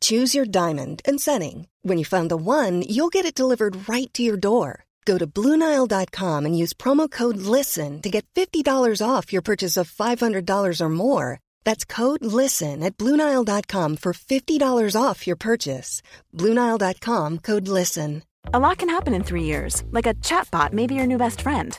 Choose your diamond and setting. When you find the one, you'll get it delivered right to your door. Go to Bluenile.com and use promo code LISTEN to get $50 off your purchase of $500 or more. That's code LISTEN at Bluenile.com for $50 off your purchase. Bluenile.com code LISTEN. A lot can happen in three years, like a chatbot may be your new best friend.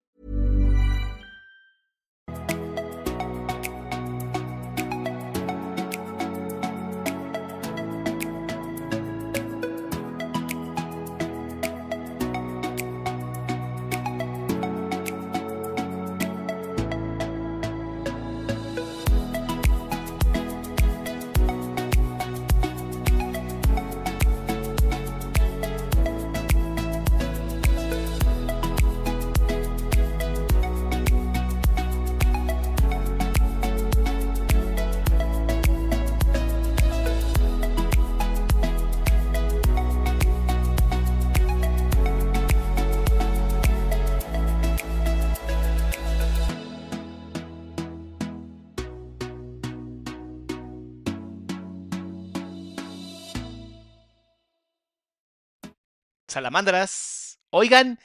salamandras. Oigan,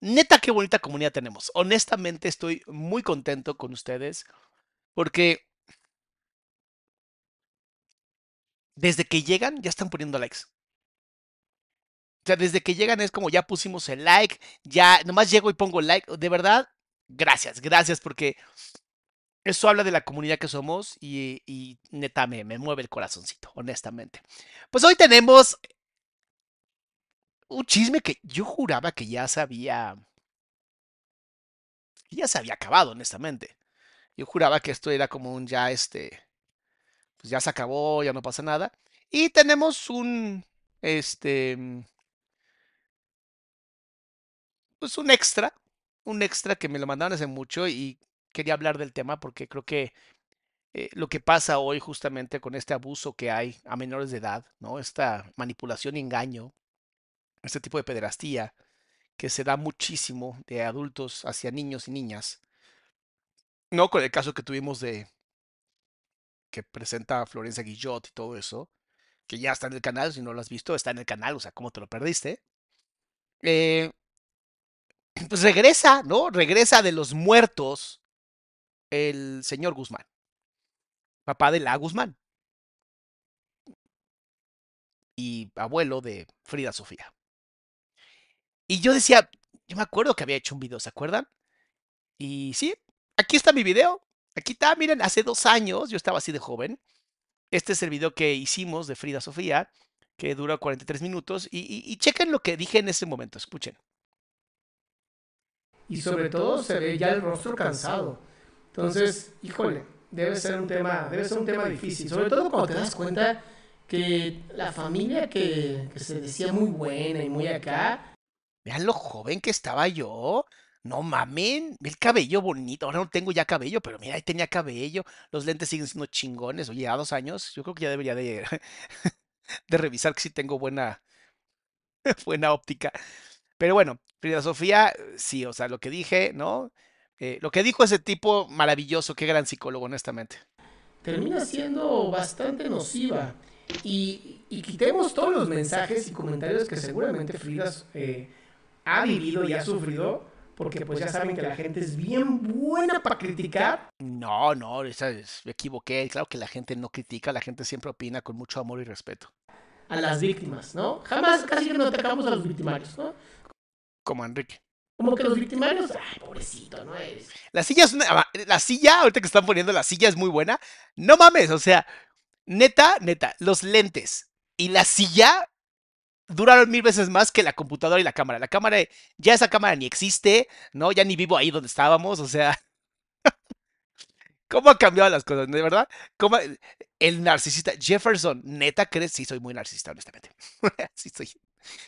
neta, qué bonita comunidad tenemos. Honestamente, estoy muy contento con ustedes porque desde que llegan ya están poniendo likes. O sea, desde que llegan es como ya pusimos el like, ya nomás llego y pongo like. De verdad, gracias, gracias porque eso habla de la comunidad que somos y, neta me, me mueve el corazoncito, honestamente. Pues hoy tenemos un chisme que yo juraba que ya se había. Ya se había acabado, honestamente. Yo juraba que esto era como un ya este. Pues ya se acabó, ya no pasa nada. Y tenemos un. Este. Pues un extra. Un extra que me lo mandaron hace mucho y quería hablar del tema porque creo que eh, lo que pasa hoy justamente con este abuso que hay a menores de edad, ¿no? Esta manipulación y engaño este tipo de pederastía que se da muchísimo de adultos hacia niños y niñas. No con el caso que tuvimos de que presenta Florencia Guillot y todo eso, que ya está en el canal, si no lo has visto, está en el canal, o sea, ¿cómo te lo perdiste? Eh, pues regresa, ¿no? Regresa de los muertos el señor Guzmán, papá de la Guzmán y abuelo de Frida Sofía. Y yo decía, yo me acuerdo que había hecho un video, ¿se acuerdan? Y sí, aquí está mi video. Aquí está, miren, hace dos años, yo estaba así de joven. Este es el video que hicimos de Frida Sofía, que dura 43 minutos. Y, chequen lo que dije en ese momento, escuchen. Y sobre todo se ve ya el rostro cansado. Entonces, híjole, debe ser un tema, debe ser un tema difícil. Sobre todo cuando te das cuenta que la familia que, que se decía muy buena y muy acá, Vean lo joven que estaba yo. No mamen, el cabello bonito. Ahora no tengo ya cabello, pero mira, ahí tenía cabello. Los lentes siguen siendo chingones. Oye, a dos años, yo creo que ya debería de, de revisar que sí tengo buena, buena óptica. Pero bueno, Frida Sofía, sí, o sea, lo que dije, ¿no? Eh, lo que dijo ese tipo maravilloso, qué gran psicólogo, honestamente. Termina siendo bastante nociva. Y, quitemos todos los mensajes y comentarios que seguramente Frida eh, ha vivido y ha sufrido, porque pues ya saben que la gente es bien buena para criticar. No, no, me equivoqué. Claro que la gente no critica, la gente siempre opina con mucho amor y respeto. A las víctimas, ¿no? Jamás casi que no atacamos a los victimarios, ¿no? Como Enrique. Como que los victimarios, ay, pobrecito, ¿no es? La silla es una, ah, la silla, ahorita que están poniendo la silla es muy buena. No mames, o sea, neta, neta, los lentes y la silla duraron mil veces más que la computadora y la cámara. La cámara, ya esa cámara ni existe, ¿no? Ya ni vivo ahí donde estábamos, o sea. ¿Cómo ha cambiado las cosas, de verdad? ¿Cómo el narcisista Jefferson, neta crees? Sí, soy muy narcisista, honestamente. sí soy.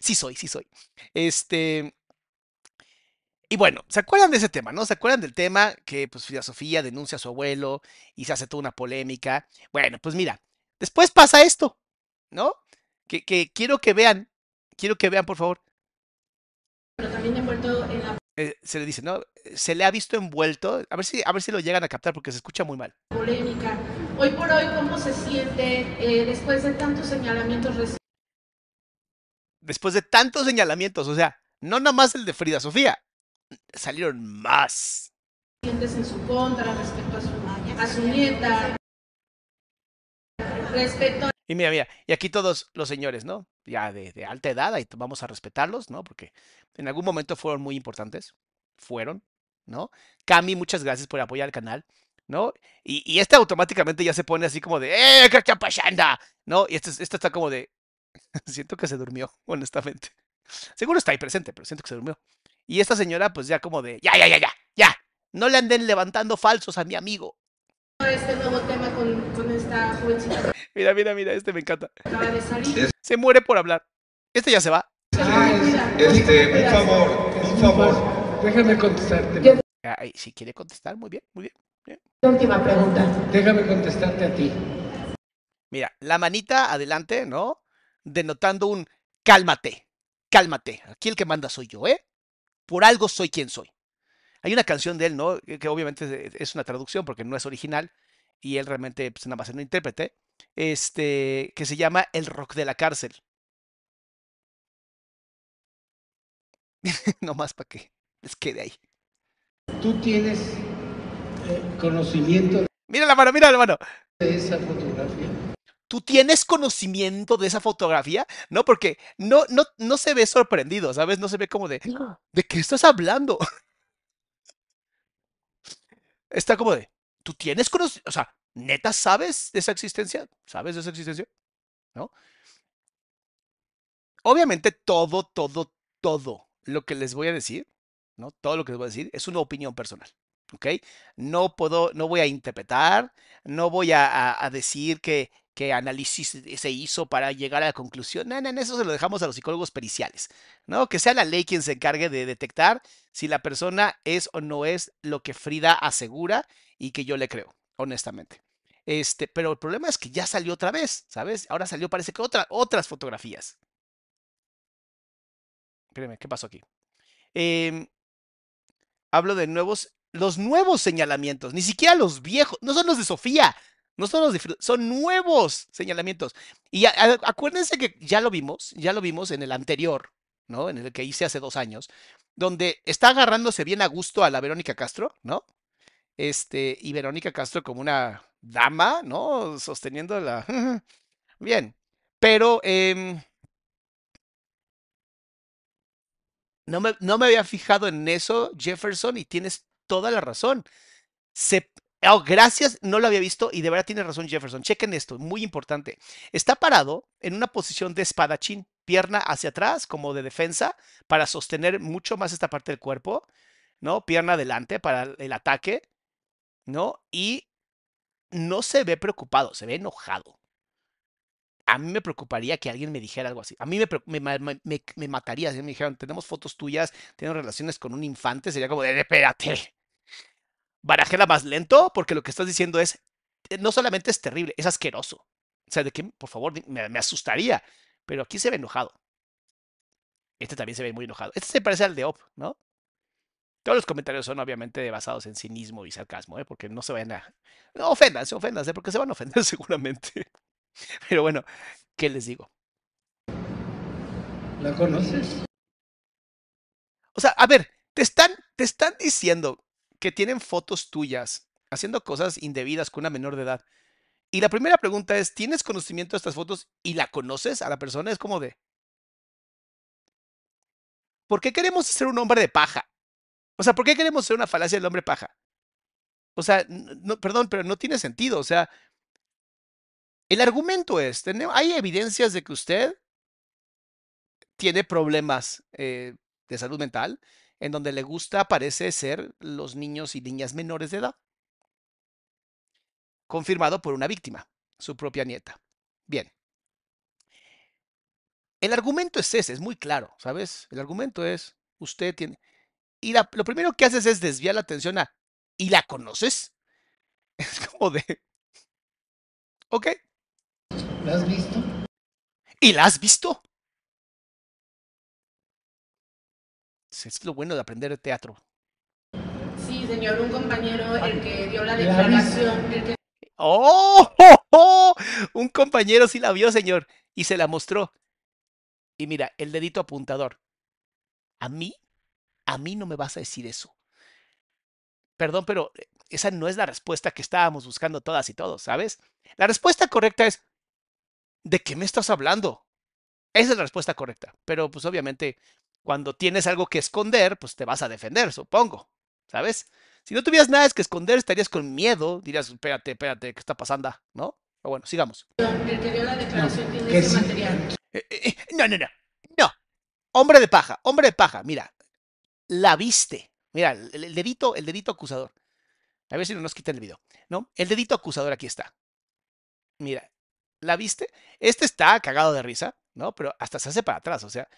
Sí soy, sí soy. Este. Y bueno, ¿se acuerdan de ese tema, no? ¿Se acuerdan del tema que, pues, Frida Sofía denuncia a su abuelo y se hace toda una polémica? Bueno, pues mira, después pasa esto, ¿no? Que, que quiero que vean, quiero que vean, por favor. Pero también envuelto en la Eh, se le dice, ¿no? Se le ha visto envuelto. A ver si, a ver si lo llegan a captar porque se escucha muy mal. polémica. Hoy por hoy, ¿cómo se siente eh, después de tantos señalamientos Después de tantos señalamientos, o sea, no nada más el de Frida Sofía, salieron más. recientes en su contra respecto a su, a su nieta? Respecto Y mira, mira, y aquí todos los señores, ¿no? Ya de, de alta edad, y vamos a respetarlos, ¿no? Porque en algún momento fueron muy importantes. Fueron, ¿no? Cami, muchas gracias por apoyar el canal, ¿no? Y, y este automáticamente ya se pone así como de, ¡eh, qué está pasando! ¿No? Y este, este está como de, siento que se durmió, honestamente. Seguro está ahí presente, pero siento que se durmió. Y esta señora, pues ya como de, ya, ya, ya, ya, ya. No le anden levantando falsos a mi amigo. Este nuevo tema con, con esta jovencita Mira, mira, mira, este me encanta. acaba de salir. Se muere por hablar. Este ya se va. Este, un favor, un favor. Déjame contestarte. Ay, si quiere contestar, muy bien, muy bien. Última pregunta. Déjame contestarte a ti. Mira, la manita adelante, ¿no? Denotando un cálmate, cálmate. Aquí el que manda soy yo, ¿eh? Por algo soy quien soy. Hay una canción de él, ¿no? Que, obviamente es- es una traducción porque no es original y él realmente pues, nada más es un intérprete, este, que se llama El rock de la cárcel. no más para que les quede ahí. Tú tienes eh, conocimiento Mira la mano, mira la mano. de esa fotografía. ¿Tú tienes conocimiento de esa fotografía? No, porque no, no, no se ve sorprendido, ¿sabes? No se ve como de, ¿de qué estás hablando? Está como de, ¿tú tienes conocimiento? O sea, ¿neta sabes de esa existencia? ¿Sabes de esa existencia? ¿No? Obviamente todo, todo, todo lo que les voy a decir, ¿no? Todo lo que les voy a decir es una opinión personal. ¿Ok? No puedo, no voy a interpretar, no voy a, a- a decir que, que análisis se hizo para llegar a la conclusión. No, no, no, eso se lo dejamos a los psicólogos periciales, ¿no? Que sea la ley quien se encargue de detectar si la persona es o no es lo que Frida asegura y que yo le creo, honestamente. Este, pero el problema es que ya salió otra vez, ¿sabes? Ahora salió, parece que otra, otras fotografías. Espérame, ¿qué pasó aquí? Em, hablo de nuevos, los nuevos señalamientos, ni siquiera los viejos, no son los de Sofía, no son los son nuevos señalamientos. Y a- acuérdense que ya lo vimos, ya lo vimos en el anterior, ¿no? En el que hice hace dos años, donde está agarrándose bien a gusto a la Verónica Castro, ¿no? Este, y Verónica Castro como una dama, ¿no? Sosteniendo la... Bien, pero em, no me, no me había fijado en eso, Jefferson, y tienes toda la razón. Se, oh, gracias, no lo había visto y de verdad tiene razón Jefferson. Chequen esto, muy importante. Está parado en una posición de espadachín, pierna hacia atrás, como de defensa, para sostener mucho más esta parte del cuerpo, ¿no? Pierna adelante para el- ataque, ¿no? Y no se ve preocupado, se ve enojado. A mí me preocuparía que alguien me dijera algo así. A mí me- me mataría si me dijeran, tenemos fotos tuyas, tenemos relaciones con un infante, sería como de, espérate, barajela más lento, porque lo que estás diciendo es, eh, no solamente es terrible, es asqueroso. O sea, de que, por favor, me, me asustaría, pero aquí se ve enojado. Este también se ve muy enojado. Este se parece al de Op, ¿no? Todos los comentarios son obviamente basados en cinismo y sarcasmo, ¿eh? porque no se vayan a... No, oféndanse, oféndanse, porque se van a ofender seguramente. Pero bueno, ¿qué les digo? ¿La conoces? O sea, a ver, te están, te están diciendo que tienen fotos tuyas haciendo cosas indebidas con una menor de edad. Y la primera pregunta es, ¿tienes conocimiento de estas fotos y la conoces a la persona? Es como de... ¿Por qué queremos ser un hombre de paja? O sea, ¿por qué queremos ser una falacia del hombre paja? O sea, no, perdón, pero no tiene sentido. O sea, el argumento es, hay evidencias de que usted tiene problemas eh, de salud mental, en donde le gusta, parece ser, los niños y niñas menores de edad. Confirmado por una víctima, su propia nieta. Bien. El argumento es ese, es muy claro, ¿sabes? El argumento es, usted tiene... Y la- lo primero que haces es desviar la atención a, ¿y la conoces? Es como de, ok, ¿La has visto? ¿y la has visto? Es lo bueno de aprender teatro. Sí, señor, un compañero, el que dio la declaración, el que ¡Oh! ¡Oh! ¡Oh! Un compañero sí la vio, señor, y se la mostró. Y mira, el dedito apuntador. A mí, a mí no me vas a decir eso. Perdón, pero eh, esa no es la respuesta que estábamos buscando todas y todos, ¿sabes? La respuesta correcta es, ¿de qué me estás hablando? Esa es la respuesta correcta. Pero pues obviamente, cuando tienes algo que esconder, pues te vas a defender, supongo, ¿sabes? Si no tuvieras nada que esconder, estarías con miedo, dirías, espérate, espérate, ¿qué está pasando? ¿No? Pero bueno, sigamos. el que dio la declaración tiene ese sí. material. Eh, eh, eh, no, no, no. No. Hombre de paja, hombre de paja. Mira, la viste. Mira, el, el dedito, el dedito acusador. A ver si no nos quitan el video. ¿No? El dedito acusador aquí está. Mira, ¿la viste? Este está cagado de risa, ¿no? Pero hasta se hace para atrás, o sea.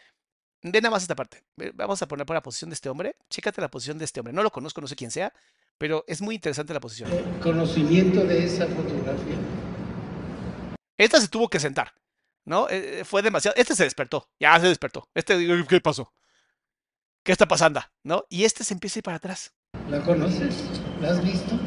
Ve nada más esta parte. Vamos a poner por la posición de este hombre. Chécate la posición de este hombre. No lo conozco, no sé quién sea, pero es muy interesante la posición. Conocimiento de esa fotografía. Esta se tuvo que sentar, ¿no? Eh, eh, fue demasiado. Este se despertó, ya se despertó. Este, ¿qué pasó? ¿Qué está pasando? ¿No? Y este se empieza a ir para atrás. ¿La conoces? ¿La has visto?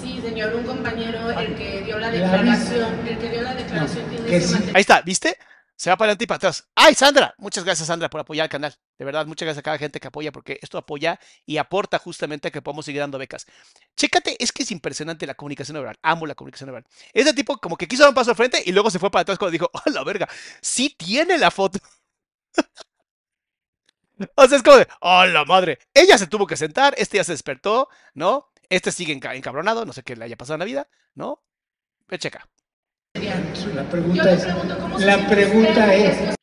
Sí, señor, un compañero, el que dio la declaración, el que dio la declaración tiene que ese sí. material. Ahí está, ¿viste? Se va para adelante y para atrás. ¡Ay, Sandra! Muchas gracias, Sandra, por apoyar el canal. De verdad, muchas gracias a cada gente que apoya, porque esto apoya y aporta justamente a que podamos seguir dando becas. Chécate, es que es impresionante la comunicación verbal. Amo la comunicación verbal. Ese tipo como que quiso dar un paso al frente y luego se fue para atrás cuando dijo, ¡oh, la verga! Sí tiene la foto. o sea, es como de, ¡oh, la madre! Ella se tuvo que sentar, este ya se despertó, ¿no? Este sigue enca- encabronado, no sé qué le haya pasado en la vida, ¿no? Ve, La Yo pregunta le es, pregunto cómo se la pregunta usted es,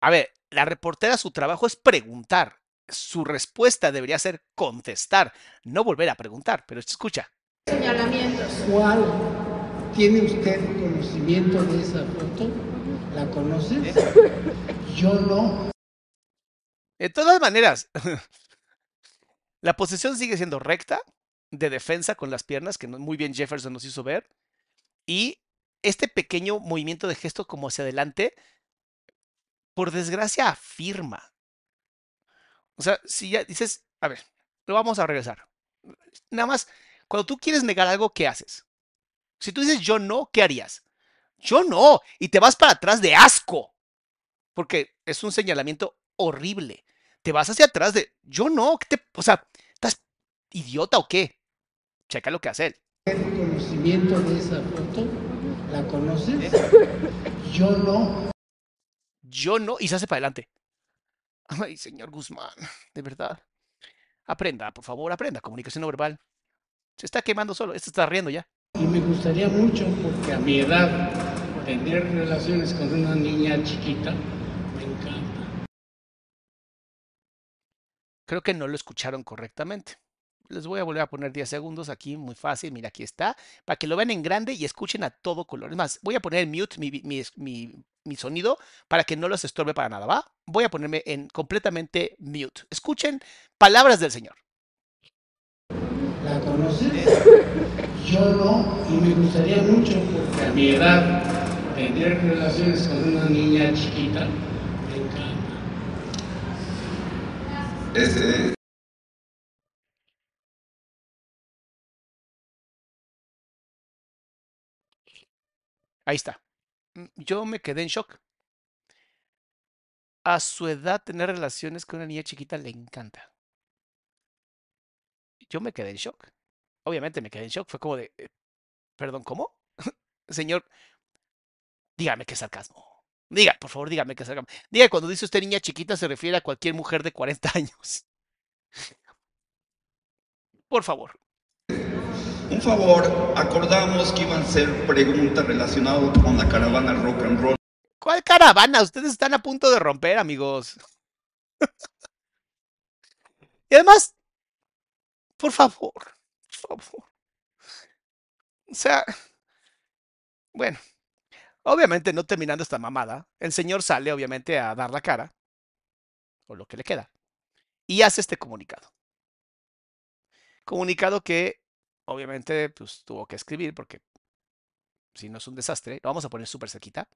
A ver, la reportera su trabajo es preguntar. Su respuesta debería ser contestar, no volver a preguntar. Pero escucha, señalamientos. ¿cuál tiene usted conocimiento de esa foto? ¿La conoces? Yo no. de todas maneras, la posición sigue siendo recta, de defensa con las piernas, que muy bien Jefferson nos hizo ver. Y este pequeño movimiento de gesto como hacia adelante, por desgracia, afirma. O sea, si ya dices, a ver, lo vamos a regresar. Nada más, cuando tú quieres negar algo, ¿qué haces? Si tú dices yo no, ¿qué harías? Yo no. Y te vas para atrás de asco. Porque es un señalamiento horrible. Te vas hacia atrás de yo no. ¿qué te- o sea, ¿estás idiota o qué? Checa lo que hace él. ¿Tiene conocimiento de esa foto? ¿La conoces? Yo no. Yo no. Y se hace para adelante. Ay, señor Guzmán, de verdad. Aprenda, por favor, aprenda comunicación no verbal. Se está quemando solo. Este está riendo ya. Y me gustaría mucho, porque a mi edad, tener relaciones con una niña chiquita, me encanta. Creo que no lo escucharon correctamente. Les voy a volver a poner 10 segundos aquí, muy fácil. Mira, aquí está. Para que lo vean en grande y escuchen a todo color. Es más, voy a poner en mute mi, mi- mi- mi sonido para que no los estorbe para nada, ¿va? Voy a ponerme en completamente mute. Escuchen palabras del Señor. ¿La conoces? Yo no. Y me gustaría mucho, porque a mi edad, tener relaciones con una niña chiquita, me encanta. Este, Ahí está. Mm, Yo me quedé en shock. A su edad tener relaciones con una niña chiquita le encanta. Yo me quedé en shock. Obviamente me quedé en shock. Fue como de, eh, perdón, ¿cómo? Señor, dígame qué sarcasmo. Diga, por favor, dígame qué sarcasmo. Diga, cuando dice usted niña chiquita se refiere a cualquier mujer de 40 años. Por favor. Un favor, acordamos que iban a ser preguntas relacionadas con la caravana rock and roll. ¿Cuál caravana? Ustedes están a punto de romper, amigos. y además, por favor, por favor. O sea, bueno, obviamente no terminando esta mamada, el señor sale obviamente a dar la cara, o lo que le queda, y hace este comunicado. Comunicado que obviamente pues tuvo que escribir porque si no es un desastre, lo vamos a poner súper cerquita.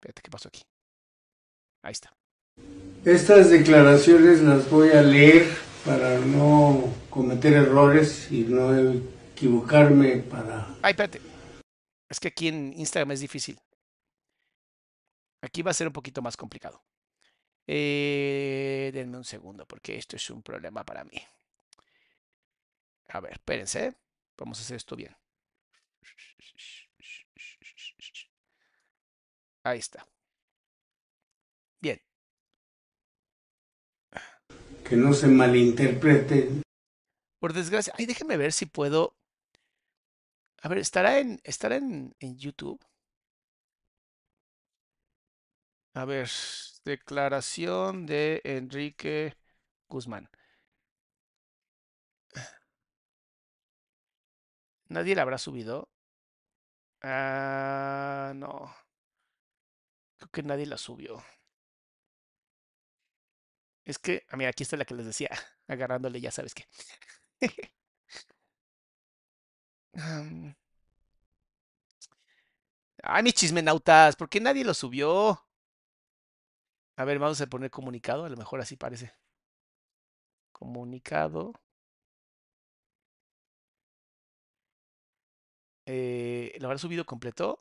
Fíjate qué pasó aquí. Ahí está. Estas declaraciones las voy a leer para no cometer errores y no equivocarme para... Ay, espérate. Es que aquí en Instagram es difícil. Aquí va a ser un poquito más complicado. Eh, denme un segundo porque esto es un problema para mí. A ver, espérense. Vamos a hacer esto bien. Ahí está. Bien. Que no se malinterprete. Por desgracia. Ay, déjenme ver si puedo. A ver, ¿estará en, estará en, en YouTube? A ver, declaración de Enrique Guzmán. ¿Nadie la habrá subido? Ah, no. Creo que nadie la subió. Es que, a mí aquí está la que les decía, agarrándole, ya sabes qué. Am. Ay, mis chismenautas, ¿por qué nadie lo subió? A ver, vamos a poner comunicado, a lo mejor así parece. Comunicado. Eh, ¿Lo habrá subido completo?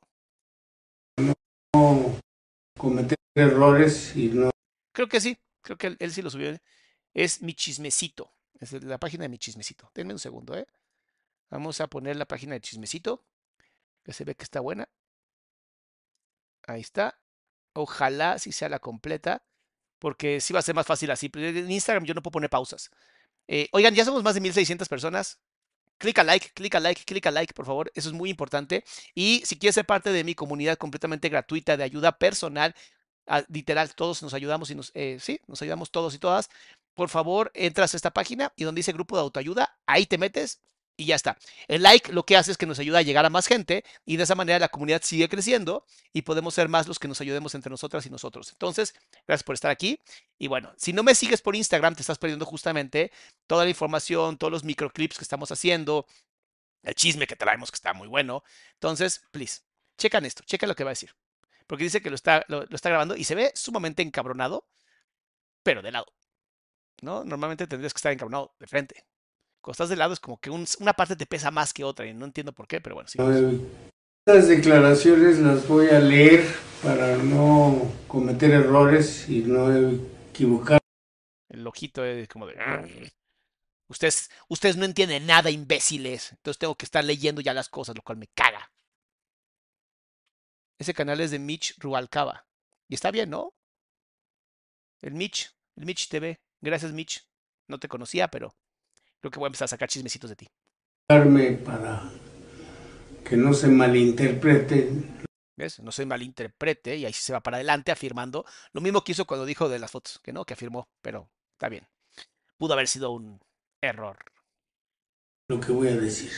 No cometer errores y no... Creo que sí, creo que él, él sí lo subió. Es mi chismecito. Es la página de mi chismecito. Denme un segundo, ¿eh? Vamos a poner la página de chismecito. Que se ve que está buena. Ahí está. Ojalá sí sea la completa. Porque sí va a ser más fácil así. En Instagram yo no puedo poner pausas. Eh, oigan, ya somos más de 1600 personas. Clica like, clica like, clica like, por favor. Eso es muy importante. Y si quieres ser parte de mi comunidad completamente gratuita de ayuda personal, literal, todos nos ayudamos y nos, eh, sí, nos ayudamos todos y todas. Por favor, entras a esta página y donde dice grupo de autoayuda, ahí te metes y ya está. El like lo que hace es que nos ayuda a llegar a más gente y de esa manera la comunidad sigue creciendo y podemos ser más los que nos ayudemos entre nosotras y nosotros. Entonces, gracias por estar aquí. Y bueno, si no me sigues por Instagram, te estás perdiendo justamente toda la información, todos los microclips que estamos haciendo, el chisme que traemos que está muy bueno. Entonces, please, checan esto, checan lo que va a decir. Porque dice que lo está, lo, lo está grabando y se ve sumamente encabronado, pero de lado. ¿No? Normalmente tendrías que estar encabronado de frente. Cuando estás de lado es como que un- una parte te pesa más que otra y no entiendo por qué, pero bueno, sí. Estas declaraciones las voy a leer para no cometer errores y no equivocarme El ojito es como de... Ustedes, ustedes no entienden nada, imbéciles. Entonces tengo que estar leyendo ya las cosas, lo cual me caga. Ese canal es de Mitch Rubalcaba. Y está bien, ¿no? El Mitch, el Mitch TV. Gracias, Mitch. No te conocía, pero creo que voy a empezar a sacar chismecitos de ti. para que no se malinterprete. ¿Ves? No se malinterprete y ahí sí se va para adelante afirmando lo mismo que hizo cuando dijo de las fotos, que no, que afirmó, pero está bien. Pudo haber sido un error. lo que voy a decir.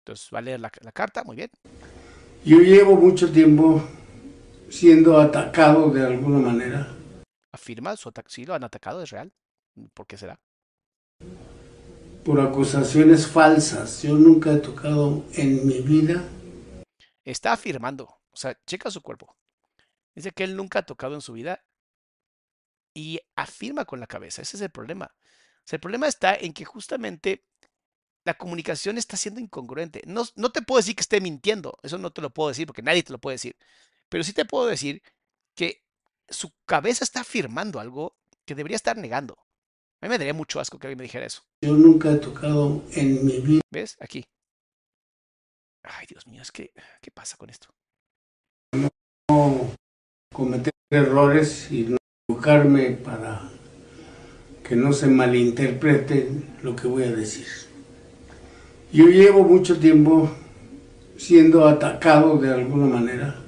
Entonces va a leer la, la carta, muy bien. Yo llevo mucho tiempo siendo atacado de alguna manera Afirma su. Sí, lo han atacado, es real. ¿Por qué será? Por acusaciones falsas. Yo nunca he tocado en mi vida Está afirmando, o sea, checa su cuerpo. Dice que él nunca ha tocado en su vida y afirma con la cabeza. Ese es el problema. O sea, el problema está en que justamente la comunicación está siendo incongruente. No, no te puedo decir que esté mintiendo, eso no te lo puedo decir porque nadie te lo puede decir. Pero sí te puedo decir que su cabeza está afirmando algo que debería estar negando. A mí me daría mucho asco que alguien me dijera eso. Yo nunca he tocado en mi vida ¿Ves? Aquí. Ay, Dios mío, es que, ¿qué pasa con esto? cometer errores y no equivocarme para que no se malinterprete lo que voy a decir. Yo llevo mucho tiempo siendo atacado de alguna manera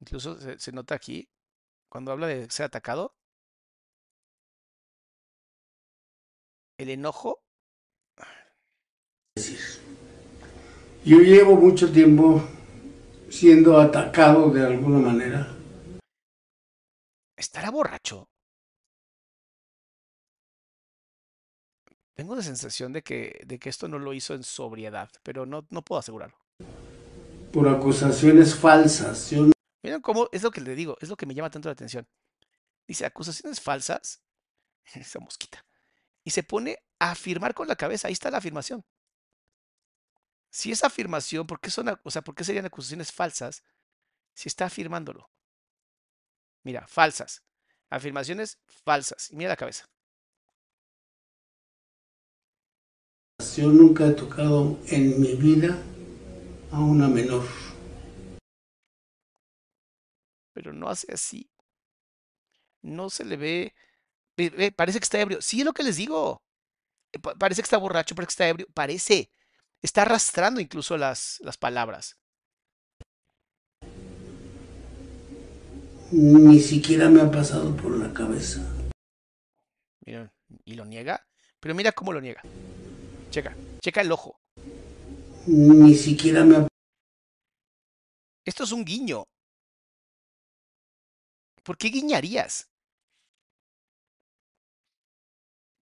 Incluso se, se nota aquí, cuando habla de ser atacado, el enojo. Yo llevo mucho tiempo siendo atacado de alguna manera. ¿Estará borracho? Tengo la sensación de que, de que esto no lo hizo en sobriedad, pero no, no puedo asegurarlo. por acusaciones falsas. Yo no Miren cómo es lo que le digo, es lo que me llama tanto la atención. Dice acusaciones falsas, esa mosquita, y se pone a afirmar con la cabeza. Ahí está la afirmación. Si esa afirmación, ¿por qué son, o sea, por qué serían acusaciones falsas si está afirmándolo? Mira, falsas. Afirmaciones falsas. Y mira la cabeza. yo nunca he tocado en mi vida a una menor. Pero no hace así. No se le ve. Parece que está ebrio. Sí, es lo que les digo. Eh, pa- Parece que está borracho, parece que está ebrio. Parece. Está arrastrando incluso las, las palabras. Ni siquiera me ha pasado por la cabeza. Miren, y lo niega. Pero mira cómo lo niega. Checa, checa el ojo. Ni siquiera me ha Esto es un guiño. ¿Por qué guiñarías?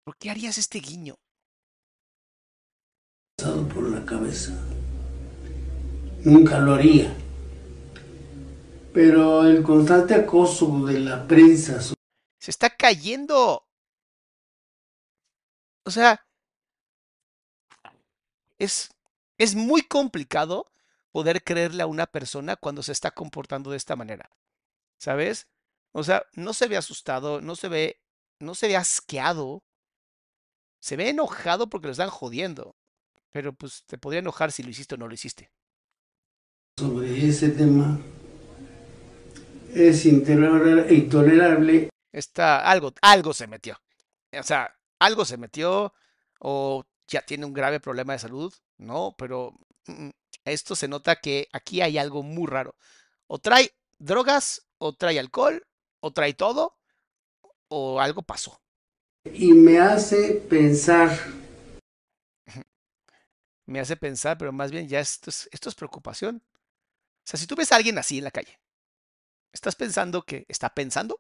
¿Por qué harías este guiño? pasado por la cabeza. Nunca lo haría. Pero el constante acoso de la prensa Se está cayendo. O sea, es, es muy complicado poder creerle a una persona cuando se está comportando de esta manera. ¿Sabes? O sea, no se ve asustado, no se ve, no se ve asqueado. Se ve enojado porque lo están jodiendo. Pero pues te podría enojar si lo hiciste o no lo hiciste. sobre ese tema es intolera- intolerable Está, algo, algo se metió. O sea, algo se metió o ya tiene un grave problema de salud, ¿no? Pero mm, esto se nota que aquí hay algo muy raro. O trae drogas, o trae alcohol, o trae todo, o algo pasó. Y me hace pensar Me hace pensar, pero más bien ya esto es, esto es preocupación. O sea, si tú ves a alguien así en la calle, ¿estás pensando que está pensando?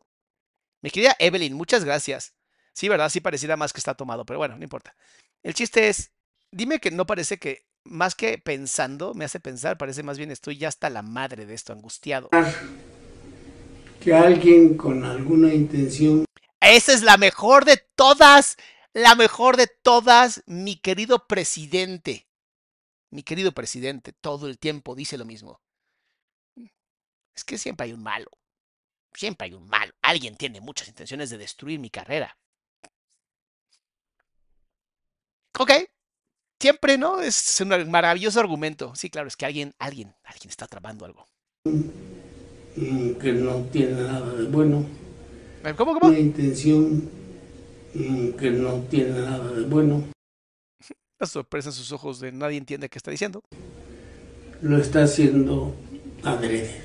Mi querida Evelyn, muchas gracias. Sí, ¿verdad? Sí pareciera más que está tomado, pero bueno, no importa. El chiste es, dime que no parece que, más que pensando, me hace pensar, parece más bien estoy ya hasta la madre de esto, angustiado. que alguien con alguna intención Esa es la mejor de todas, la mejor de todas, mi querido presidente. Mi querido presidente, todo el tiempo dice lo mismo. Es que siempre hay un malo. Siempre hay un malo. Alguien tiene muchas intenciones de destruir mi carrera. Ok. Siempre, ¿no? Es un maravilloso argumento. Sí, claro, es que alguien, alguien, alguien está tramando algo. que no tiene nada de bueno, ¿Cómo, cómo? una intención mm, que no tiene nada de bueno, La sorpresa en sus ojos de nadie entiende qué está diciendo. lo está haciendo adrede.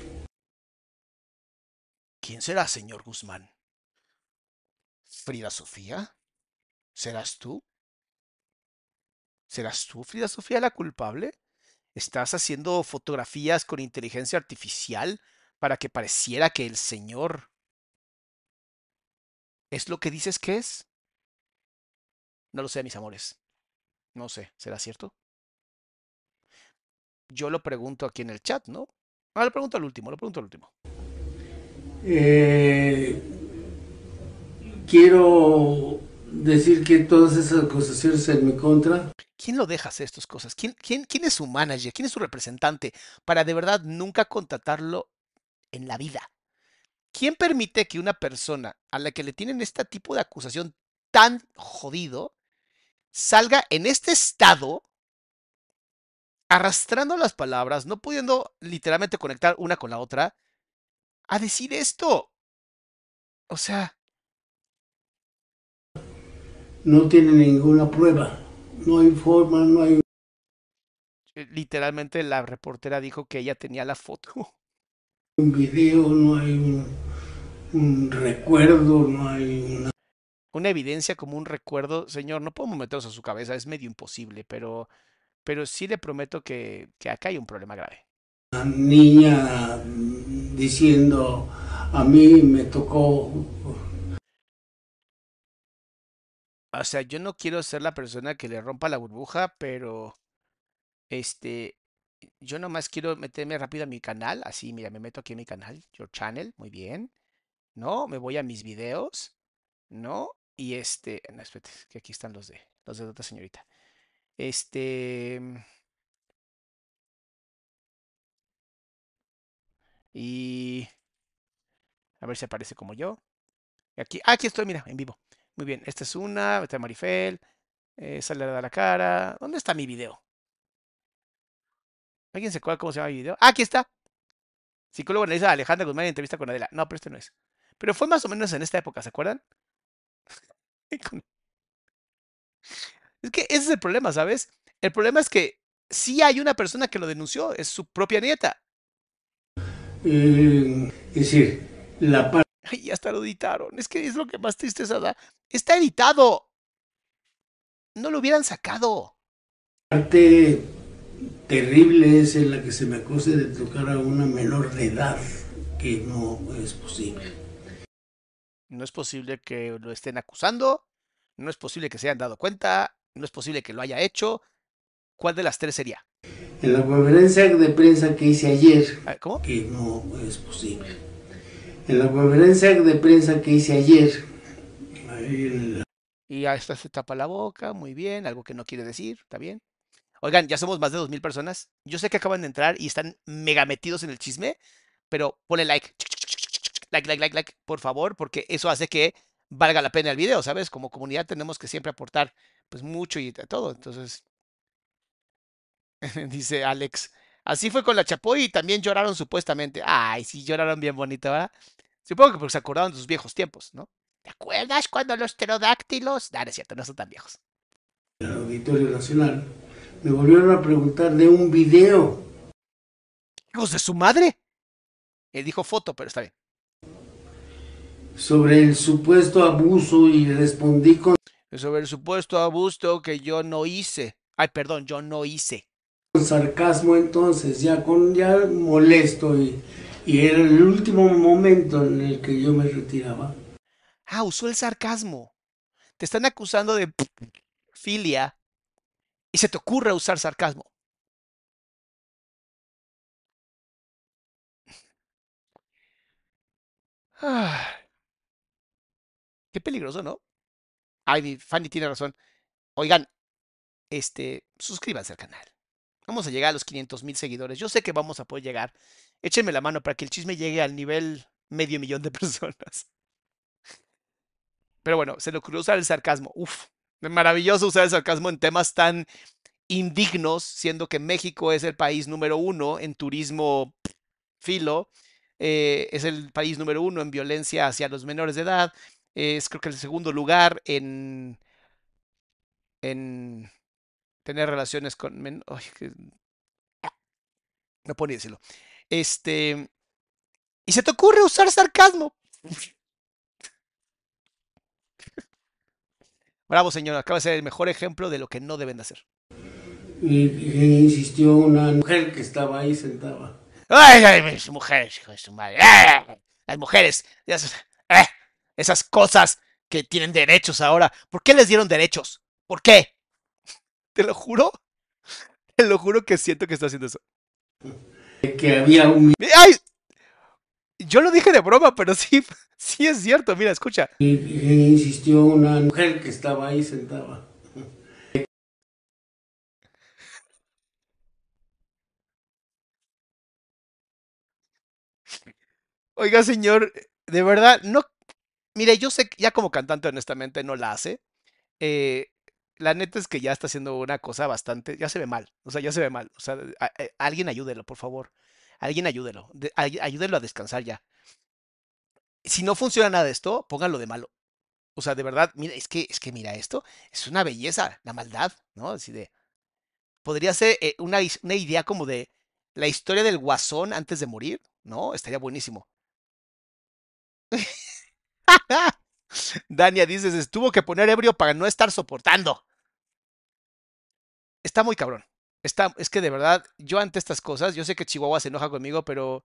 ¿Quién será, señor Guzmán? ¿Frida Sofía? ¿Serás tú? ¿Serás tú, Frida Sofía, la culpable? ¿Estás haciendo fotografías con inteligencia artificial para que pareciera que el señor es lo que dices que es? No lo sé, mis amores. No sé, ¿será cierto? Yo lo pregunto aquí en el chat, ¿no? Ah, lo pregunto al último, lo pregunto al último. Eh, quiero decir que todas esas acusaciones en mi contra ¿Quién lo deja hacer estas cosas? ¿Quién, quién, quién es su manager? ¿Quién es su representante para de verdad nunca contratarlo en la vida? ¿Quién permite que una persona a la que le tienen este tipo de acusación tan jodido salga en este estado arrastrando las palabras, no pudiendo literalmente conectar una con la otra, a decir esto? O sea, no tiene ninguna prueba, no hay forma, no hay eh, literalmente la reportera dijo que ella tenía la foto. Un video, no hay un, un recuerdo, no hay una... Una evidencia como un recuerdo, señor, no podemos meternos a su cabeza, es medio imposible, pero, pero sí le prometo que, que acá hay un problema grave. una niña diciendo a mí me tocó O sea, yo no quiero ser la persona que le rompa la burbuja, pero este, yo nomás quiero meterme rápido a mi canal, así, mira, me meto aquí en mi canal, Your Channel, muy bien, ¿no? Me voy a mis videos, ¿no? Y este, no, espérate, que aquí están los de, los de otra señorita. Este, y a ver si aparece como yo. Aquí, ah, aquí estoy, mira, en vivo. Muy bien, esta es una, está Marifel, eh, sale a la cara. ¿Dónde está mi video? ¿Alguien se acuerda cómo se llama mi video? Ah, aquí está. Psicólogo analiza a Alejandra Guzmán en entrevista con Adela. No, pero este no es. Pero fue más o menos en esta época, ¿se acuerdan? Es que ese es el problema, ¿sabes? El problema es que sí hay una persona que lo denunció, es su propia nieta. eh, es decir, la parte Ay, ya hasta lo editaron. Es que es lo que más tristeza da. Está editado. No lo hubieran sacado. Terrible es en la que se me acuse de tocar a una menor de edad, que no es posible. No es posible que lo estén acusando. No es posible que se hayan dado cuenta. No es posible que lo haya hecho. ¿Cuál de las tres sería? En la conferencia de prensa que hice ayer, ¿Cómo? que no es posible. En la conferencia de prensa que hice ayer, ahí en la- Y a esta se tapa la boca, muy bien, algo que no quiere decir, está bien. Oigan, ya somos más de 2.000 personas. Yo sé que acaban de entrar y están mega metidos en el chisme, pero ponle like. Like, like, like, like, por favor, porque eso hace que valga la pena el video, ¿sabes? Como comunidad tenemos que siempre aportar pues mucho y todo. Entonces, dice Alex, así fue con la Chapoy y también lloraron supuestamente. Ay, sí, lloraron bien bonito, ¿verdad? Supongo que porque se acordaron de sus viejos tiempos, ¿no? ¿Te acuerdas cuando los pterodáctilos? No, no es cierto, no son tan viejos. el Auditorio Nacional, me volvieron a preguntar de un video ¡Hijos de su madre! Él dijo foto, pero está bien. sobre el supuesto abuso y respondí con Sobre el supuesto abuso que yo no hice. Ay, perdón, yo no hice. sarcasmo entonces, ya con ya molesto y, y era el último momento en el que yo me retiraba. Ah, usó el sarcasmo. Te están acusando de filia y se te ocurre usar sarcasmo. Ah, Qué peligroso, ¿no? Ay, Fanny tiene razón. Oigan, este, suscríbanse al canal. Vamos a llegar a los 500 mil seguidores. Yo sé que vamos a poder llegar. Échenme la mano para que el chisme llegue al nivel medio millón de personas. Pero bueno, se le ocurrió usar el sarcasmo. Uf, maravilloso usar el sarcasmo en temas tan indignos, siendo que México es el país número uno en turismo filo, eh, es el país número uno en violencia hacia los menores de edad, es creo que el segundo lugar en, en tener relaciones con... men- no puedo ni decirlo. Este... Y se te ocurre usar sarcasmo. Bravo, señor. Acaba de ser el mejor ejemplo de lo que no deben de hacer. Y, y insistió una mujer que estaba ahí sentada. ¡Ay, ay, mis mujeres, hijo de su madre! ¡Ah! Las mujeres, esas, ¡ah! esas cosas que tienen derechos ahora. ¿Por qué les dieron derechos? ¿Por qué? Te lo juro. Te lo juro que siento que está haciendo eso. Que había un ¡Ay! Yo lo dije de broma, pero sí, sí es cierto. Mira, escucha. insistió una mujer que estaba ahí sentada. Oiga, señor, de verdad, no. Mire, yo sé que ya como cantante, honestamente, no la hace. Eh, la neta es que ya está haciendo una cosa bastante. Ya se ve mal. O sea, ya se ve mal. O sea, a- a- alguien ayúdelo, por favor. Alguien ayúdelo. de- ay- ayúdelo a descansar ya. Si no funciona nada de esto, pónganlo de malo. O sea, de verdad, mira, es que, es que mira esto, es una belleza, la maldad, ¿no? Así de. Podría ser eh, una, una idea como de la historia del guasón antes de morir. ¿no? Estaría buenísimo. Dania dice, se tuvo que poner ebrio para no estar soportando. Está muy cabrón. Está, es que de verdad, yo ante estas cosas, yo sé que Chihuahua se enoja conmigo, pero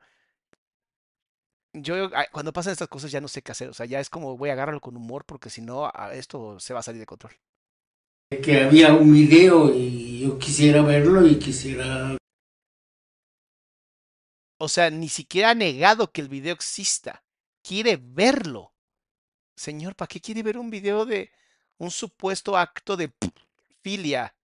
yo cuando pasan estas cosas ya no sé qué hacer. O sea, ya es como voy a agarrarlo con humor porque si no, esto se va a salir de control. que había un video y yo quisiera verlo y quisiera O sea, ni siquiera ha negado que el video exista. Quiere verlo. Señor, ¿para qué quiere ver un video de un supuesto acto de filia?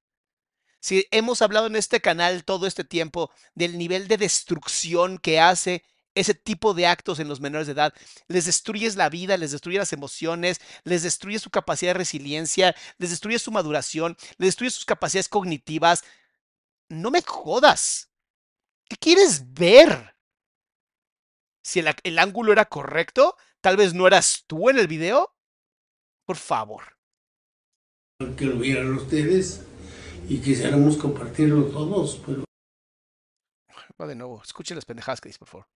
Si hemos hablado en este canal todo este tiempo del nivel de destrucción que hace ese tipo de actos en los menores de edad, les destruyes la vida, les destruyes las emociones, les destruyes su capacidad de resiliencia, les destruyes su maduración, les destruyes sus capacidades cognitivas. No me jodas. ¿Qué quieres ver? Si el, ángulo era correcto, tal vez no eras tú en el video. Por favor. que lo vieran ustedes y quisiéramos compartirlo todos, pero Va de nuevo. Escuchen las pendejadas que dice, por favor.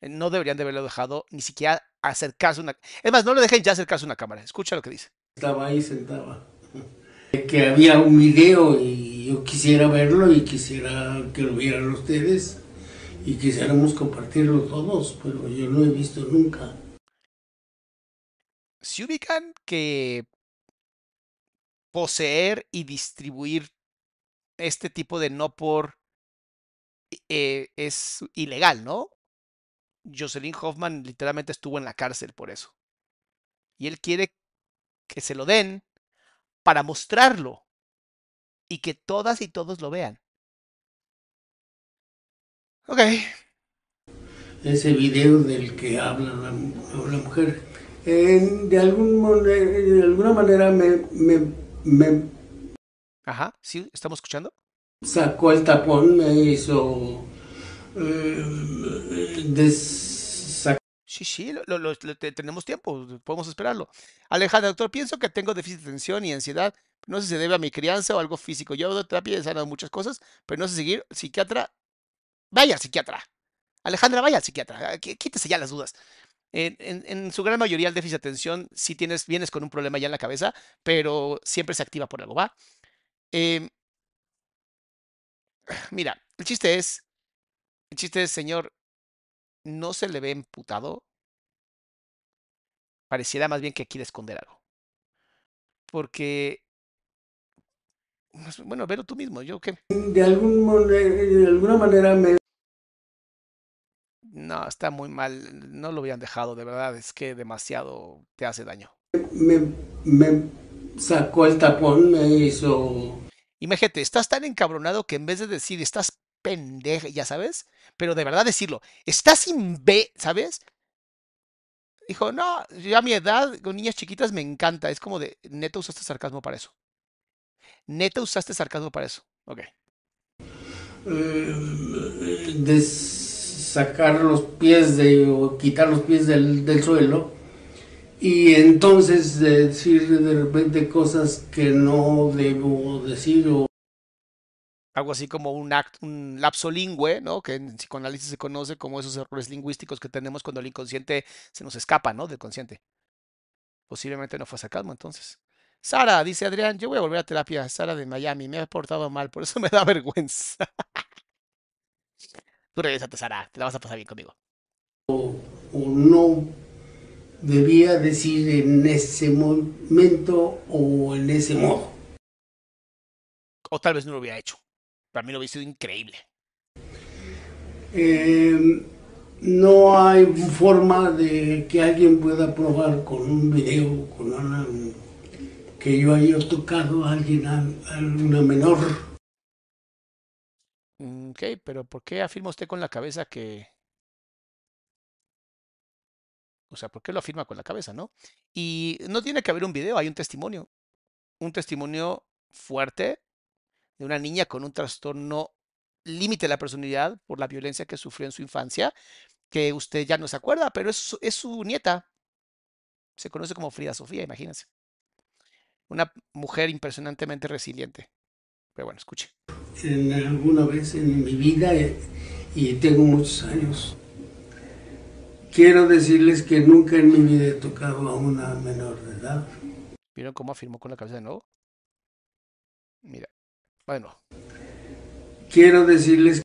Eh, No deberían de haberlo dejado ni siquiera acercarse una... Es más, no le dejen ya acercarse a una cámara. Escucha lo que dice. estaba ahí sentado. Que había un video y yo quisiera verlo y quisiera que lo vieran ustedes y quisiéramos compartirlo todos, pero yo no he visto nunca. Si ubican que poseer y distribuir este tipo de no por eh, es ilegal, ¿no? Jocelyn Hoffman literalmente estuvo en la cárcel por eso. Y él quiere que se lo den para mostrarlo y que todas y todos lo vean. Ok, Ese video del que habla la, mujer, de, algún, eh, de alguna manera me, me, me ajá, sí, estamos escuchando. sacó el tapón, me hizo eh, des- Sí, sí, lo, lo- lo- lo- te- tenemos tiempo, podemos esperarlo. Alejandra, doctor, pienso que tengo déficit de atención y ansiedad. No sé si se debe a mi crianza o algo físico. Yo doy terapia y he sanado muchas cosas, pero no sé seguir. Psiquiatra, vaya al psiquiatra. Alejandra, vaya al psiquiatra. ah, qu- Quítese ya las dudas. En, en- en su gran mayoría el déficit de atención sí tienes, vienes con un problema ya en la cabeza, pero siempre se activa por algo, ¿va? Em, mira, el chiste es, el chiste es, señor, no se le ve emputado. Pareciera más bien que quiere esconder algo. Porque, bueno, velo tú mismo, yo qué. de, algún, eh, de alguna manera me No, está muy mal, no lo hubieran dejado, de verdad, es que demasiado te hace daño. me, me sacó el tapón, me hizo Imagínate, estás tan encabronado que en vez de decir estás pendeja, ya sabes, pero de verdad decirlo, estás imbe, ¿sabes? Dijo, no, yo a mi edad, con niñas chiquitas me encanta, es como de, neta usaste sarcasmo para eso. Neta usaste sarcasmo para eso. Ok. eh, de sacar los pies de o quitar los pies del, del suelo y entonces de decir de repente cosas que no debo decir o algo así como un, act, un lapso lingüe, ¿no? Que en psicoanálisis se conoce como esos errores lingüísticos que tenemos cuando el inconsciente se nos escapa, ¿no? Del consciente. Posiblemente no fue sarcasmo entonces. Sara, dice Adrián, yo voy a volver a terapia. Sara de Miami, me ha portado mal, por eso me da vergüenza. Tú regresate, Sara, te la vas a pasar bien conmigo. o no debía decir en ese momento o en ese modo. O tal vez no lo hubiera hecho. Para mí lo hubiera sido increíble. Eh, no hay forma de que alguien pueda probar con un video, con una, que yo haya tocado a alguien, a, a una menor. Ok, pero ¿por qué afirma usted con la cabeza que... O sea, ¿por qué lo afirma con la cabeza, no? Y no tiene que haber un video, hay un testimonio. Un testimonio fuerte de una niña con un trastorno límite de la personalidad por la violencia que sufrió en su infancia, que usted ya no se acuerda, pero es, su- es su nieta. Se conoce como Frida Sofía, imagínense. Una mujer impresionantemente resiliente. Pero bueno, escuche. En alguna vez en mi vida eh, y tengo muchos años. Quiero decirles que nunca en mi vida he tocado a una menor de edad. ¿Vieron cómo afirmó con la cabeza de nuevo? Mira. Bueno. Quiero decirles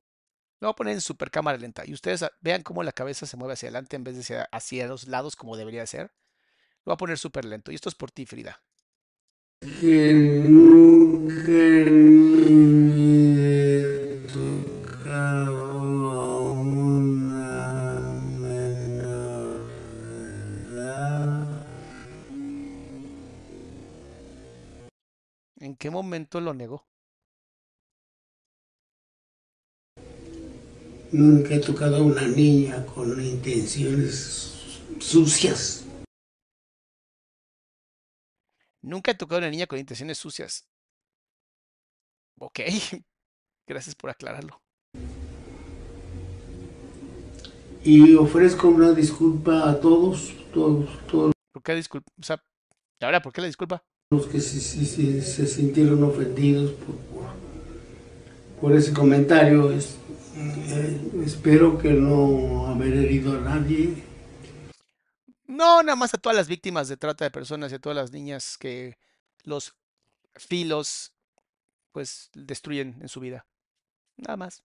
Lo voy a poner en super cámara lenta. Y ustedes a- vean cómo la cabeza se mueve hacia adelante en vez de hacia, hacia los lados como debería ser. Lo voy a poner súper lento. Y esto es por ti, Frida. que nunca qué momento lo negó? Nunca he tocado a una niña con intenciones sucias. Nunca he tocado a una niña con intenciones sucias. Ok. Gracias por aclararlo. Y ofrezco una disculpa a todos, todos, todos ¿Por qué disculpa? O sea, ahora, ¿por qué la disculpa? Los que se, se- sintieron ofendidos por, ese comentario. Eh, espero que no haber herido a nadie. No, nada más a todas las víctimas de trata de personas y a todas las niñas que los filos pues destruyen en su vida. Nada más.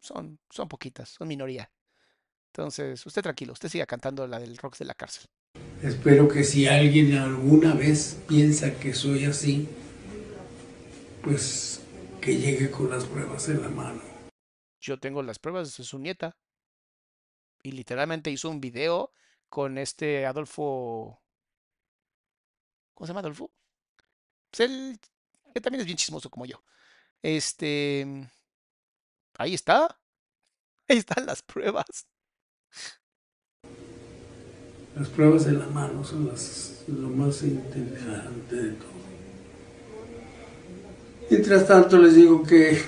Son, son poquitas, son minoría. Entonces, usted tranquilo, usted siga cantando la del rock de la cárcel. Espero que si alguien alguna vez piensa que soy así, pues que llegue con las pruebas en la mano. Yo tengo las pruebas de su nieta. Y literalmente hizo un video con este Adolfo. ¿Cómo se llama Adolfo? Pues él, que también es bien chismoso como yo. Este. Ahí está. Ahí están las pruebas. Las pruebas en la mano son las, lo más interesante de todo. Mientras tanto les digo que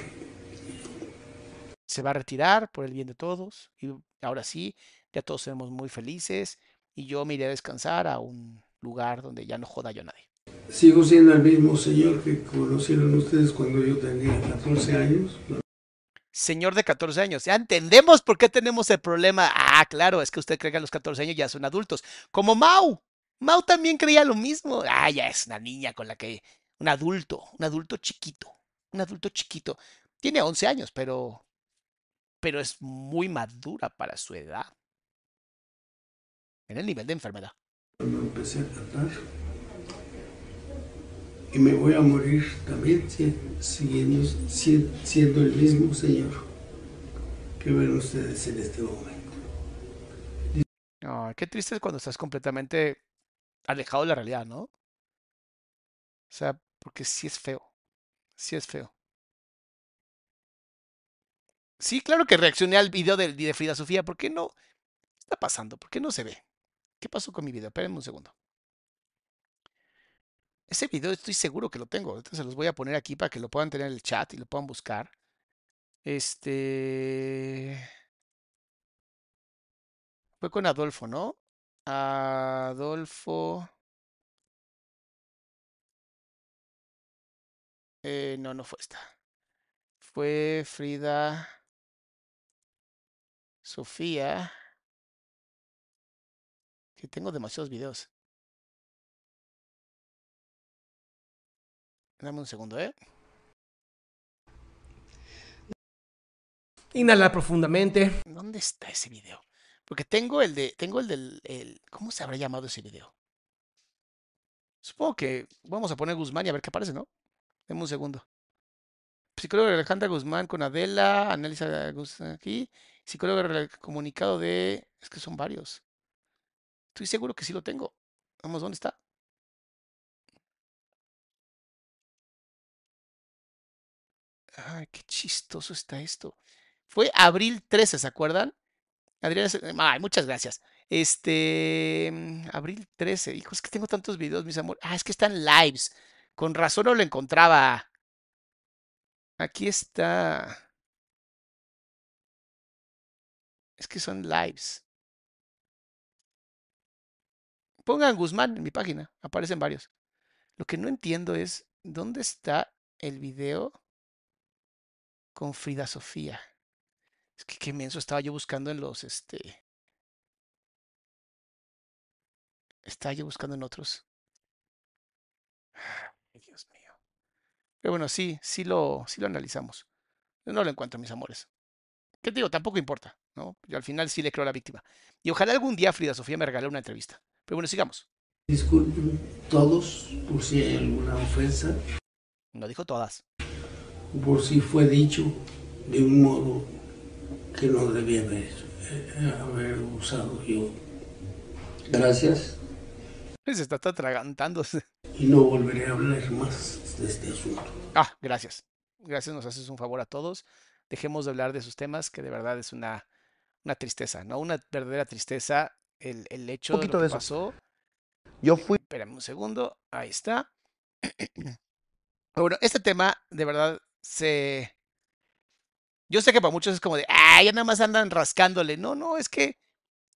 Se va a retirar por el bien de todos. Y ahora sí, ya todos seremos muy felices. Y yo me iré a descansar a un lugar donde ya no joda yo a nadie. sigo siendo el mismo señor que conocieron ustedes cuando yo tenía 14 años. Señor de 14 años, ya entendemos por qué tenemos el problema. Ah, claro, es que usted cree que a los 14 años ya son adultos. Como Mau. Mau también creía lo mismo. Ah, ya es una niña con la que... Un adulto, un adulto chiquito. Un adulto chiquito. Tiene 11 años, pero... Pero es muy madura para su edad. En el nivel de enfermedad. Cuando empecé a cantar. Y me voy a morir también si- siguiendo, si- siendo el mismo señor que ven ustedes en este momento. Ay, qué triste es cuando estás completamente alejado de la realidad, ¿no? O sea, porque sí es feo. Sí es feo. Sí, claro que reaccioné al video de, de Frida Sofía. ¿Por qué no? ¿Qué está pasando? ¿Por qué no se ve? ¿Qué pasó con mi video? Espérenme un segundo. Ese video estoy seguro que lo tengo. Entonces los voy a poner aquí para que lo puedan tener en el chat y lo puedan buscar. Este. Fue con Adolfo, ¿no? Adolfo. Eh, no, no fue esta. Fue Frida. Sofía. Que tengo demasiados videos. Dame un segundo, ¿eh? Inhala profundamente. ¿Dónde está ese video? Porque tengo el de, tengo el del, el, ¿cómo se habrá llamado ese video? Supongo que vamos a poner Guzmán y a ver qué aparece, ¿no? Deme un segundo. Psicóloga Alejandra Guzmán con Adela, analiza aquí. Psicóloga comunicado de, es que son varios. Estoy seguro que sí lo tengo. Vamos, ¿dónde está? Ay, qué chistoso está esto. Fue abril 13, ¿se acuerdan? Adriana, Se- ay, muchas gracias. Este, mm, abril 13, hijo, es que tengo tantos videos, mis amores. Ah, es que están lives. Con razón no lo encontraba. Aquí está. Es que son lives. Pongan Guzmán en mi página, aparecen varios. Lo que no entiendo es, ¿dónde está el video con Frida Sofía? Es que qué menso estaba yo buscando en los, este, Estaba yo buscando en otros. Ay, Dios mío. Pero bueno, sí, sí lo, sí lo analizamos. No lo encuentro, mis amores. ¿Qué te digo? Tampoco importa, ¿no? Yo al final sí le creo a la víctima. Y ojalá algún día Frida Sofía me regale una entrevista. Pero bueno, sigamos. Disculpen todos por si hay alguna ofensa, No dijo todas. Por si fue dicho de un modo que no debía haber, eh, haber usado yo. Gracias Se está atragantándose. y no volveré a hablar más de este asunto. Ah, gracias. Gracias, nos haces un favor a todos. Dejemos de hablar de esos temas, que de verdad es una, una tristeza, ¿no? Una verdadera tristeza el, el hecho de poquito lo de que eso. pasó. Yo fui Espérame un segundo. Ahí está. Pero Bueno, este tema de verdad se... Yo sé que para muchos es como de, ah, ya nada más andan rascándole. No, no, es que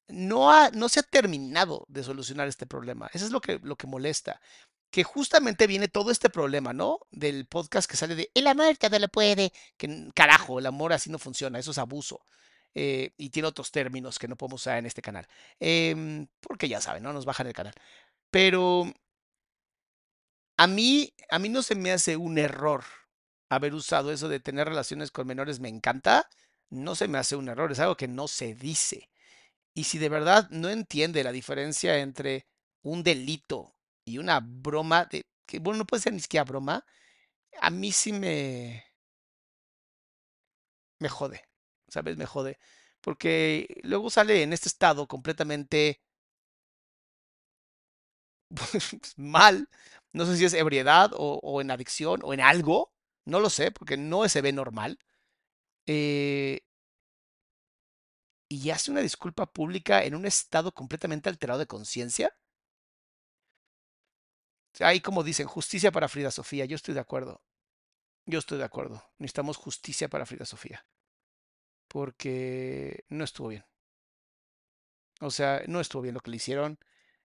no, ha, no se ha terminado de solucionar este problema. Eso es lo que, lo que molesta. Que justamente viene todo este problema, ¿no? Del podcast que sale de, el amor todo lo puede. Que carajo, el amor así no funciona, eso es abuso. Eh, y tiene otros términos que no podemos usar en este canal. Em, porque ya saben, ¿no? Nos bajan el canal. Pero a mí, a mí no se me hace un error haber usado eso de tener relaciones con menores, me encanta. No se me hace un error, es algo que no se dice. Y si de verdad no entiende la diferencia entre un delito y una broma, de, que bueno, no puede ser ni siquiera broma, a mí sí me, me jode, ¿sabes? Me jode. Porque luego sale en este estado completamente mal. No sé si es ebriedad o, o en adicción o en algo. No lo sé, porque no se ve normal. Eh, y hace una disculpa pública en un estado completamente alterado de conciencia. Ahí como dicen, justicia para Frida Sofía. Yo estoy de acuerdo. Yo estoy de acuerdo. Necesitamos justicia para Frida Sofía. Porque no estuvo bien. O sea, no estuvo bien lo que le hicieron.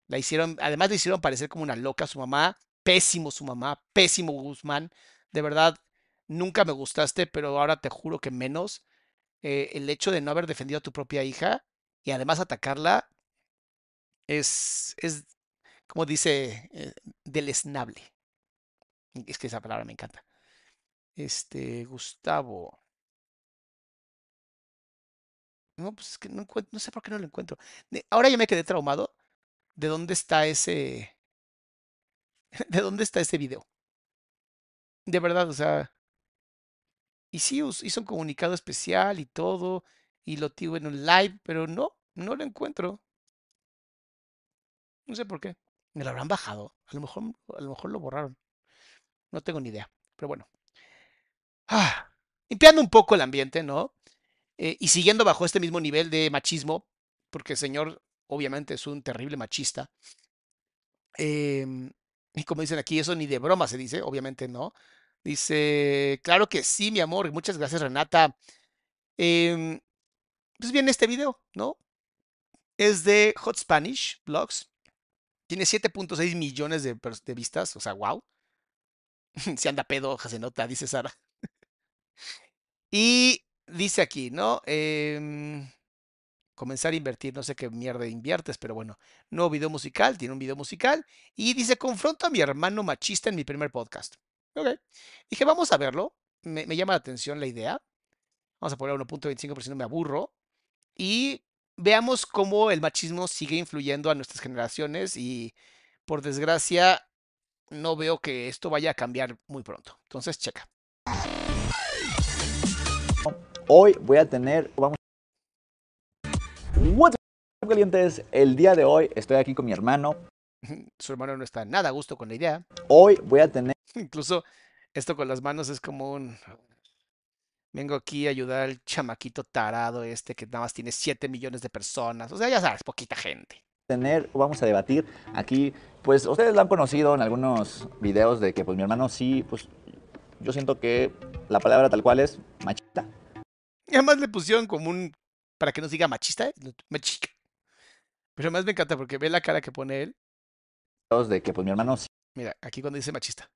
La hicieron, además le hicieron parecer como una loca a su mamá. Pésimo su mamá, pésimo Guzmán. De verdad, nunca me gustaste, pero ahora te juro que menos. Eh, el hecho de no haber defendido a tu propia hija y además atacarla es, es como dice, eh. Es que esa palabra me encanta. Este, Gustavo. No, pues es que no encuentro, no sé por qué no lo encuentro. Ahora ya me quedé traumado. ¿De dónde está ese? ¿De dónde está ese video? De verdad, o sea. Y sí, hizo un comunicado especial y todo. Y lo tuvo en un live, pero no, no lo encuentro. No sé por qué. Me lo habrán bajado. A lo mejor, a lo mejor lo borraron. No tengo ni idea. Pero bueno. Ah, limpiando un poco el ambiente, ¿no? Eh, y siguiendo bajo este mismo nivel de machismo, porque el señor obviamente es un terrible machista. Em, y como dicen aquí, eso ni de broma se dice, obviamente no. Dice, claro que sí, mi amor, muchas gracias, Renata. Em, pues viene este video, ¿no? Es de Hot Spanish Blogs. Tiene 7.6 millones de vistas, o sea, wow. Se anda pedo, se nota, dice Sara. Y dice aquí, ¿no? Em, comenzar a invertir, no sé qué mierda inviertes, pero bueno, nuevo video musical, tiene un video musical y dice, confronto a mi hermano machista en mi primer podcast. Ok, dije, vamos a verlo, me, llama la atención la idea, vamos a poner 1.25%, me aburro y veamos cómo el machismo sigue influyendo a nuestras generaciones y por desgracia no veo que esto vaya a cambiar muy pronto. Entonces, checa. Hoy voy a tener, vamos. What's up, calientes? El día de hoy estoy aquí con mi hermano. Su hermano no está nada a gusto con la idea. Hoy voy a tener Incluso esto con las manos es como un... Vengo aquí a ayudar al chamaquito tarado este que nada más tiene 7 millones de personas. O sea, ya sabes, poquita gente. tener, vamos a debatir aquí, pues ustedes lo han conocido en algunos videos de que pues mi hermano sí, pues yo siento que la palabra tal cual es machista. Y además le pusieron como un... Para que no diga machista, ¿eh? machica. Pero además me encanta porque ve la cara que pone él. De que pues mi hermano sí, Mira, aquí cuando dice machista.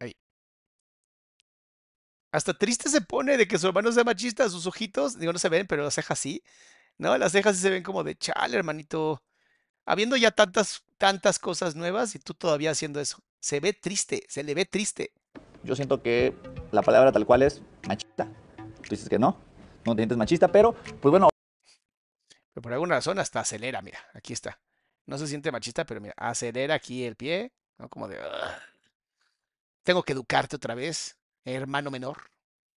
Ahí. Hasta triste se pone de que su hermano sea machista, sus ojitos, digo, no se ven, pero las cejas sí. No, las cejas sí se ven como de chale, hermanito. Habiendo ya tantas, tantas cosas nuevas y tú todavía haciendo eso. Se ve triste, se le ve triste. Yo siento que la palabra tal cual es machista. Tú dices que no, no te sientes machista, pero pues bueno, Pero por alguna razón hasta acelera, mira, aquí está. No se siente machista, pero mira, acelera aquí el pie, ¿no? Como de... "Ugh". Tengo que educarte otra vez, hermano menor.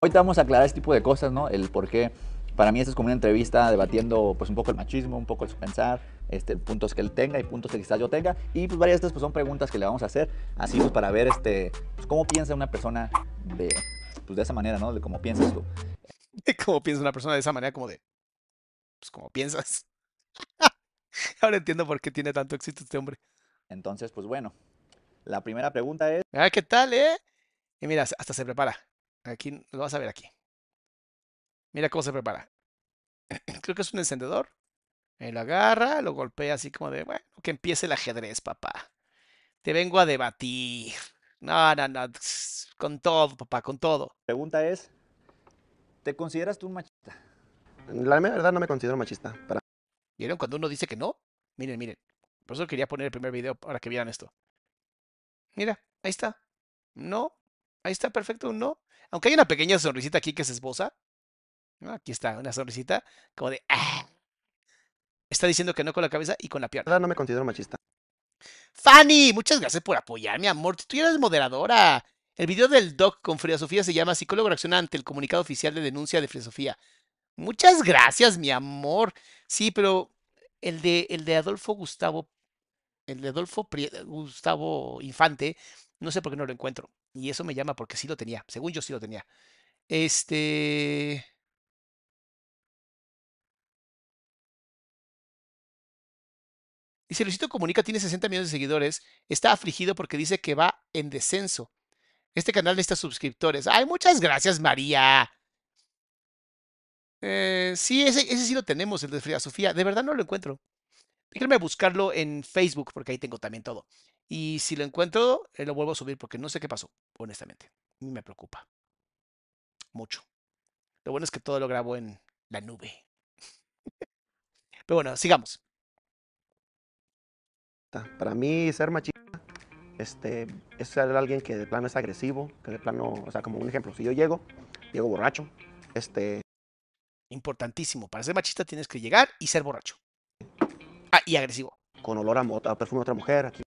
Hoy te vamos a aclarar este tipo de cosas, ¿no? El por qué. Para mí esto es como una entrevista debatiendo pues un poco el machismo, un poco el su pensar, este, puntos que él tenga y puntos que quizás yo tenga. Y pues varias de estas pues, son preguntas que le vamos a hacer, así pues para ver este, pues, cómo piensa una persona de, pues, de esa manera, ¿no? De cómo piensas tú. ¿Cómo piensa una persona de esa manera? Como de... Pues como piensas. Ahora entiendo por qué tiene tanto éxito este hombre. Entonces, pues bueno, la primera pregunta es, Ah, ¿qué tal, eh? Y mira, hasta se prepara. Aquí, lo vas a ver aquí. Mira cómo se prepara. Creo que es un encendedor. Él lo agarra, lo golpea así como de, bueno, que empiece el ajedrez, papá. Te vengo a debatir. No, no, no. Con todo, papá, con todo. pregunta es, ¿te consideras tú un machista? La verdad no me considero machista. Para ¿Vieron cuando uno dice que no? Miren, miren. Por eso quería poner el primer video para que vieran esto. Mira, ahí está. No. Ahí está, perfecto, un no. Aunque hay una pequeña sonrisita aquí que se esboza. Aquí está, una sonrisita como de... "Ah". Está diciendo que no con la cabeza y con la la pierna. verdad no me considero machista. Fanny, muchas gracias por apoyarme, amor. Tú ya eres moderadora. El video del doc con Frida Sofía se llama Psicólogo reacciona ante el comunicado oficial de denuncia de Frida Sofía. Muchas gracias, mi amor. Sí, pero el de, el de Adolfo Gustavo, el de Adolfo Prie- Gustavo Infante, no sé por qué no lo encuentro. Y eso me llama porque sí lo tenía. Según yo sí lo tenía. Este. Dice Luisito Comunica tiene 60 millones de seguidores. Está afligido porque dice que va en descenso. Este canal necesita suscriptores. ¡Ay, muchas gracias, María! Eh, sí, ese, sí lo tenemos, el de Frida Sofía. De verdad no lo encuentro. Déjenme buscarlo en Facebook porque ahí tengo también todo. Y si lo encuentro, eh, lo vuelvo a subir porque no sé qué pasó, honestamente. A mí me preocupa. Mucho. Lo bueno es que todo lo grabo en la nube. Pero bueno, sigamos. Para mí ser machista este, es ser alguien que de plano es agresivo, que de plano, o sea, como un ejemplo, si yo llego, llego borracho, este, Importantísimo. Para ser machista tienes que llegar y ser borracho. Ah, y agresivo. con olor a, mota, a perfume de otra mujer, aquí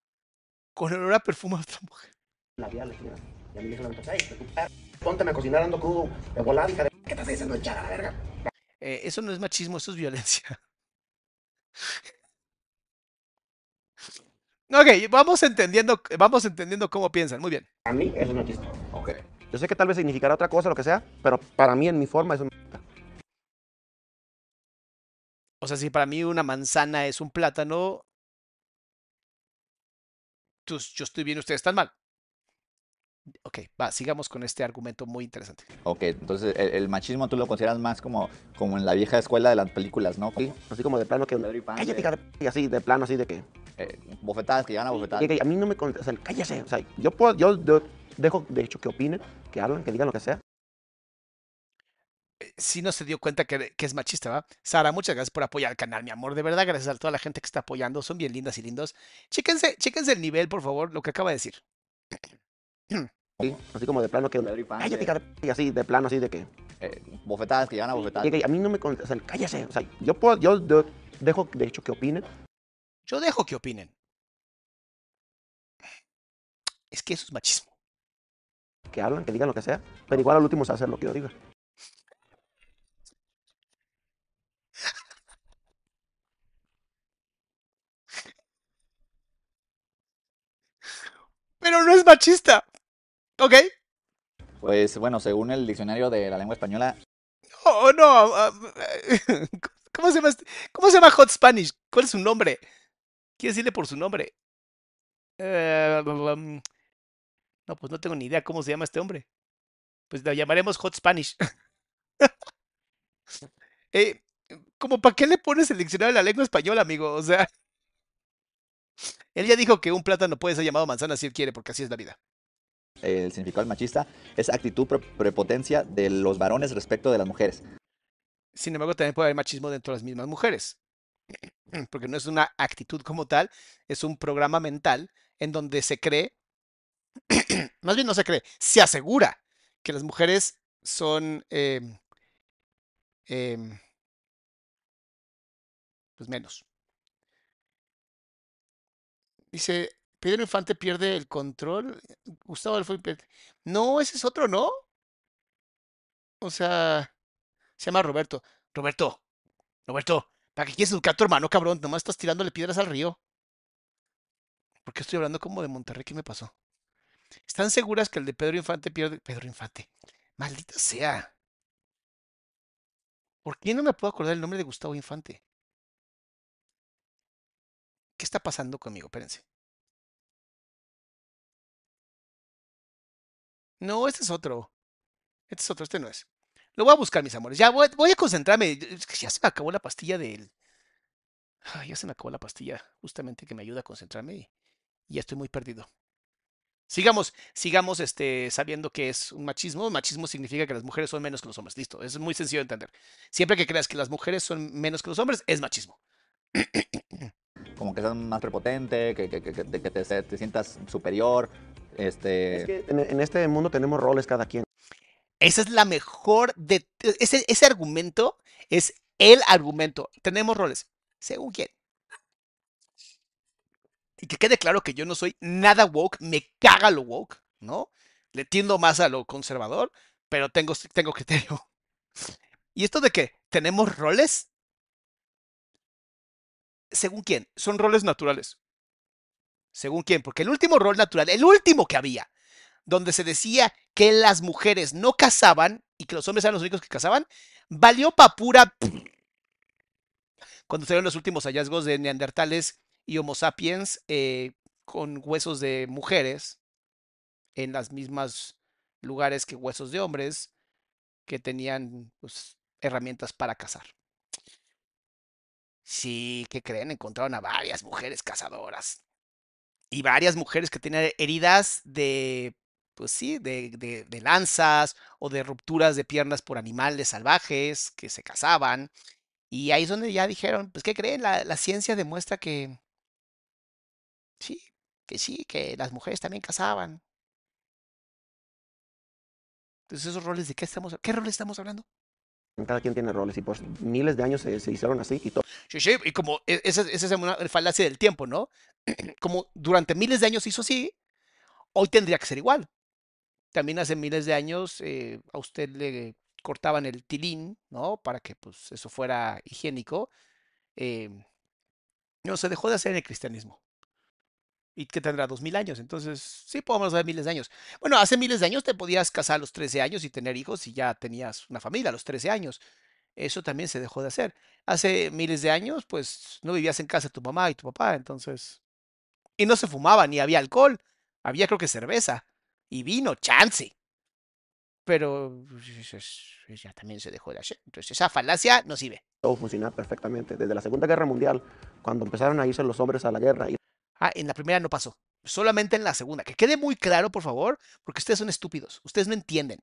Con olor a perfume a otra mujer. labiales, mira. Y a mí me "Ey, tu perra, pónteme a cocinar ando crudo, de volada, hija de... ¿Qué estás diciendo, echar a la verga? Eh, eso no es machismo, eso es violencia. Ok, vamos entendiendo, vamos entendiendo cómo piensan. Muy bien. A mí eso es machista. Ok. Yo sé que tal vez significará otra cosa, lo que sea, pero para mí, en mi forma, eso es machista. O sea, si para mí una manzana es un plátano, pues yo estoy bien, ustedes están mal. Ok, va, sigamos con este argumento muy interesante. Ok, entonces el, el machismo tú lo consideras más como, como en la vieja escuela de las películas, ¿no? Sí, así como de plano que... Cállate. Y así, de plano, así de que... eh, bofetadas, que llegan a bofetadas. Y a mí no me... O sea, cállese. O sea, yo puedo... Yo, yo dejo, de hecho, que opinen, que hablen, que digan lo que sea. Si no se dio cuenta que, que es machista, ¿va? Sara, muchas gracias por apoyar el canal, mi amor. De verdad, gracias a toda la gente que está apoyando. Son bien lindas y lindos. Chéquense, chéquense el nivel, por favor, lo que acaba de decir. Sí, así como de plano que... Cállate, de... Así, de plano, así de que... eh, bofetadas, que llegan a bofetadas. A mí no me... con- O sea, cállese. O sea, yo puedo... Yo, yo dejo, de hecho, que opinen. Yo dejo que opinen. Es que eso es machismo. que hablan, que digan lo que sea, pero igual al último se hace lo que yo diga. Pero no es machista. ¿Ok? Pues bueno, según el diccionario de la lengua española, Oh, no. ah, ¿Cómo se llama este- ¿Cómo se llama Hot Spanish? ¿Cuál es su nombre? ¿Quieres decirle por su nombre? Eh, um, no, pues no tengo ni idea cómo se llama este hombre. Pues lo llamaremos Hot Spanish. eh, ¿Cómo para qué le pones el diccionario de la lengua española, amigo? O sea, él ya dijo que un plátano puede ser llamado manzana si él quiere, porque así es la vida. el significado del machista es actitud pre- prepotencia de los varones respecto de las mujeres. Sin embargo, también puede haber machismo dentro de las mismas mujeres. Porque no es una actitud como tal, es un programa mental en donde se cree, más bien no se cree, se asegura que las mujeres son em, em, pues menos. Dice, Pedro Infante pierde el control. Gustavo Adolfo pierde- No, ese es otro, ¿no? O sea, se llama Roberto. Roberto, Roberto, ¿para qué quieres educar a tu hermano, cabrón? Nomás estás tirándole piedras al río. ¿Por qué estoy hablando como de Monterrey? ¿Qué me pasó? ¿Están seguras que el de Pedro Infante pierde? Pedro Infante. Maldita sea. ¿Por qué no me puedo acordar el nombre de Gustavo Infante? ¿Qué está pasando conmigo? Espérense. No, este es otro. Este es otro, este no es. Lo voy a buscar, mis amores. Ya voy, voy a concentrarme. Ya se me acabó la pastilla del. Ay, ya se me acabó la pastilla, justamente que me ayuda a concentrarme y, y ya estoy muy perdido. Sigamos, sigamos este, sabiendo que es un machismo. Machismo significa que las mujeres son menos que los hombres. Listo, es muy sencillo de entender. Siempre que creas que las mujeres son menos que los hombres, es machismo. Como que seas más prepotente, que, que, que, que te, que te se- te sientas superior. Este, Es que en, en este mundo tenemos roles cada quien. Esa es la mejor de ese, ese argumento es el argumento. Tenemos roles. Según quién. Y que quede claro que yo no soy nada woke, me caga lo woke, ¿no? Le tiendo más a lo conservador, pero tengo, tengo criterio. ¿Y esto de qué? ¿Tenemos roles? ¿Según quién? Son roles naturales. ¿Según quién? Porque el último rol natural, el último que había, donde se decía que las mujeres no casaban y que los hombres eran los únicos que casaban, valió pa' pura. Cuando salieron los últimos hallazgos de neandertales y Homo sapiens eh, con huesos de mujeres en las mismas lugares que huesos de hombres que tenían pues, herramientas para cazar. Sí, ¿qué creen? Encontraron a varias mujeres cazadoras. Y varias mujeres que tenían heridas de, pues sí, de, de, de lanzas o de rupturas de piernas por animales salvajes que se cazaban. Y ahí es donde ya dijeron, pues, ¿qué creen? La, la ciencia demuestra que sí, que sí, que las mujeres también cazaban. Entonces, esos roles de qué estamos, ¿qué roles estamos hablando? Cada quien tiene roles y por miles de años se, se hicieron así y todo. Sí, sí, y como e- esa, esa es una falacia del tiempo, ¿no? Como durante miles de años hizo así, hoy tendría que ser igual. También hace miles de años eh, a usted le cortaban el tilín, ¿no? Para que pues eso fuera higiénico. Eh, no, se dejó de hacer en el cristianismo. Y que tendrá dos mil años. Entonces, sí podemos ver miles de años. Bueno, hace miles de años te podías casar a los 13 años y tener hijos y ya tenías una familia a los 13 años. Eso también se dejó de hacer. Hace miles de años, pues no vivías en casa tu mamá y tu papá, entonces. Y no se fumaba, ni había alcohol. Había, creo que cerveza y vino, chance. Pero pues, ya también se dejó de hacer. Entonces, esa falacia no sirve. todo funcionaba perfectamente. Desde la Segunda Guerra Mundial, cuando empezaron a irse los hombres a la guerra, y Ah, en la primera no pasó. Solamente en la segunda. Que quede muy claro, por favor, porque ustedes son estúpidos. Ustedes no entienden.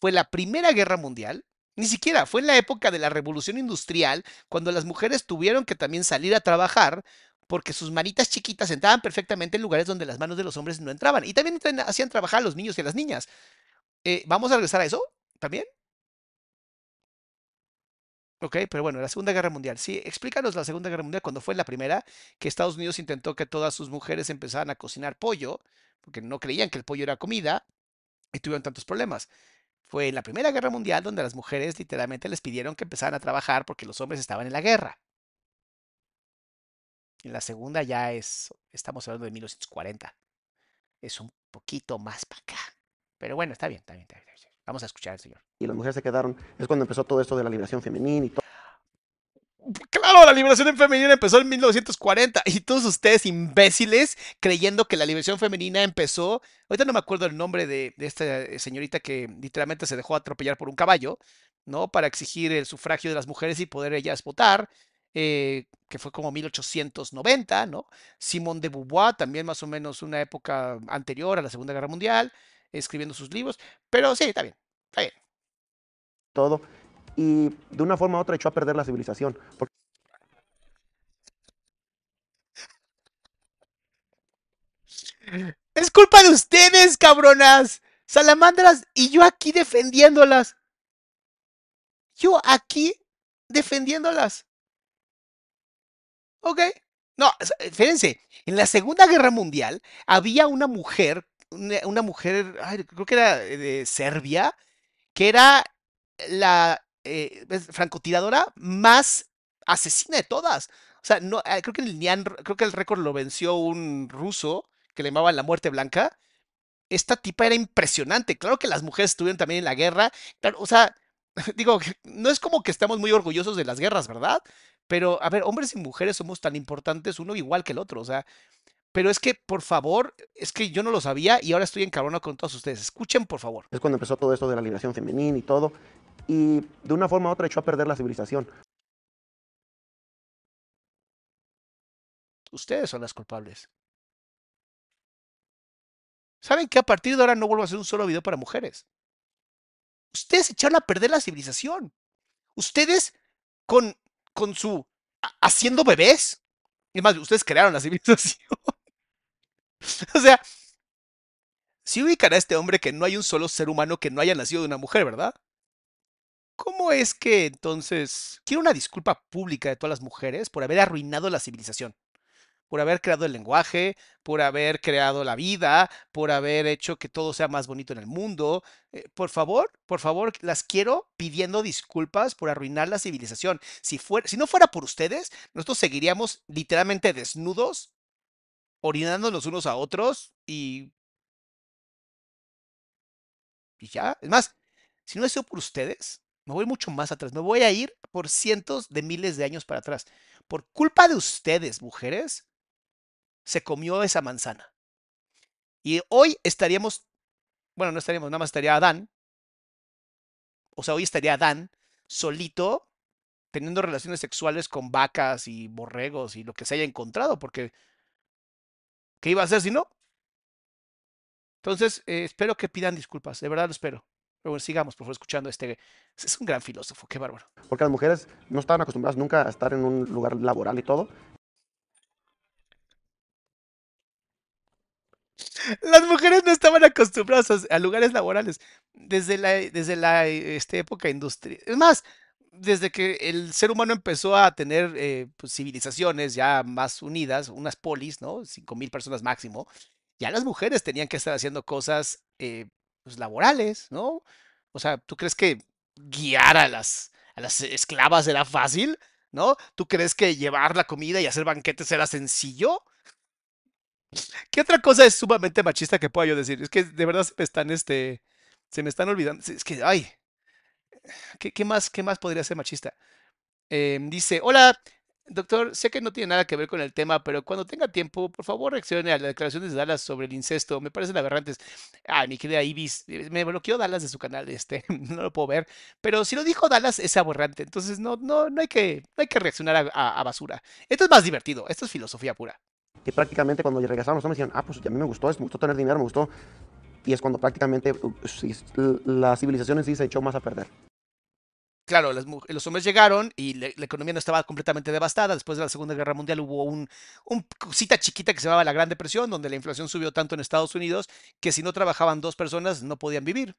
Fue la Primera Guerra Mundial. Ni siquiera fue en la época de la Revolución Industrial, cuando las mujeres tuvieron que también salir a trabajar porque sus manitas chiquitas entraban perfectamente en lugares donde las manos de los hombres no entraban. Y también hacían trabajar a los niños y a las niñas. Eh, ¿Vamos a regresar a eso también? Ok, pero bueno, la Segunda Guerra Mundial. Sí, explícanos la Segunda Guerra Mundial cuando fue la primera, que Estados Unidos intentó que todas sus mujeres empezaran a cocinar pollo, porque no creían que el pollo era comida, y tuvieron tantos problemas. Fue en la Primera Guerra Mundial donde las mujeres literalmente les pidieron que empezaran a trabajar porque los hombres estaban en la guerra. En la segunda ya es, estamos hablando de 1940. Es un poquito más para acá. Pero bueno, está bien, está bien, está bien. está bien. Vamos a escuchar al señor. y las mujeres se quedaron. Es cuando empezó todo esto de la liberación femenina y todo. Claro, la liberación femenina empezó en 1940 y todos ustedes imbéciles creyendo que la liberación femenina empezó, ahorita no me acuerdo el nombre de, de esta señorita que literalmente se dejó atropellar por un caballo, ¿no? Para exigir el sufragio de las mujeres y poder ellas votar, eh, que fue como 1890, ¿no? Simone de Beauvoir, también más o menos una época anterior a la Segunda Guerra Mundial, escribiendo sus libros, pero sí, está bien, está bien. todo. y de una forma u otra echó a perder la civilización. Porque Es culpa de ustedes, cabronas. Salamandras y yo aquí defendiéndolas. Yo aquí defendiéndolas. ¿Ok? No, fíjense, en la Segunda Guerra Mundial había una mujer, una, mujer, creo que era de Serbia, que era la eh, francotiradora más asesina de todas. O sea, no, eh, creo que el creo que el récord lo venció un ruso que le llamaban la muerte blanca. Esta tipa era impresionante. Claro que las mujeres estuvieron también en la guerra. O sea, digo, no es como que estamos muy orgullosos de las guerras, ¿verdad? Pero, a ver, hombres y mujeres somos tan importantes, uno igual que el otro. O sea, pero es que, por favor, es que yo no lo sabía y ahora estoy encabronado con todos ustedes. Escuchen, por favor. es cuando empezó todo esto de la liberación femenina y todo, y de una forma u otra echó a perder la civilización. Ustedes son las culpables. ¿Saben que a partir de ahora no vuelvo a hacer un solo video para mujeres? Ustedes echaron a perder la civilización. Ustedes con, con su ha- haciendo bebés. Es más, ustedes crearon la civilización. o sea, si ubican a este hombre que no hay un solo ser humano que no haya nacido de una mujer, ¿verdad? ¿Cómo es que entonces quiero una disculpa pública de todas las mujeres por haber arruinado la civilización? por haber creado el lenguaje, por haber creado la vida, por haber hecho que todo sea más bonito en el mundo. Eh, por favor, por favor, las quiero pidiendo disculpas por arruinar la civilización. Si, fuera, si no fuera por ustedes, nosotros seguiríamos literalmente desnudos, orinándonos unos a otros y... Y ya. Es más, si no es sido por ustedes, me voy mucho más atrás. Me voy a ir por cientos de miles de años para atrás. Por culpa de ustedes, mujeres, se comió esa manzana. Y hoy estaríamos, bueno, no estaríamos, nada más estaría Adán. O sea, hoy estaría Adán solito teniendo relaciones sexuales con vacas y borregos y lo que se haya encontrado, porque ¿qué iba a hacer si no? Entonces, eh, espero que pidan disculpas, de verdad lo espero. Pero bueno, sigamos, por favor, escuchando este. Es un gran filósofo, qué bárbaro. Porque las mujeres no estaban acostumbradas nunca a estar en un lugar laboral y todo. Las mujeres no estaban acostumbradas a, a lugares laborales desde la, desde la este, época industrial. Es más, desde que el ser humano empezó a tener eh, pues, civilizaciones ya más unidas, unas polis, ¿no? Cinco mil personas máximo, ya las mujeres tenían que estar haciendo cosas eh, pues, laborales, ¿no? O sea, ¿tú crees que guiar a las, a las esclavas era fácil? ¿No? ¿Tú crees que llevar la comida y hacer banquetes era sencillo? ¿Qué otra cosa es sumamente machista que pueda yo decir? Es que de verdad se me están, este, se me están olvidando. Es que, ay, ¿qué, más, qué más podría ser machista? Eh, dice, hola, doctor, sé que no tiene nada que ver con el tema, pero cuando tenga tiempo, por favor reaccione a las declaraciones de Dallas sobre el incesto. Me parecen aberrantes. Ay, mi querida Ibis, eh, me bloqueó Dallas de su canal, este, no lo puedo ver. Pero si lo dijo Dallas, es aberrante. Entonces no, no, no hay que, no hay que reaccionar a, basura. Esto es más divertido, esto es filosofía pura. Y prácticamente cuando regresaron los hombres decían, ah, pues a mí me gustó, me gustó tener dinero, me gustó. Y es cuando prácticamente uh, la civilización en sí se echó más a perder. Claro, las los hombres llegaron y la economía no estaba completamente devastada. Después de la Segunda Guerra Mundial hubo un, un cosita chiquita que se llamaba la Gran Depresión, donde la inflación subió tanto en Estados Unidos que si no trabajaban dos personas no podían vivir.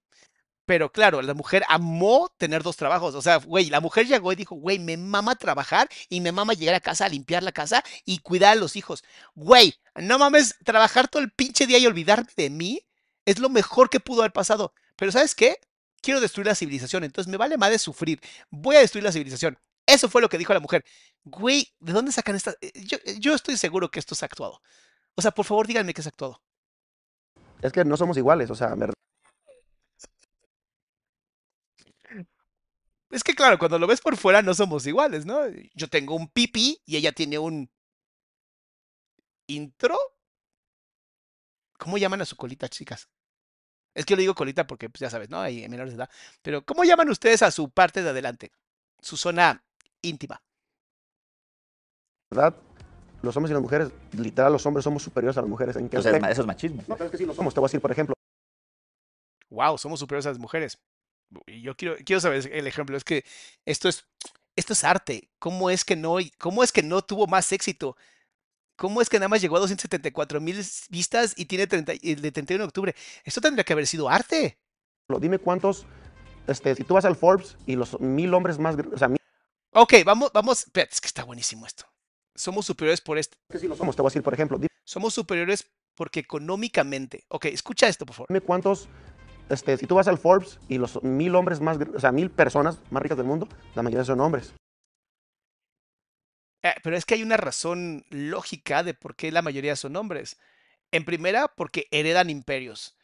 Pero claro, la mujer amó tener dos trabajos. O sea, güey, la mujer llegó y dijo, güey, me mama trabajar y me mama llegar a casa a limpiar la casa y cuidar a los hijos. Güey, no mames, trabajar todo el pinche día y olvidarme de mí es lo mejor que pudo haber pasado. Pero ¿sabes qué? Quiero destruir la civilización, entonces me vale más de sufrir. Voy a destruir la civilización. Eso fue lo que dijo la mujer. Güey, ¿de dónde sacan esta? eh, Yo, yo estoy seguro que esto es actuado. O sea, por favor, díganme que es actuado. Es que no somos iguales, o sea, me Es que claro, cuando lo ves por fuera no somos iguales, ¿no? Yo tengo un pipi y ella tiene un intro. ¿Cómo llaman a su colita, chicas? Es que yo le digo colita porque, pues ya sabes, ¿no? Hay menores de edad. Pero, ¿cómo llaman ustedes a su parte de adelante? Su zona íntima. verdad, los hombres y las mujeres, literal, los hombres somos superiores a las mujeres. ¿En qué O sea, aspecto? eso es machismo. No, pero es que sí lo somos. Te voy a decir, por ejemplo, Wow, somos superiores a las mujeres. y yo quiero, quiero saber el ejemplo, es que esto es, esto es arte. ¿Cómo es que no, cómo es que no tuvo más éxito? ¿Cómo es que nada más llegó a 274 mil vistas y tiene 30, el de 31 de octubre? Esto tendría que haber sido arte. Dime cuántos, este, si tú vas al Forbes y los mil hombres más, o sea, mil- Ok, vamos, vamos, espérate, es que está buenísimo esto. Somos superiores por esto. que sí lo somos, te voy a decir, por ejemplo, Somos superiores porque económicamente. Ok, escucha esto, por favor. dime cuántos, este, si tú vas al Forbes y los mil hombres más, o sea, mil personas más ricas del mundo, la mayoría son hombres. Eh, pero es que hay una razón lógica de por qué la mayoría son hombres. En primera, porque heredan imperios.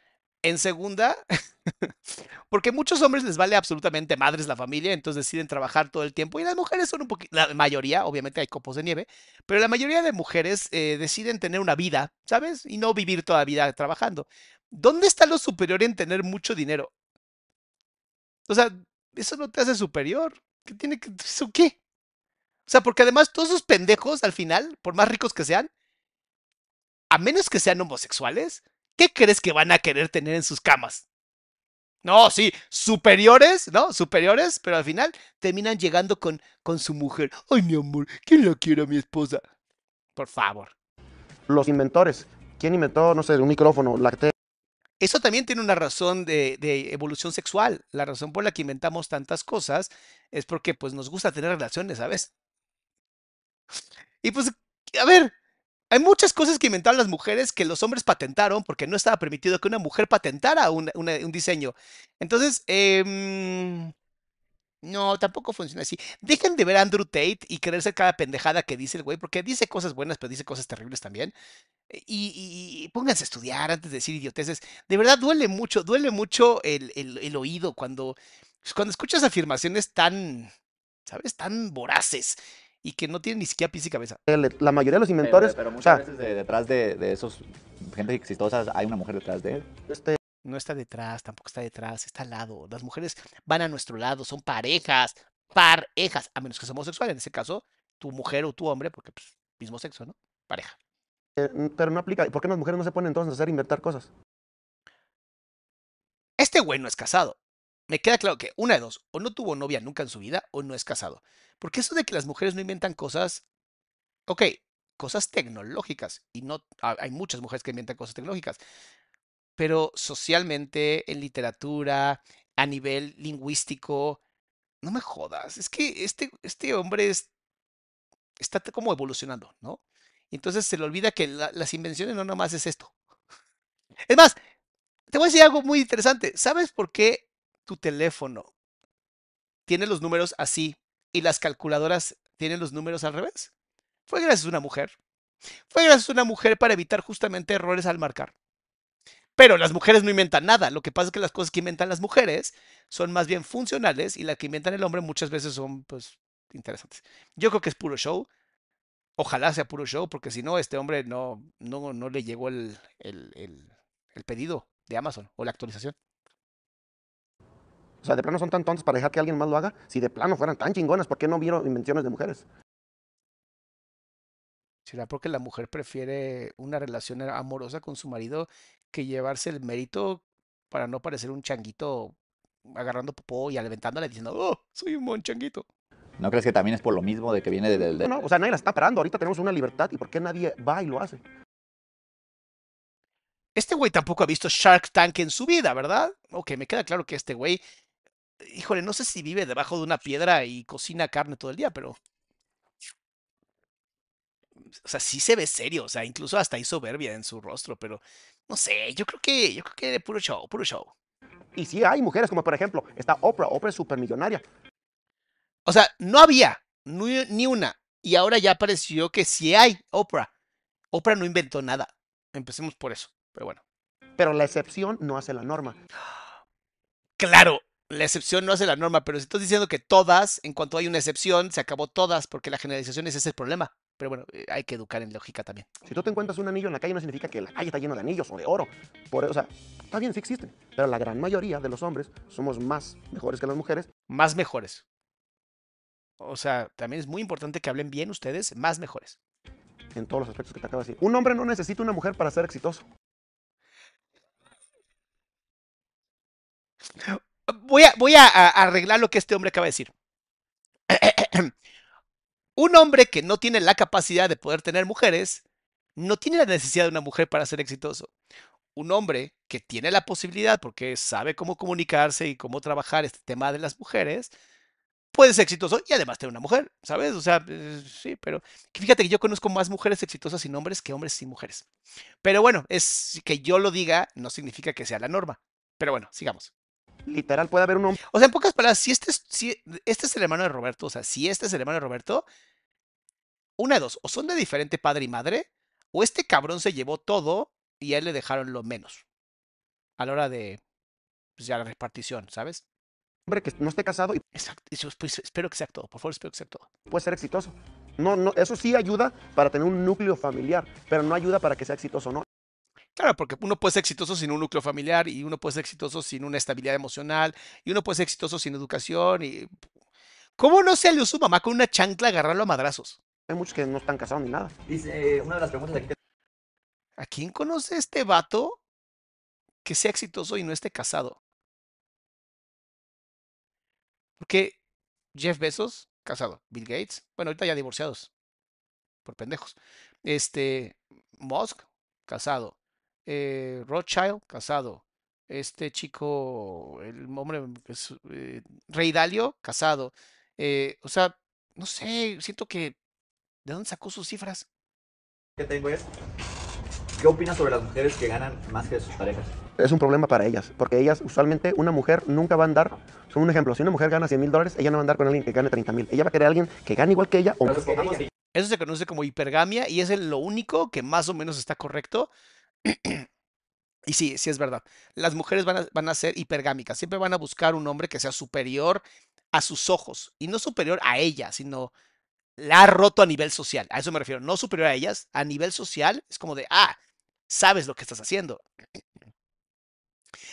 En segunda, porque muchos hombres les vale absolutamente madres la familia, entonces deciden trabajar todo el tiempo. Y las mujeres son un poquito, la mayoría, obviamente hay copos de nieve, pero la mayoría de mujeres eh, deciden tener una vida, ¿sabes? Y no vivir toda la vida trabajando. ¿Dónde está lo superior en tener mucho dinero? O sea, eso no te hace superior. ¿Qué tiene que, eso qué? O sea, porque además todos esos pendejos al final, por más ricos que sean, a menos que sean homosexuales, ¿qué crees que van a querer tener en sus camas? No, sí, superiores, ¿no? Superiores, pero al final terminan llegando con, con su mujer. Ay, mi amor, ¿quién la quiere a mi esposa? Por favor. Los inventores, ¿quién inventó, no sé, un micrófono, la? Eso también tiene una razón de, de evolución sexual. La razón por la que inventamos tantas cosas es porque pues nos gusta tener relaciones, ¿sabes? Y pues, a ver, hay muchas cosas que inventaron las mujeres que los hombres patentaron porque no estaba permitido que una mujer patentara un, un diseño. Entonces, em, no, tampoco funciona así. Dejen de ver Andrew Tate y creerse cada pendejada que dice el güey, porque dice cosas buenas, pero dice cosas terribles también. E- Y, pónganse a estudiar antes de decir idioteces. De verdad duele mucho, duele mucho el, el- el oído cuando, cuando escuchas afirmaciones tan, ¿sabes? Tan voraces y que no tienen ni siquiera pies y cabeza. La mayoría de los inventores, pero muchas sea, veces de- detrás de, de esos gente exitosa hay una mujer detrás de él. este, No está detrás, tampoco está detrás, está al lado. Las mujeres van a nuestro lado, son parejas, parejas, a menos que seamos homosexual, en ese caso, tu mujer o tu hombre, porque pues, mismo sexo, ¿no? Pareja. eh, pero no aplica. ¿Por qué las mujeres no se ponen entonces a hacer inventar cosas? Este güey no es casado. Me queda claro que una de dos, o no tuvo novia nunca en su vida, o no es casado. Porque eso de que las mujeres no inventan cosas, ok, cosas tecnológicas, y no, ha- hay muchas mujeres que inventan cosas tecnológicas, pero socialmente, en literatura, a nivel lingüístico, no me jodas, es que este, este hombre es- está como evolucionando, ¿no? Entonces se le olvida que la- las invenciones no nomás es esto. Es más, te voy a decir algo muy interesante. ¿Sabes por qué tu teléfono tiene los números así y las calculadoras tienen los números al revés? Fue gracias a una mujer. Fue gracias a una mujer para evitar justamente errores al marcar. Pero las mujeres no inventan nada. Lo que pasa es que las cosas que inventan las mujeres son más bien funcionales y las que inventan el hombre muchas veces son, pues, interesantes. Yo creo que es puro show. Ojalá sea puro show, porque si no, este hombre no, no, no le llegó el, el, el- el pedido de Amazon o la actualización. O sea, de plano son tan tontos para dejar que alguien más lo haga. Si de plano fueran tan chingonas, ¿por qué no vieron invenciones de mujeres? ¿Será porque la mujer prefiere una relación amorosa con su marido que llevarse el mérito para no parecer un changuito agarrando popó y aventándole diciendo, oh, soy un buen changuito? ¿No crees que también es por lo mismo de que viene de- del... de- No, no, o sea, nadie la está parando. Ahorita tenemos una libertad. ¿Y por qué nadie va y lo hace? Este güey tampoco ha visto Shark Tank en su vida, ¿verdad? Ok, me queda claro que este güey, híjole, no sé si vive debajo de una piedra y cocina carne todo el día, pero... O sea, sí se ve serio, o sea, incluso hasta hay soberbia en su rostro, pero no sé, yo creo que, yo creo que puro show, puro show. Y sí hay mujeres, como por ejemplo, está Oprah. Oprah es súper millonaria. O sea, no había ni, ni una. Y ahora ya apareció que sí hay Oprah. Oprah no inventó nada. Empecemos por eso. Pero bueno. Pero la excepción no hace la norma. Claro, la excepción no hace la norma, pero si estás diciendo que todas, en cuanto hay una excepción, se acabó todas, porque la generalización ese es el problema. Pero bueno, eh, hay que educar en lógica también. Si tú te encuentras un anillo en la calle, no significa que la calle está llena de anillos o de oro. Por, o sea, está bien, sí existen. Pero la gran mayoría de los hombres somos más mejores que las mujeres. Más mejores. O sea, también es muy importante que hablen bien ustedes, más mejores. En todos los aspectos que te acabo de decir. Un hombre no necesita una mujer para ser exitoso. Voy a, arreglar lo que este hombre acaba de decir. Un hombre que no tiene la capacidad de poder tener mujeres, no tiene la necesidad de una mujer para ser exitoso. Un hombre que tiene la posibilidad, porque sabe cómo comunicarse y cómo trabajar este tema de las mujeres, puede ser exitoso y además tener una mujer, ¿sabes? O sea, eh, sí, pero fíjate que yo conozco más mujeres exitosas sin hombres que hombres sin mujeres. Pero bueno, es que yo lo diga no significa que sea la norma. Pero bueno, sigamos. Literal, puede haber un hombre. O sea, en pocas palabras, si este, es, si este es el hermano de Roberto, o sea, si este es el hermano de Roberto, una de dos, o son de diferente padre y madre, o este cabrón se llevó todo y a él le dejaron lo menos a la hora de pues, ya la repartición, ¿sabes? hombre que no esté casado y Exacto. Pues, espero que sea todo, por favor, espero que sea todo. puede ser exitoso. No, no, eso sí ayuda para tener un núcleo familiar, pero no ayuda para que sea exitoso, ¿no? Claro, porque uno puede ser exitoso sin un núcleo familiar y uno puede ser exitoso sin una estabilidad emocional y uno puede ser exitoso sin educación y... ¿Cómo no se alió su mamá con una chancla a agarrarlo a madrazos? Hay muchos que no están casados ni nada. Dice, una de las preguntas aquí que ¿A quién conoce este vato que sea exitoso y no esté casado? Porque Jeff Bezos, casado. Bill Gates, bueno, ahorita ya divorciados. Por pendejos. Este, Musk, casado. Eh, Rothschild, casado. Este chico, el hombre, que es, eh, Rey Dalio, casado. Eh, o sea, no sé, siento que... ¿De dónde sacó sus cifras? que tengo es, ¿qué opinas sobre las mujeres que ganan más que sus parejas? Es un problema para ellas, porque ellas, usualmente, una mujer nunca va a andar. Son un ejemplo, si una mujer gana 100 mil dólares, ella no va a andar con alguien que gane 30 mil. Ella va a querer a alguien que gane igual que ella o más que ella. Eso se conoce como hipergamia y es lo único que más o menos está correcto. Y sí, sí es verdad. Las mujeres van a, van a ser hipergámicas. Siempre van a buscar un hombre que sea superior a sus ojos. Y no superior a ella, sino la ha roto a nivel social. A eso me refiero. No superior a ellas. A nivel social es como de, ah, sabes lo que estás haciendo.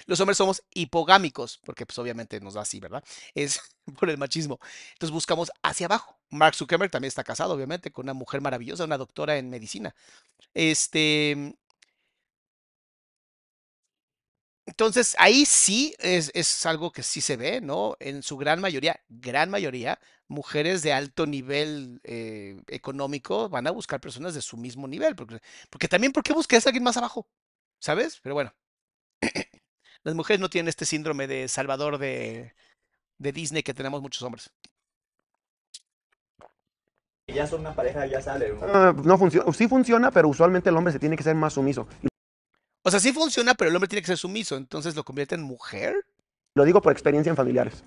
Los hombres somos hipogámicos, porque pues obviamente nos da así, ¿verdad? Es por el machismo. Entonces buscamos hacia abajo. Mark Zuckerberg también está casado, obviamente, con una mujer maravillosa, una doctora en medicina. Este, entonces ahí sí es, es algo que sí se ve, ¿no? En su gran mayoría, gran mayoría, mujeres de alto nivel eh, económico van a buscar personas de su mismo nivel, porque, porque también, ¿por qué buscas a alguien más abajo? ¿Sabes? Pero bueno, las mujeres no tienen este síndrome de salvador de, de Disney que tenemos muchos hombres. ya son una pareja, ya sale. ¿no? Ah, no funciona. Sí funciona, pero usualmente el hombre se tiene que ser más sumiso. O sea, sí funciona, pero el hombre tiene que ser sumiso, entonces lo convierte en mujer. lo digo por experiencia en familiares.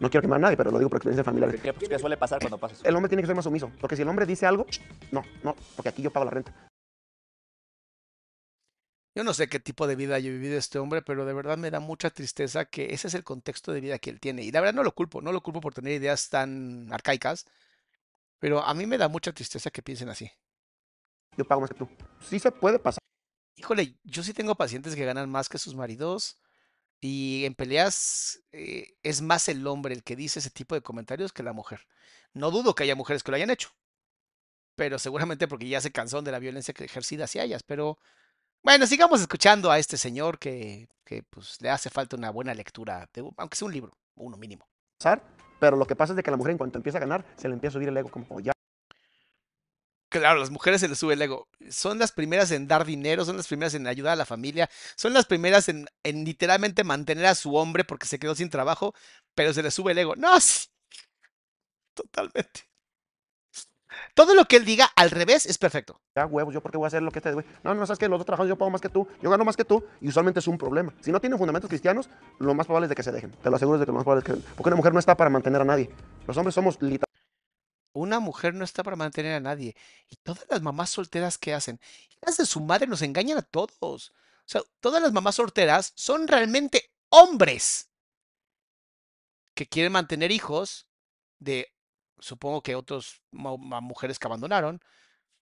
No quiero quemar a nadie, pero lo digo por experiencia en familiares. ¿Qué, pues, qué suele pasar cuando pasa eso? El hombre tiene que ser más sumiso, porque si el hombre dice algo, no, no, porque aquí yo pago la renta. Yo no sé qué tipo de vida haya vivido este hombre, pero de verdad me da mucha tristeza que ese es el contexto de vida que él tiene. Y la verdad no lo culpo, no lo culpo por tener ideas tan arcaicas, pero a mí me da mucha tristeza que piensen así. Yo pago más que tú. Sí se puede pasar. Híjole, yo sí tengo pacientes que ganan más que sus maridos y en peleas eh, es más el hombre el que dice ese tipo de comentarios que la mujer. No dudo que haya mujeres que lo hayan hecho, pero seguramente porque ya se cansaron de la violencia que ejercida hacia ellas. Pero bueno, sigamos escuchando a este señor que, que pues le hace falta una buena lectura, de un- aunque sea un libro, uno mínimo. pero lo que pasa es de que la mujer en cuanto empieza a ganar, se le empieza a subir el ego como, "Oh, ya, Claro, las mujeres se les sube el ego. Son las primeras en dar dinero, son las primeras en ayudar a la familia, son las primeras en, en literalmente mantener a su hombre porque se quedó sin trabajo, pero se les sube el ego. No, sí, totalmente. Todo lo que él diga al revés es perfecto. ya huevos, yo por qué voy a hacer lo que este güey. No, no, sabes que los dos trabajos yo pago más que tú, yo gano más que tú, y usualmente es un problema. Si no tienen fundamentos cristianos, lo más probable es de que se dejen. Te lo aseguro de que lo más probable es que. Porque una mujer no está para mantener a nadie. Los hombres somos literalmente Una mujer no está para mantener a nadie. Y todas las mamás solteras que hacen, hijas de su madre nos engañan a todos. O sea, todas las mamás solteras son realmente hombres que quieren mantener hijos de, supongo que ma- mujeres que abandonaron.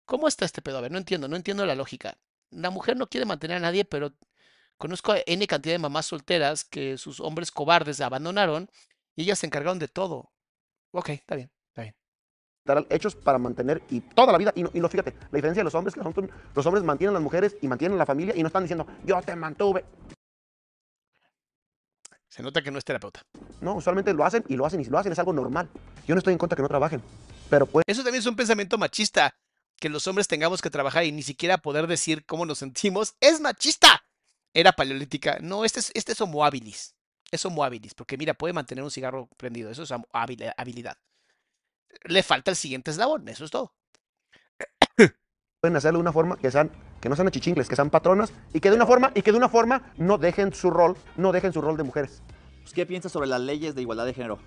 ¿Cómo está este pedo? A ver, no entiendo, no entiendo la lógica. La mujer no quiere mantener a nadie, pero conozco a N cantidad de mamás solteras que sus hombres cobardes abandonaron y ellas se encargaron de todo. Ok, está bien. Hechos para mantener y toda la vida. Y no, y no, fíjate, la diferencia de los hombres es que los hombres, los hombres mantienen a las mujeres y mantienen a la familia y no están diciendo, yo te mantuve. Se nota que no es terapeuta. No, usualmente lo hacen y lo hacen y lo hacen es algo normal. Yo no estoy en contra que no trabajen, pero pues Eso también es un pensamiento machista. Que los hombres tengamos que trabajar y ni siquiera poder decir cómo nos sentimos. ¡Es machista! Era paleolítica. No, este es, este es homo habilis. Es homo habilis. Porque mira, puede mantener un cigarro prendido. Eso es hab- habil- habilidad. Le falta el siguiente eslabón. Eso es todo. pueden hacerlo de una forma que sean que no sean achichingles, que sean patronas y que de una forma y que de una forma no dejen su rol, no dejen su rol de mujeres. Pues, ¿Qué piensas sobre las leyes de igualdad de género?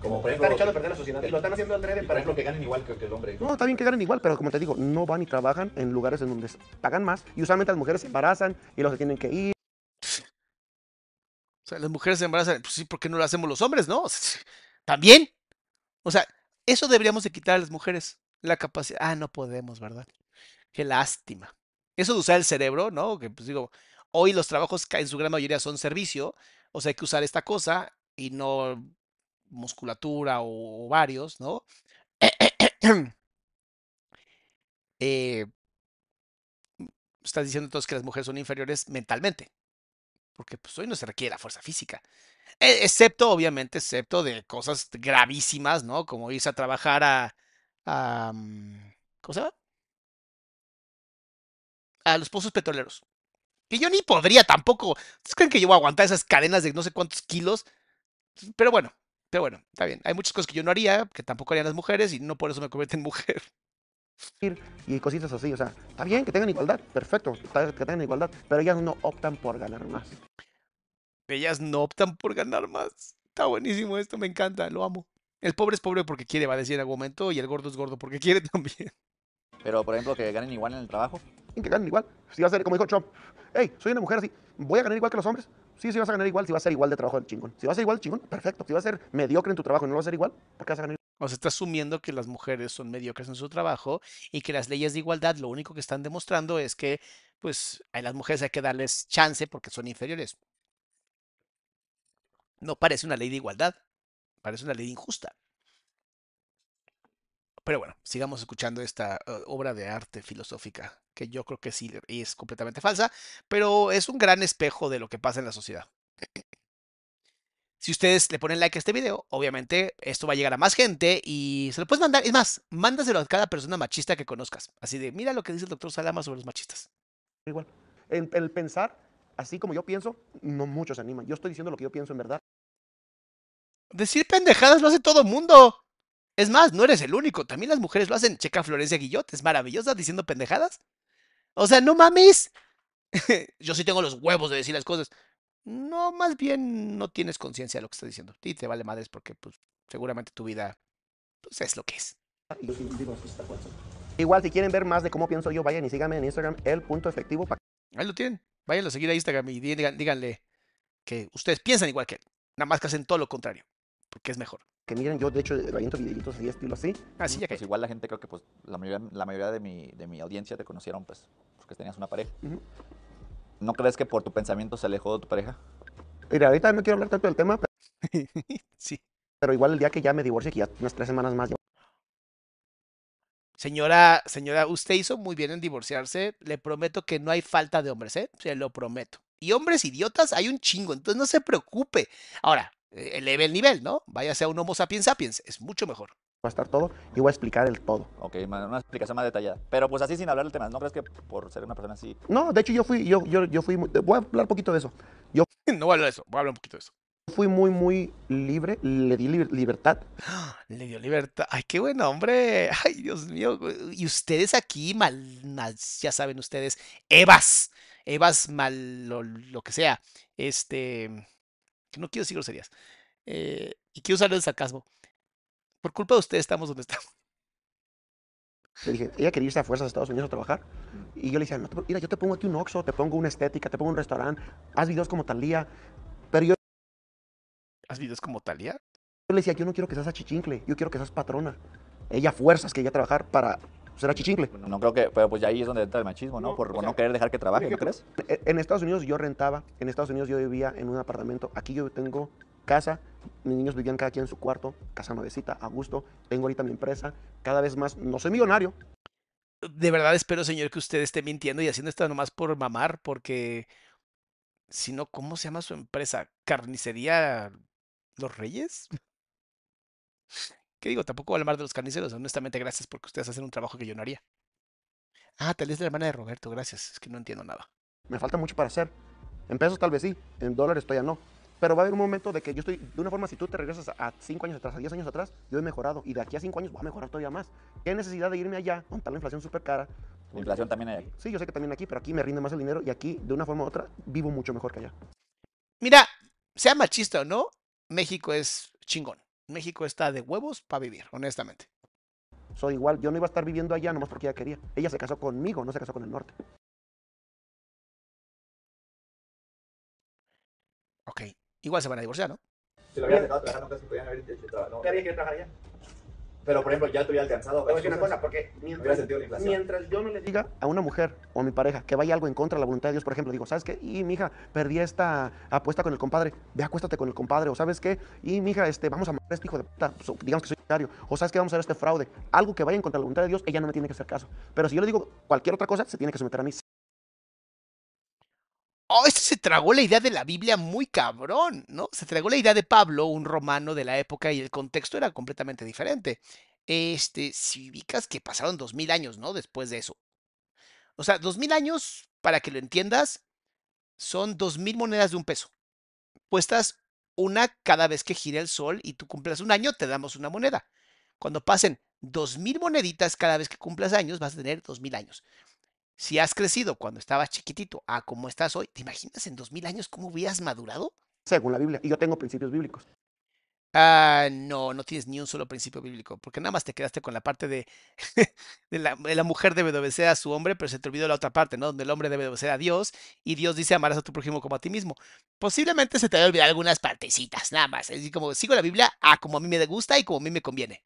como por Están echando a perder la sociedad y lo están haciendo al por ejemplo, que ganen igual que, que el hombre. No, está bien que ganen igual, pero como te digo, no van y trabajan en lugares en donde se pagan más y usualmente las mujeres se embarazan y los que tienen que ir. O sea, las mujeres se embarazan. Pues sí, ¿por qué no lo hacemos los hombres, no? También. O sea, eso deberíamos de quitar a las mujeres. La capacidad. Ah, no podemos, ¿verdad? Qué lástima. Eso de usar el cerebro, ¿no? Que pues digo, hoy los trabajos en su gran mayoría son servicio. O sea, hay que usar esta cosa y no musculatura o ovarios, ¿no? Eh, estás diciendo entonces que las mujeres son inferiores mentalmente porque pues hoy no se requiere la fuerza física. E- Excepto, obviamente, excepto de cosas gravísimas, ¿no? Como irse a trabajar a, mm, ¿cómo se llama? A los pozos petroleros. Que yo ni podría tampoco. ¿Ustedes creen que yo voy a aguantar esas cadenas de no sé cuántos kilos? Pero bueno, pero bueno, está bien. Hay muchas cosas que yo no haría, que tampoco harían las mujeres, y no por eso me convierto en mujer. y cositas así, o sea, está bien que tengan igualdad, perfecto, que tengan igualdad, pero ellas no optan por ganar más. Ellas no optan por ganar más. Está buenísimo esto, me encanta, lo amo. El pobre es pobre porque quiere, va a decir en algún momento, y el gordo es gordo porque quiere también. Pero, por ejemplo, que ganen igual en el trabajo. Que ganen igual. Si va a ser, como dijo Trump, hey, soy una mujer así, ¿voy a ganar igual que los hombres? Sí, sí vas a ganar igual, si va a ser igual de trabajo del chingón. Si va a ser igual de chingón, perfecto. Si va a ser mediocre en tu trabajo y no va a ser igual, ¿por qué vas a ganar O sea, está asumiendo que las mujeres son mediocres en su trabajo y que las leyes de igualdad lo único que están demostrando es que, pues, a las mujeres hay que darles chance porque son inferiores. No parece una ley de igualdad, parece una ley injusta. Pero bueno, sigamos escuchando esta eh, obra de arte filosófica, que yo creo que sí es completamente falsa, pero es un gran espejo de lo que pasa en la sociedad. Si ustedes le ponen like a este video, obviamente esto va a llegar a más gente y se lo puedes mandar. Es más, mándaselo a cada persona machista que conozcas. Así de, mira lo que dice el doctor Salama sobre los machistas. igual? El, el pensar así como yo pienso, no muchos se animan. Yo estoy diciendo lo que yo pienso en verdad. Decir pendejadas lo hace todo mundo. Es más, no eres el único. También las mujeres lo hacen. Checa a Florencia Guillot, es maravillosa diciendo pendejadas. O sea, no mames. Yo sí tengo los huevos de decir las cosas. No, más bien no tienes conciencia de lo que estás diciendo. Y te vale madres porque, pues, seguramente tu vida pues, es lo que es. Y yo sí digo, "Sí, está fuerte". Igual, si quieren ver más de cómo pienso yo, vayan y síganme en Instagram, el punto efectivo, para Ahí lo tienen. Váyanlo a seguir a Instagram y digan- díganle que ustedes piensan igual que él. Nada más que hacen todo lo contrario. Porque es mejor. que miren, yo de hecho aviento videitos así, estilo así. Así ya que. Pues igual la gente creo que pues la mayoría, la mayoría de, mi, de mi audiencia te conocieron pues porque tenías una pareja. ¿No crees que por tu pensamiento se alejó de tu pareja? Mira, ahorita no quiero hablar tanto del tema, pero, sí. pero igual el día que ya me divorcie, que ya unas tres semanas más, ya Señora, señora, usted hizo muy bien en divorciarse. Le prometo que no hay falta de hombres, ¿eh? Se lo prometo. Y hombres idiotas hay un chingo, entonces no se preocupe. Ahora, eh, eleve el nivel, ¿no? Váyase a un Homo sapiens sapiens, es mucho mejor. va a estar todo y voy a explicar el todo. Ok, una explicación más detallada. Pero pues así sin hablar del tema, ¿no crees que por ser una persona así... No, de hecho yo fui, yo, yo, yo fui, voy a hablar un poquito de eso. Yo No voy a hablar de eso, voy a hablar un poquito de eso. Fui muy, muy libre, le di liber- libertad. Le dio libertad. Ay, qué buen hombre. Ay, Dios mío. Y ustedes aquí, mal, mal- ya saben ustedes, Evas. Evas mal, lo, lo que sea. Este, no quiero decir groserías. Eh, y quiero usarlo el sarcasmo. Por culpa de ustedes estamos donde estamos. Le dije, ella quería irse a fuerzas a Estados Unidos a trabajar. Y yo le decía, no, mira, yo te pongo aquí un Oxxo, te pongo una estética, te pongo un restaurante, haz videos como Talía. ¿Has videos como Talía? yo le decía, yo no quiero que seas achichincle, yo quiero que seas patrona. Ella fuerzas quería trabajar para ser achichincle. No creo que... Pero pues ya ahí es donde entra el machismo, ¿no? No, Por, o por sea, no querer dejar que trabaje, ¿no crees? E- En Estados Unidos yo rentaba, en Estados Unidos yo vivía en un apartamento, aquí yo tengo casa, mis niños vivían cada quien en su cuarto, casa nuevecita, a gusto, tengo ahorita mi empresa, cada vez más, no soy millonario, De verdad espero, señor, que usted esté mintiendo y haciendo esto nomás por mamar, porque sino ¿cómo se llama su empresa? ¿Carnicería Los Reyes? ¿Qué digo? Tampoco voy a hablar de los carniceros. Honestamente, gracias porque ustedes hacen un trabajo que yo no haría. Ah, tal vez de la hermana de Roberto, gracias. Es que no entiendo nada. Me falta mucho para hacer. En pesos tal vez sí, en dólares todavía no. Pero va a haber un momento de que yo estoy, de una forma, si tú te regresas a 5 años atrás, a 10 años atrás, yo he mejorado. Y de aquí a 5 años voy a mejorar todavía más. ¿Qué necesidad de irme allá, está la inflación súper cara? La inflación también hay aquí. Sí, yo sé que también aquí, pero aquí me rinde más el dinero y aquí, de una forma u otra, vivo mucho mejor que allá. Mira, sea machista o no, México es chingón. México está de huevos para vivir, honestamente. Soy igual, yo no iba a estar viviendo allá nomás porque ella quería. Ella se casó conmigo, no se casó con el norte. Ok, igual se van a divorciar, ¿no? Si lo hubieras dejado trabajar, no podían haber hecho trabajo. No. había que trabajar allá? Pero, por ejemplo, ya te hubiera alcanzado. Te voy a decir una cosa, porque mientras, mientras yo no le diga a una mujer o a mi pareja que vaya algo en contra de la voluntad de Dios, por ejemplo, digo, ¿sabes qué? Y mi hija, perdí esta apuesta con el compadre, ve acuéstate con el compadre, o ¿sabes qué? Y mi hija, este, vamos a matar a este hijo de puta, so- digamos que soy sectario, o ¿sabes qué? Vamos a hacer este fraude, algo que vaya en contra de la voluntad de Dios, ella no me tiene que hacer caso. Pero si yo le digo cualquier otra cosa, se tiene que someter a mí. Oh, este se tragó la idea de la Biblia muy cabrón, ¿no? Se tragó la idea de Pablo, un romano de la época, y el contexto era completamente diferente. Este, si ubicas que pasaron dos mil años, ¿no? Después de eso. O sea, dos mil años, para que lo entiendas, son dos mil monedas de un peso. Puestas una cada vez que gira el sol y tú cumplas un año, te damos una moneda. Cuando pasen dos mil moneditas cada vez que cumplas años, vas a tener dos mil años. Si has crecido cuando estabas chiquitito a como estás hoy, ¿te imaginas en dos mil años cómo hubieras madurado? Según la Biblia, y yo tengo principios bíblicos. Ah, no, no tienes ni un solo principio bíblico, porque nada más te quedaste con la parte de, de la, de la mujer debe de obedecer a su hombre, pero se te olvidó la otra parte, ¿no? Donde el hombre debe de obedecer a Dios y Dios dice amarás a tu prójimo como a ti mismo. Posiblemente se te haya olvidado algunas partecitas, nada más. Es decir, como sigo la Biblia a como a mí me gusta y como a mí me conviene.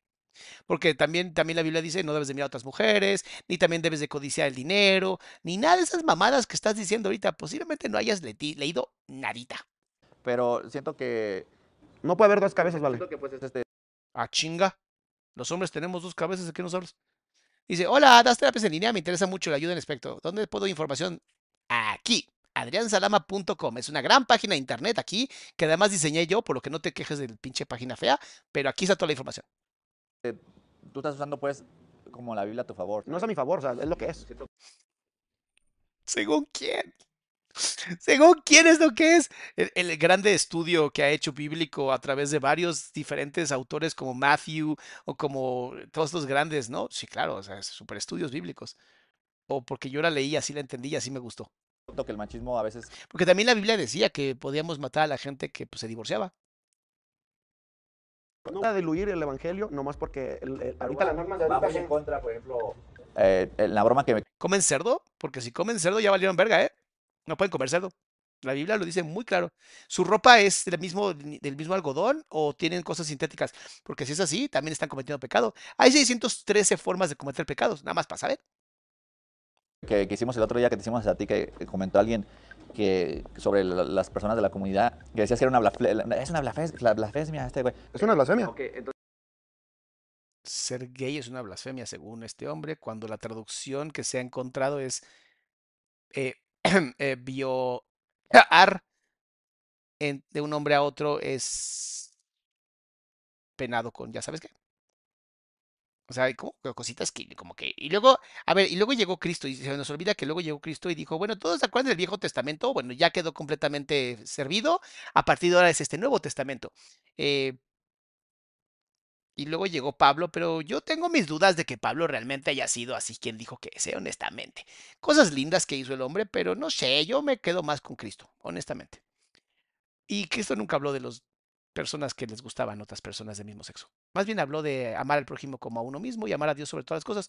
Porque también, también la Biblia dice no debes de mirar a otras mujeres, ni también debes de codiciar el dinero, ni nada de esas mamadas que estás diciendo ahorita. Posiblemente no hayas leído nadita. Pero siento que. No puede haber dos cabezas, vale. Siento que pues es este. Ah, chinga. Los hombres tenemos dos cabezas, ¿de qué nos hablas? Dice, hola, das terapias en línea, me interesa mucho la ayuda en aspecto. ¿Dónde puedo información? Aquí, adriansalama.com. Es una gran página de internet aquí, que además diseñé yo, por lo que no te quejes del pinche página fea, pero aquí está toda la información. Tú estás usando, pues, como la Biblia a tu favor. No es a mi favor, o sea, es lo que es. ¿Según quién? ¿Según quién es lo que es? El, el grande estudio que ha hecho bíblico a través de varios diferentes autores como Matthew o como todos los grandes, ¿no? Sí, claro, o sea, super estudios bíblicos. O porque yo la leí, así la entendí y así me gustó. Que el machismo a veces. Porque también la Biblia decía que podíamos matar a la gente que pues, se divorciaba. No voy a diluir el evangelio nomás porque el- el- ahorita las normas de ahorita Vamos en contra, por ejemplo. Eh, la broma que me ¿Comen cerdo? Porque si comen cerdo ya valieron verga, ¿eh? No pueden comer cerdo. La Biblia lo dice muy claro. ¿Su ropa es del mismo, del mismo algodón o tienen cosas sintéticas? Porque si es así, también están cometiendo pecado. Hay 613 formas de cometer pecados, nada más para saber. que, que hicimos el otro día, que te hicimos a ti, que comentó alguien que sobre la- las personas de la comunidad, que decía que era una blasfemia, es una blasfemia, la blasfemia este güey. Es una blasfemia. Entonces, Ser gay es una blasfemia, según este hombre, cuando la traducción que se ha encontrado es eh, eh, violar en- de un hombre a otro es penado con, ya sabes qué. O sea, hay como cositas que como que... Y luego, a ver, y luego llegó Cristo y se nos olvida que luego llegó Cristo y dijo, bueno, ¿todos se acuerdan del Viejo Testamento? Bueno, ya quedó completamente servido. A partir de ahora es este Nuevo Testamento. Eh, y luego llegó Pablo, pero yo tengo mis dudas de que Pablo realmente haya sido así quien dijo que es, honestamente. Cosas lindas que hizo el hombre, pero no sé, yo me quedo más con Cristo, honestamente. Y Cristo nunca habló de las personas que les gustaban otras personas del mismo sexo. Más bien habló de amar al prójimo como a uno mismo y amar a Dios sobre todas las cosas.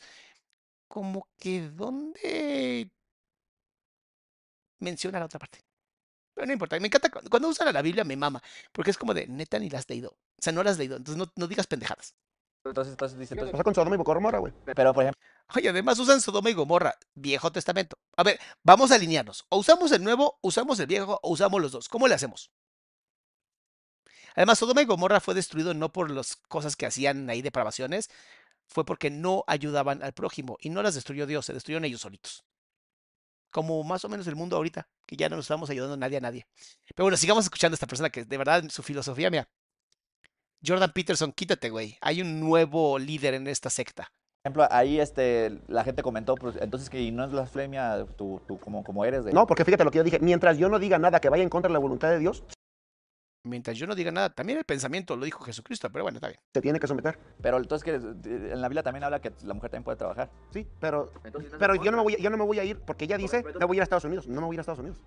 Como que dónde menciona la otra parte. Pero no importa, me encanta cu- cuando usan a la Biblia me mama, porque es como de neta ni la has leído. O sea, no la has leído, entonces no, no digas pendejadas. entonces, entonces dice, ¿Qué entonces, pasa con Sodoma y Gomorra, güey? pero por ejemplo, Oye, además usan Sodoma y Gomorra, Viejo Testamento. A ver, vamos a alinearnos. O usamos el nuevo, usamos el viejo, o usamos los dos. ¿Cómo le hacemos? Además, Sodoma y Gomorra fue destruido no por las cosas que hacían ahí depravaciones, fue porque no ayudaban al prójimo y no las destruyó Dios, se destruyeron ellos solitos. como más o menos el mundo ahorita, que ya no nos estamos ayudando nadie a nadie. Pero bueno, sigamos escuchando a esta persona que de verdad su filosofía, mira. Jordan Peterson, quítate, güey. Hay un nuevo líder en esta secta. Por ejemplo, ahí este, la gente comentó, pues, entonces que no es blasfemia tú, tú como, como eres de... No, porque fíjate lo que yo dije, mientras yo no diga nada que vaya en contra de la voluntad de Dios, Mientras yo no diga nada, también el pensamiento lo dijo Jesucristo, pero bueno, está bien. te tiene que someter. Pero entonces que eh, en la Biblia también habla que la mujer también puede trabajar. Sí, pero, Entonces, ¿no se pero yo, no me voy, yo no me voy a ir, porque ella dice, me voy a ir a Estados Unidos. No me voy a ir a Estados Unidos.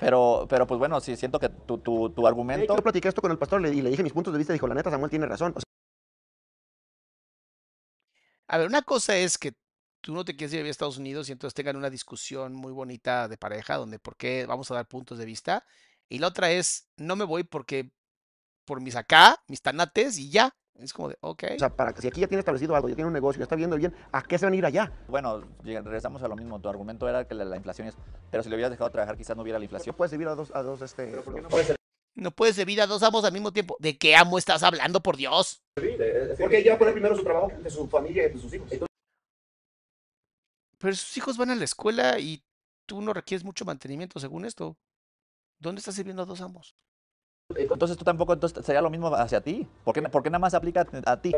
Pero, pero pues bueno, sí, siento que tu, tu, tu argumento... Yo platiqué esto con el pastor le- y le dije mis puntos de vista. Dijo, la neta, Samuel tiene razón. O sea, A ver, una cosa es que tú no te quieres ir a vivir a Estados Unidos y entonces tengan una discusión muy bonita de pareja donde por qué vamos a dar puntos de vista. Y la otra es, no me voy porque por mis acá, mis tanates y ya. Es como de, ok. o sea, para que si aquí ya tiene establecido algo, ya tiene un negocio, ya está viendo bien, ¿a qué se van a ir allá? Bueno, regresamos a lo mismo. Tu argumento era que la, la inflación es... Pero si le hubieras dejado trabajar, quizás no hubiera la No inflación. puedes vivir a dos, a dos, este... No puedes servir a dos amos al mismo tiempo. ¿De qué amo estás hablando, por Dios? Porque ella va a poner primero su trabajo, de su familia y de sus hijos. Pero sus hijos van a la escuela y tú no requieres mucho mantenimiento según esto. ¿Dónde estás sirviendo a dos amos? Entonces tú tampoco entonces, sería lo mismo hacia ti. ¿Por qué, por qué nada más aplica a ti?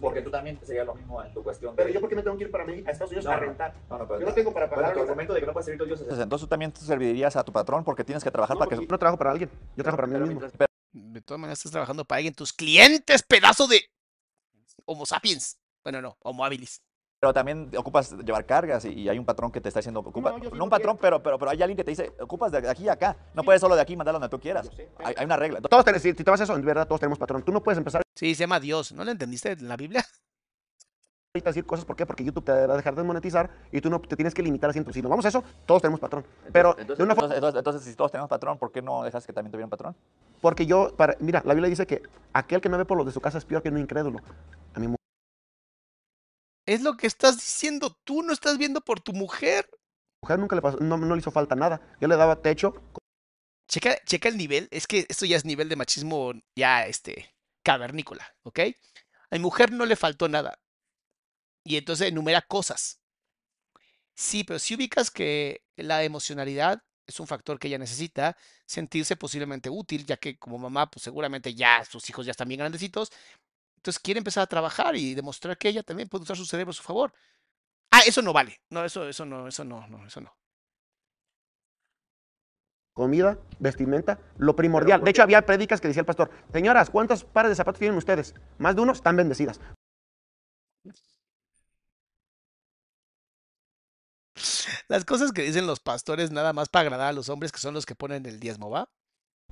porque tú también sería lo mismo en tu cuestión. Pero yo, ¿por qué me tengo que ir para México, a Estados Unidos No, a rentar? No, no, pero Yo no tengo para pagar. tu argumento de que no puedes servir a Dios es ese. Entonces tú también servirías a tu patrón porque tienes que trabajar No, para porque que... yo no trabajo para alguien, yo trabajo para mí Pero mismo. mientras- pero- De todas maneras estás trabajando para alguien. Tus clientes, pedazo de Homo sapiens. Bueno, no, Homo habilis. Pero también ocupas llevar cargas y, y hay un patrón que te está diciendo, ocupa, No, un patrón, pero, pero, pero hay alguien que te dice, ocupas de aquí a acá, no puedes solo de aquí mandar donde tú quieras. Hay, hay una regla. Todos tenemos, si, si te vas a eso, en verdad, todos tenemos patrón. Tú no puedes empezar Sí, se llama Dios. ¿No lo entendiste en la Biblia? ahorita decir cosas, ¿por qué? Porque YouTube te va a dejar de monetizar y tú no te tienes que limitar a ciento. Si nos vamos a eso, todos tenemos patrón. Pero Entonces, de una forma, entonces, entonces- entonces, si todos tenemos patrón, ¿por qué no dejas que también tuviera un patrón? porque yo, para, mira, la Biblia dice que aquel que no ve por los de su casa es peor que un incrédulo. Es lo que estás diciendo. Tú no estás viendo por tu mujer. mujer nunca le pasó, no, no le hizo falta nada. Yo le daba techo, Checa, checa el nivel. Es que esto ya es nivel de machismo ya, este, cavernícola, ¿ok? A mi mujer no le faltó nada. Y entonces enumera cosas. Sí, pero si ubicas que la emocionalidad es un factor que ella necesita, sentirse posiblemente útil, ya que como mamá, pues seguramente ya sus hijos ya están bien grandecitos. Entonces quiere empezar a trabajar y demostrar que ella también puede usar su cerebro a su favor. Ah, eso no vale. No, eso, eso no, eso no, no, eso no. comida, vestimenta, lo primordial. De hecho, había prédicas que decía el pastor, señoras, ¿cuántos pares de zapatos tienen ustedes? Más de uno están bendecidas. Las cosas que dicen los pastores nada más para agradar a los hombres que son los que ponen el diezmo, ¿va?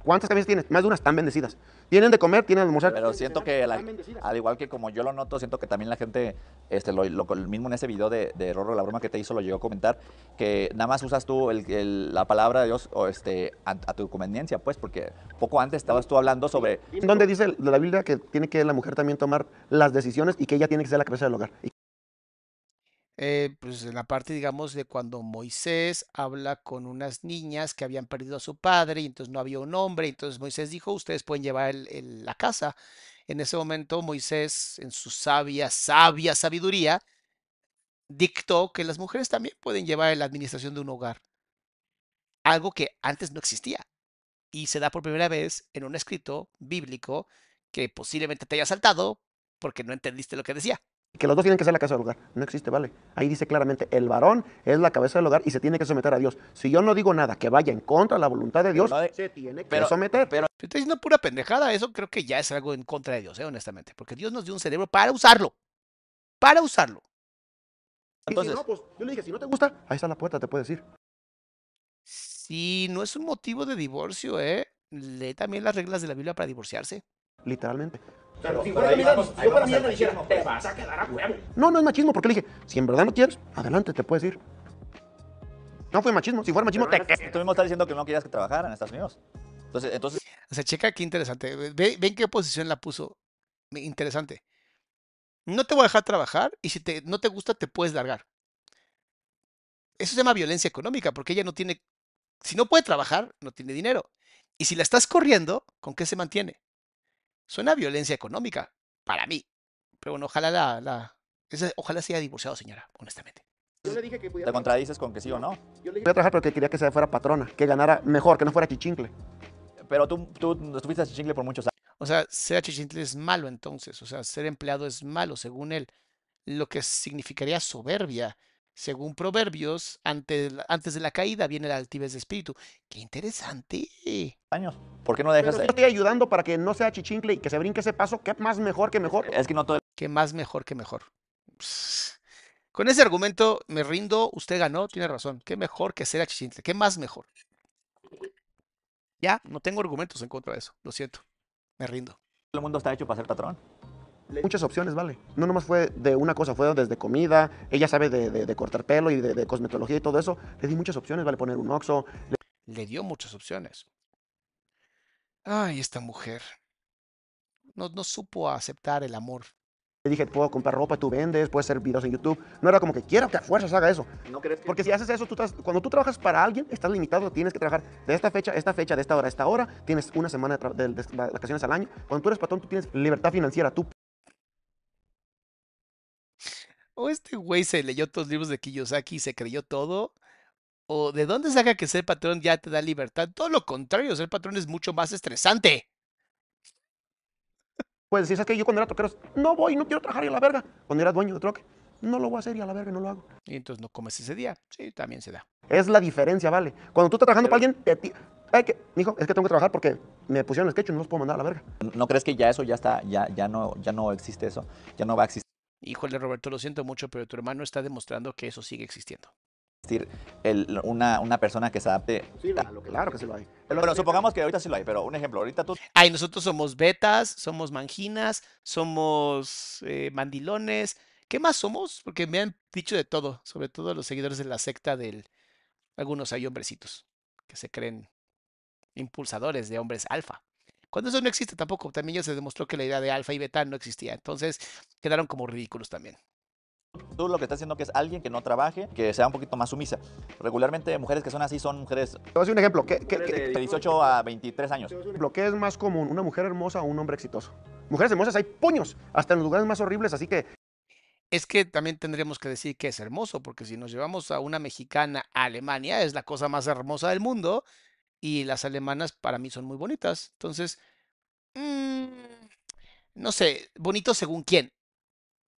¿Cuántas camisas tienes? Más de una están bendecidas. Tienen de comer, tienen de almorzar. Pero siento que, la- al igual que como yo lo noto, siento que también la gente, este, lo, mismo en ese video de, de Rorro, la broma que te hizo, lo llegó a comentar, que nada más usas tú el- el- la palabra de Dios o este, a, a tu conveniencia, pues, porque poco antes estabas tú hablando sobre donde dice la Biblia que tiene que la mujer también tomar las decisiones y que ella tiene que ser la cabeza del hogar. Y Eh, pues en la parte, digamos, de cuando Moisés habla con unas niñas que habían perdido a su padre y entonces no había un hombre, entonces Moisés dijo, ustedes pueden llevar el- la casa. En ese momento Moisés, en su sabia, sabia sabiduría, dictó que las mujeres también pueden llevar la administración de un hogar. Algo que antes no existía. Y se da por primera vez en un escrito bíblico que posiblemente te haya saltado porque no entendiste lo que decía. Que los dos tienen que ser la cabeza del hogar. No existe, ¿vale? Ahí dice claramente, el varón es la cabeza del hogar y se tiene que someter a Dios. Si yo no digo nada que vaya en contra de la voluntad de Dios, de- se tiene que pero- someter. pero estoy diciendo pura pendejada, eso creo que ya es algo en contra de Dios, eh, honestamente, porque Dios nos dio un cerebro para usarlo, para usarlo. Entonces- si no, pues yo le dije, si no te gusta, ahí está la puerta, te puedes ir. Si no es un motivo de divorcio, ¿eh? Lee también las reglas de la Biblia para divorciarse. Literalmente. Pero- si fuera yo dijera, te pues. vas a quedar a huevo. No, no es machismo, porque le dije, si en verdad no quieres, adelante, te puedes ir. No fue machismo, si fuera machismo, te Tú mismo estás diciendo que no querías que trabajara en Estados Unidos. Entonces, entonces O sea, checa qué interesante. ve- Ve, en qué posición la puso. Interesante. No te voy a dejar trabajar y si te, no te gusta, te puedes largar. Eso se llama violencia económica, porque ella no tiene, si no puede trabajar, no tiene dinero. Y si la estás corriendo, ¿con qué se mantiene? Suena a violencia económica, para mí. Pero bueno, ojalá la, la esa- ojalá sea divorciado, señora, honestamente. Yo le dije que Te contradices con que sí o no. Yo le dije que trabajar porque quería que se fuera patrona, que ganara mejor, que no fuera chichincle. Pero tú, tú estuviste a Chichincle por muchos años. O sea, ser achichincle es malo entonces. O sea, ser empleado es malo según él. Lo que significaría soberbia. Según Proverbios, antes, antes de la caída viene la altivez de espíritu. ¡Qué interesante! Años. ¿Por qué no dejas Pero yo estoy ayudando para que no sea chichincle y que se brinque ese paso, que más mejor que mejor. Es que no todo. Que más mejor que mejor. Con ese argumento me rindo, usted ganó, tiene razón. Qué mejor que ser achichincle, qué más mejor. Ya, no tengo argumentos en contra de eso, lo siento. Me rindo. el mundo está hecho para ser patrón. Muchas opciones, vale. No nomás fue de una cosa, fue desde comida, ella sabe de, de- de cortar pelo y de, de cosmetología y todo eso. Le di muchas opciones, vale, poner un oxo. Le dio muchas opciones. Ay, esta mujer. No, no supo aceptar el amor. Le dije, puedo comprar ropa, tú vendes, puedes hacer videos en YouTube. No era como que quiero que a fuerzas haga eso. ¿No crees que Porque si haces eso, tú estás- cuando tú trabajas para alguien, estás limitado, tienes que trabajar de esta fecha, a esta fecha, de esta hora, a esta hora. Tienes una semana de, de- de vacaciones al año. Cuando tú eres patrón, tú tienes libertad financiera. Tú O este güey se leyó todos los libros de Kiyosaki y se creyó todo. O de dónde saca que ser patrón ya te da libertad. Todo lo contrario, ser patrón es mucho más estresante. puedes decir, ¿sabes qué? Yo cuando era troquero, no voy, no quiero trabajar y a la verga. Cuando era dueño de troque, no lo voy a hacer y a la verga no lo hago. Y entonces no comes ese día. Sí, también se da. Es la diferencia, ¿vale? Cuando tú estás trabajando para alguien, te ti- Ay, que, mijo, es que tengo que trabajar porque me pusieron el sketch y no los puedo mandar a la verga. ¿No crees que ya eso ya está, ya, ya no, ya no existe eso? Ya no va a existir Híjole, Roberto, lo siento mucho, pero tu hermano está demostrando que eso sigue existiendo. el- una, una persona que se adapte. Claro que sí lo hay. Pero supongamos que ahorita sí lo hay, pero un ejemplo, ahorita tú Ay, nosotros somos betas, somos manginas, somos eh, mandilones. ¿Qué más somos? Porque me han dicho de todo, sobre todo los seguidores de la secta del... Algunos hay hombrecitos que se creen impulsadores de hombres alfa. Cuando eso no existe tampoco, también ya se demostró que la idea de alfa y beta no existía. Entonces quedaron como ridículos también. Tú lo que estás haciendo que es alguien que no trabaje, que sea un poquito más sumisa. Regularmente mujeres que son así son mujeres Te voy a decir un ejemplo. ¿Qué, qué- qué- de 18 a 23 años. ¿qué es más común? ¿Una mujer hermosa o un hombre exitoso? Mujeres hermosas hay puños, hasta en los lugares más horribles, así que Es que también tendríamos que decir que es hermoso, porque si nos llevamos a una mexicana a Alemania, es la cosa más hermosa del mundo, y las alemanas para mí son muy bonitas. Entonces, mm, no sé, bonito según quién.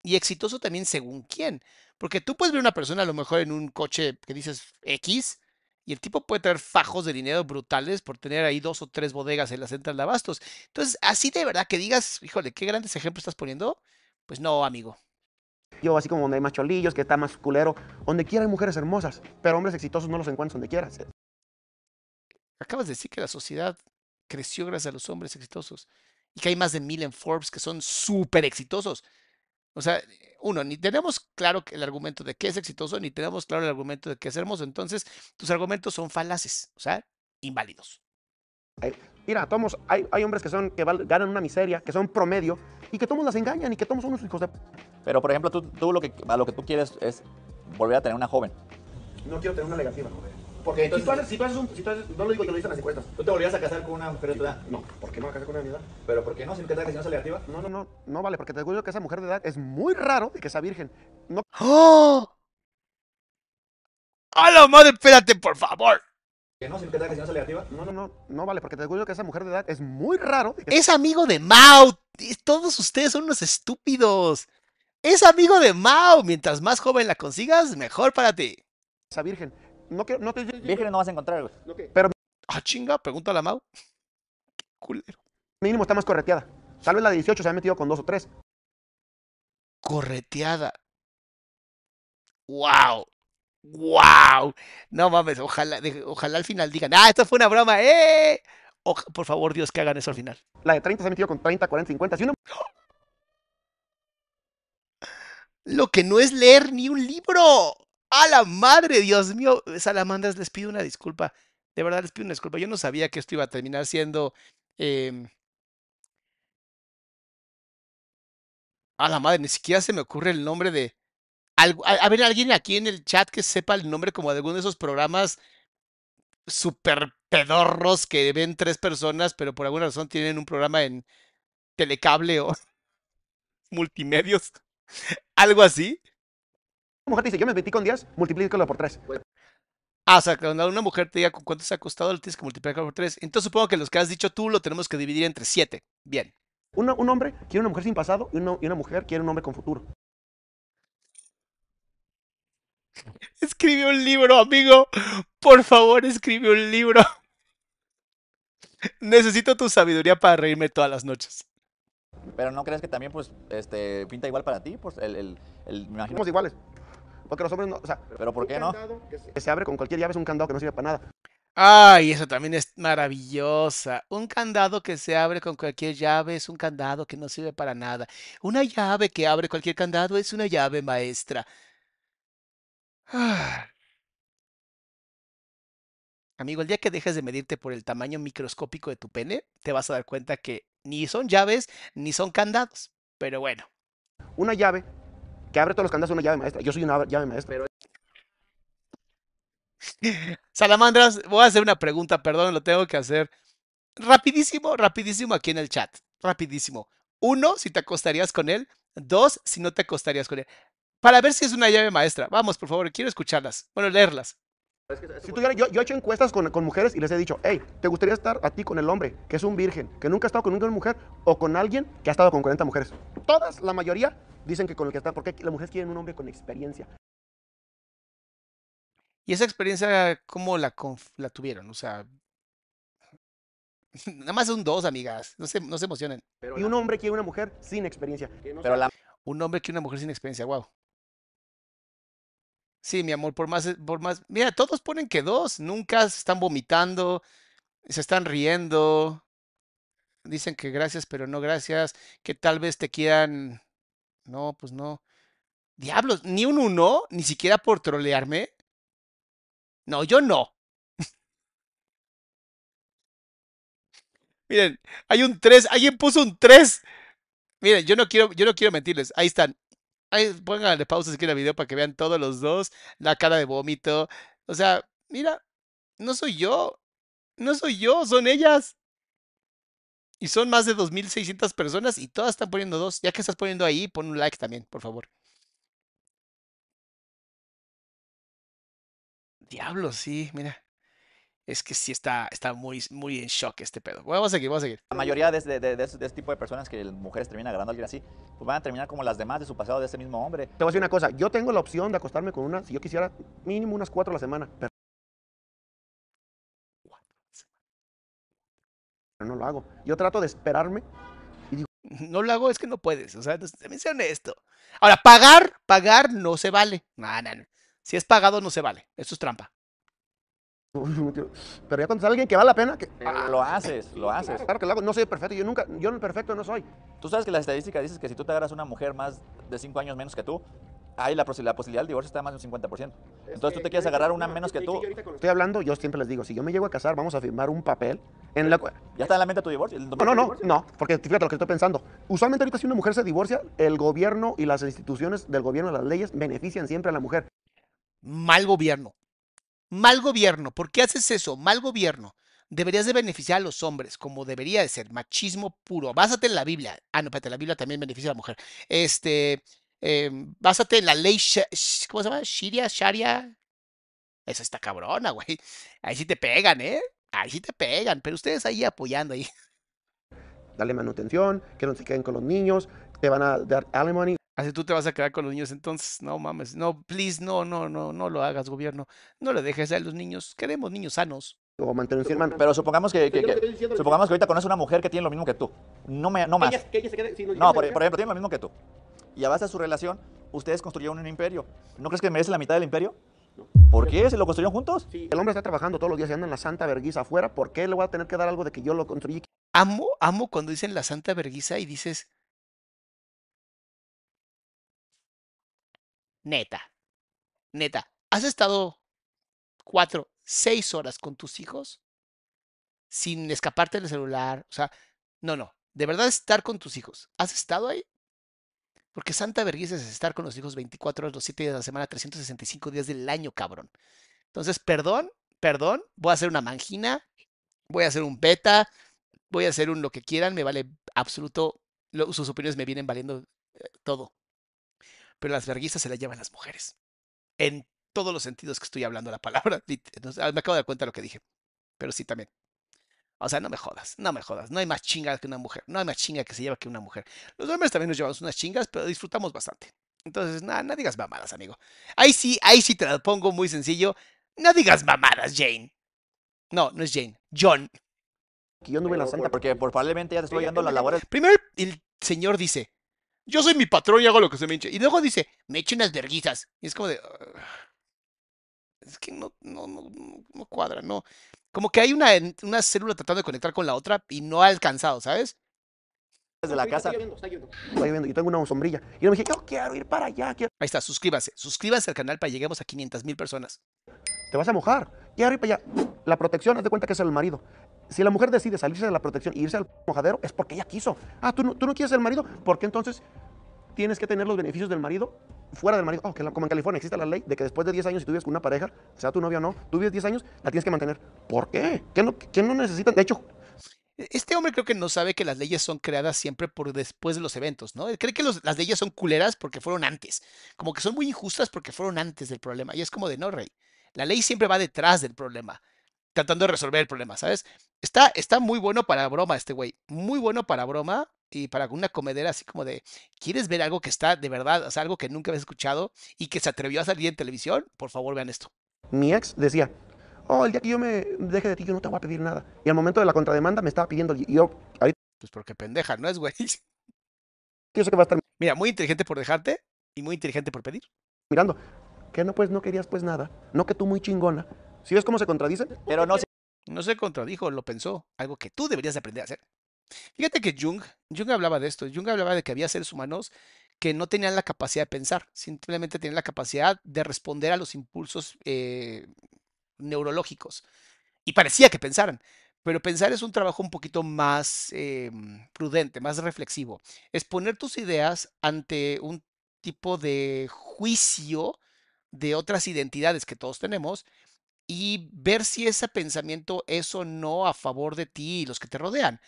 Y exitoso también según quién. Porque tú puedes ver una persona a lo mejor en un coche que dices X, y el tipo puede traer fajos de dinero brutales por tener ahí dos o tres bodegas en la central de abastos. Entonces, así de verdad que digas, híjole, qué grandes ejemplos estás poniendo. Pues no, amigo. yo así como donde hay más cholillos, que está más culero, donde quiera hay mujeres hermosas, pero hombres exitosos no los encuentras donde quieras. Acabas de decir que la sociedad creció gracias a los hombres exitosos y que hay más de mil en Forbes que son súper exitosos. O sea, uno, ni tenemos claro que el argumento de qué es exitoso, ni tenemos claro el argumento de qué es hermoso. Entonces, tus argumentos son falaces, o sea, inválidos. Mira, tomos, hay, hay hombres que son que val- ganan una miseria, que son promedio, y que todos las engañan y que todos son unos hijos de... Pero por ejemplo, tú, tú lo que, a lo que tú quieres es volver a tener una joven. No quiero tener una negativa. Porque si tú haces, si tú haces un, si tú haces- no lo digo yo, lo dicen las encuestas. ¿Tú te volvías a casar con una mujer de tu edad? No, ¿por qué no me casé con una de mi edad? ¿Pero por qué no? ¿Sin que si no es negativa? No, no, no, no vale, porque te digo que esa mujer de edad es muy raro de que sea virgen. No, ¡Oh! ¡A la madre! Espérate, por favor. ¿Que no? ¿Sin que si no es negativa? no, no, no, no vale, porque te digo que esa mujer de edad es muy raro de que Es amigo de Mao. y Todos ustedes son unos estúpidos. Es amigo de Mao. Mientras más joven la consigas, mejor para ti. sea virgen. No quiero, no te Virgen no vas a encontrar, güey. no que- pero Ah, chinga, pregúntale a Mao. Qué culero. mínimo está más correteada. Tal vez la de 18 se ha metido con dos o tres. Correteada. ¡Wow! ¡Wow! No mames, ojalá, de- ojalá al final digan, ¡ah, esto fue una broma! ¡Eh! Oja- por favor, Dios, que hagan eso al final. La de 30 se ha metido con 30, 40, 50. Si una Lo que no es leer ni un libro. ¡A la madre, Dios mío! Salamandras, les pido una disculpa. De verdad, les pido una disculpa. Yo no sabía que esto iba a terminar siendo. em, A la madre, ni siquiera se me ocurre el nombre de. a ver, alguien aquí en el chat que sepa el nombre como de alguno de esos programas super pedorros que ven tres personas, pero por alguna razón tienen un programa en telecable o multimedios. Algo así. Mujer te dice, yo me metí con 10, multiplícalo por 3. Ah, o sea, cuando una mujer te diga con cuánto se ha costado, lo tienes que multiplicar por 3. Entonces supongo que los que has dicho tú lo tenemos que dividir entre 7. Bien. un hombre quiere una mujer sin pasado y una, y una mujer quiere un hombre con futuro. Escribe un libro, amigo. Por favor, escribe un libro. Necesito tu sabiduría para reírme todas las noches. Pero no crees que también, pues, este, pinta igual para ti, pues, el, el, el me imagino. Somos iguales. Porque los hombres no, o sea, Pero ¿por qué un no? candado Que se, que se abre con cualquier llave es un candado que no sirve para nada. Ay, eso también es maravillosa. Un candado que se abre con cualquier llave es un candado que no sirve para nada. Una llave que abre cualquier candado es una llave maestra. Ah. Amigo, el día que dejes de medirte por el tamaño microscópico de tu pene, te vas a dar cuenta que ni son llaves ni son candados. Pero bueno. Una llave que abre todos los candados una llave maestra. Yo soy una llave maestra. Salamandras, voy a hacer una pregunta, perdón, lo tengo que hacer. Rapidísimo, rapidísimo aquí en el chat. Rapidísimo. Uno, si te acostarías con él. Dos, si no te acostarías con él. Para ver si es una llave maestra. Vamos, por favor, quiero escucharlas. Bueno, leerlas. Si tú yo, yo he hecho encuestas con, con mujeres y les he dicho, hey, ¿te gustaría estar a ti con el hombre que es un virgen, que nunca ha estado con ninguna mujer, o con alguien que ha estado con 40 mujeres? Todas, la mayoría, dicen que con el que está, porque las mujeres quieren un hombre con experiencia. ¿Y esa experiencia cómo la, tuvieron? O sea, nada más un dos, amigas. No se, no se emocionen. Y un hombre quiere una mujer sin experiencia. Pero la Un hombre que una mujer sin experiencia, wow. Sí, mi amor, por más, por más. Mira, todos ponen que dos. Nunca se están vomitando, se están riendo. Dicen que gracias, pero no gracias. Que tal vez te quieran. No, pues no. Diablos, ni un uno, ni siquiera por trolearme. No, yo no. Miren, hay un 3, alguien puso un 3. Miren, yo no quiero, yo no quiero mentirles. Ahí están. Ahí, pónganle pausa si quieren el video para que vean todos los dos. La cara de vómito. O sea, mira, no soy yo. No soy yo, son ellas. Y son más de 2.600 personas y todas están poniendo dos. Ya que estás poniendo ahí, pon un like también, por favor. Diablo, sí, mira. Es que sí está, está muy, muy en shock este pedo. Bueno, vamos a seguir, vamos a seguir. La mayoría de, de, de, de ese, de ese tipo de personas que mujeres terminan agarrando a alguien así, pues van a terminar como las demás de su pasado de ese mismo hombre. Te voy a decir una cosa, yo tengo la opción de acostarme con una, si yo quisiera, mínimo unas cuatro a la semana. Pero pero no lo hago. Yo trato de esperarme. No lo hago, es que no puedes. O sea, también sea honesto. Ahora, pagar, pagar no se vale. No, no, no. Si es pagado, no se vale. Eso es trampa. Pero ya cuando sale alguien que vale la pena, que, Pero lo haces, lo haces. claro que lo hago. No soy perfecto, yo nunca, yo perfecto no soy. Tú sabes que la estadística dice que si tú te agarras una mujer más de 5 años menos que tú, ahí la, la posibilidad del divorcio está más de un 50%. Entonces tú te quieres agarrar una menos que tú, Estoy hablando, yo siempre les digo, si yo me llego a casar, vamos a firmar un papel en la cual... ya está en la mente tu divorcio. No, no, no, no, porque fíjate lo que estoy pensando. Usualmente ahorita si una mujer se divorcia, el gobierno y las instituciones del gobierno, las leyes, benefician siempre a la mujer. Mal gobierno. Mal gobierno. ¿Por qué haces eso? Mal gobierno. Deberías de beneficiar a los hombres, como debería de ser. Machismo puro. Básate en la Biblia. Ah, no, espérate, la Biblia también beneficia a la mujer. Este, eh, básate en la ley, ¿cómo se llama? Sharia, Sharia. Esa está cabrona, güey. Ahí sí te pegan, ¿eh? Ahí sí te pegan. Pero ustedes ahí apoyando ahí. Dale manutención, que no se queden con los niños, te van a dar alimony. Así tú te vas a quedar con los niños entonces. No mames. No, please, no, no, no, no lo hagas, gobierno. No le dejes a los niños. Queremos niños sanos. o manutención. man- Pero supongamos que, supongamos que ahorita conoces una mujer que tiene lo mismo que tú. No, me, no más. Que ella- que ella se quede- si nos No, por, ejemplo, tiene lo mismo que tú. Y a base de su relación, ustedes construyeron un imperio. ¿No crees que merece la mitad del imperio? ¿Por qué? ¿Se lo construyeron juntos? Si el hombre está trabajando todos los días y anda en la santa vergüenza afuera, ¿por qué le voy a tener que dar algo de que yo lo construí? Amo, amo cuando dicen la santa verguiza y dices, neta, neta, ¿has estado cuatro, seis horas con tus hijos sin escaparte del celular? O sea, no, no, de verdad estar con tus hijos. ¿Has estado ahí? Porque santa vergüenza es estar con los hijos 24 horas, los 7 días de la semana, 365 días del año, cabrón. Entonces, perdón, perdón, voy a hacer una mangina, voy a hacer un beta, voy a hacer un lo que quieran, me vale absoluto, sus opiniones me vienen valiendo eh, todo. Pero las verguizas se las llevan las mujeres. En todos los sentidos que estoy hablando la palabra. entonces, ah, me acabo de dar cuenta de lo que dije. Pero sí también. O sea, no me jodas, no me jodas. No hay más chinga que una mujer. No hay más chinga que se lleva que una mujer. Los hombres también nos llevamos unas chingas, pero disfrutamos bastante. Entonces, nada, no digas mamadas, amigo. Ahí sí, ahí sí te lo pongo muy sencillo. No digas mamadas, Jane. No, no es Jane. John. Que yo anduve en la santa. Porque por probablemente ya te estoy oyendo las labores. Primero el señor dice, yo soy mi patrón y hago lo que se me hinche. Y luego dice, me echo unas verguizas. Y es como de... Es que no, no, no, no- cuadra, no. Como que hay una, una célula tratando de conectar con la otra y no ha alcanzado, ¿sabes? desde la casa. Está lloviendo, yo tengo una sombrilla. Y yo me dije, yo quiero ir para allá. quiero- Ahí está, suscríbase. Suscríbase al canal para que lleguemos a 500 mil personas. Te vas a mojar. Quiero ir para allá. La protección, haz de cuenta que es el marido. Si la mujer decide salirse de la protección e irse al mojadero, es porque ella quiso. Ah, ¿tú no, tú no quieres ser el marido? Porque entonces tienes que tener los beneficios del marido fuera del marido. Oh, que como en California existe la ley de que después de 10 años, si tú vives con una pareja, sea tu novia o no, tú vives 10 años, la tienes que mantener. ¿Por qué? ¿Qué no, qué no necesitan? De hecho, Este hombre creo que no sabe que las leyes son creadas siempre por después de los eventos, ¿no? Cree que las leyes son culeras porque fueron antes. Como que son muy injustas porque fueron antes del problema. Y es como de no, rey. La ley siempre va detrás del problema, tratando de resolver el problema, ¿sabes? Está, está muy bueno para broma este güey. Muy bueno para broma y para una comedera así como de, ¿quieres ver algo que está de verdad, o sea, algo que nunca habías escuchado y que se atrevió a salir en televisión? Por favor, vean esto. mi ex decía, oh, el día que yo me deje de ti, yo no te voy a pedir nada. Y al momento de la contrademanda me estaba pidiendo, y yo, ahorita Pues porque pendeja, ¿no es, güey? yo sé que va a estar Mira, muy inteligente por dejarte y muy inteligente por pedir. mirando. Que no, pues no querías pues nada. No que tú muy chingona. ¿Sí ves cómo se contradicen? Pero no se No se contradijo, lo pensó, algo que tú deberías de aprender a hacer. Fíjate que Jung, Jung hablaba de esto, Jung hablaba de que había seres humanos que no tenían la capacidad de pensar, simplemente tenían la capacidad de responder a los impulsos eh, neurológicos. Y parecía que pensaran, pero pensar es un trabajo un poquito más eh, prudente, más reflexivo. Es poner tus ideas ante un tipo de juicio de otras identidades que todos tenemos y ver si ese pensamiento es o no a favor de ti y los que te rodean.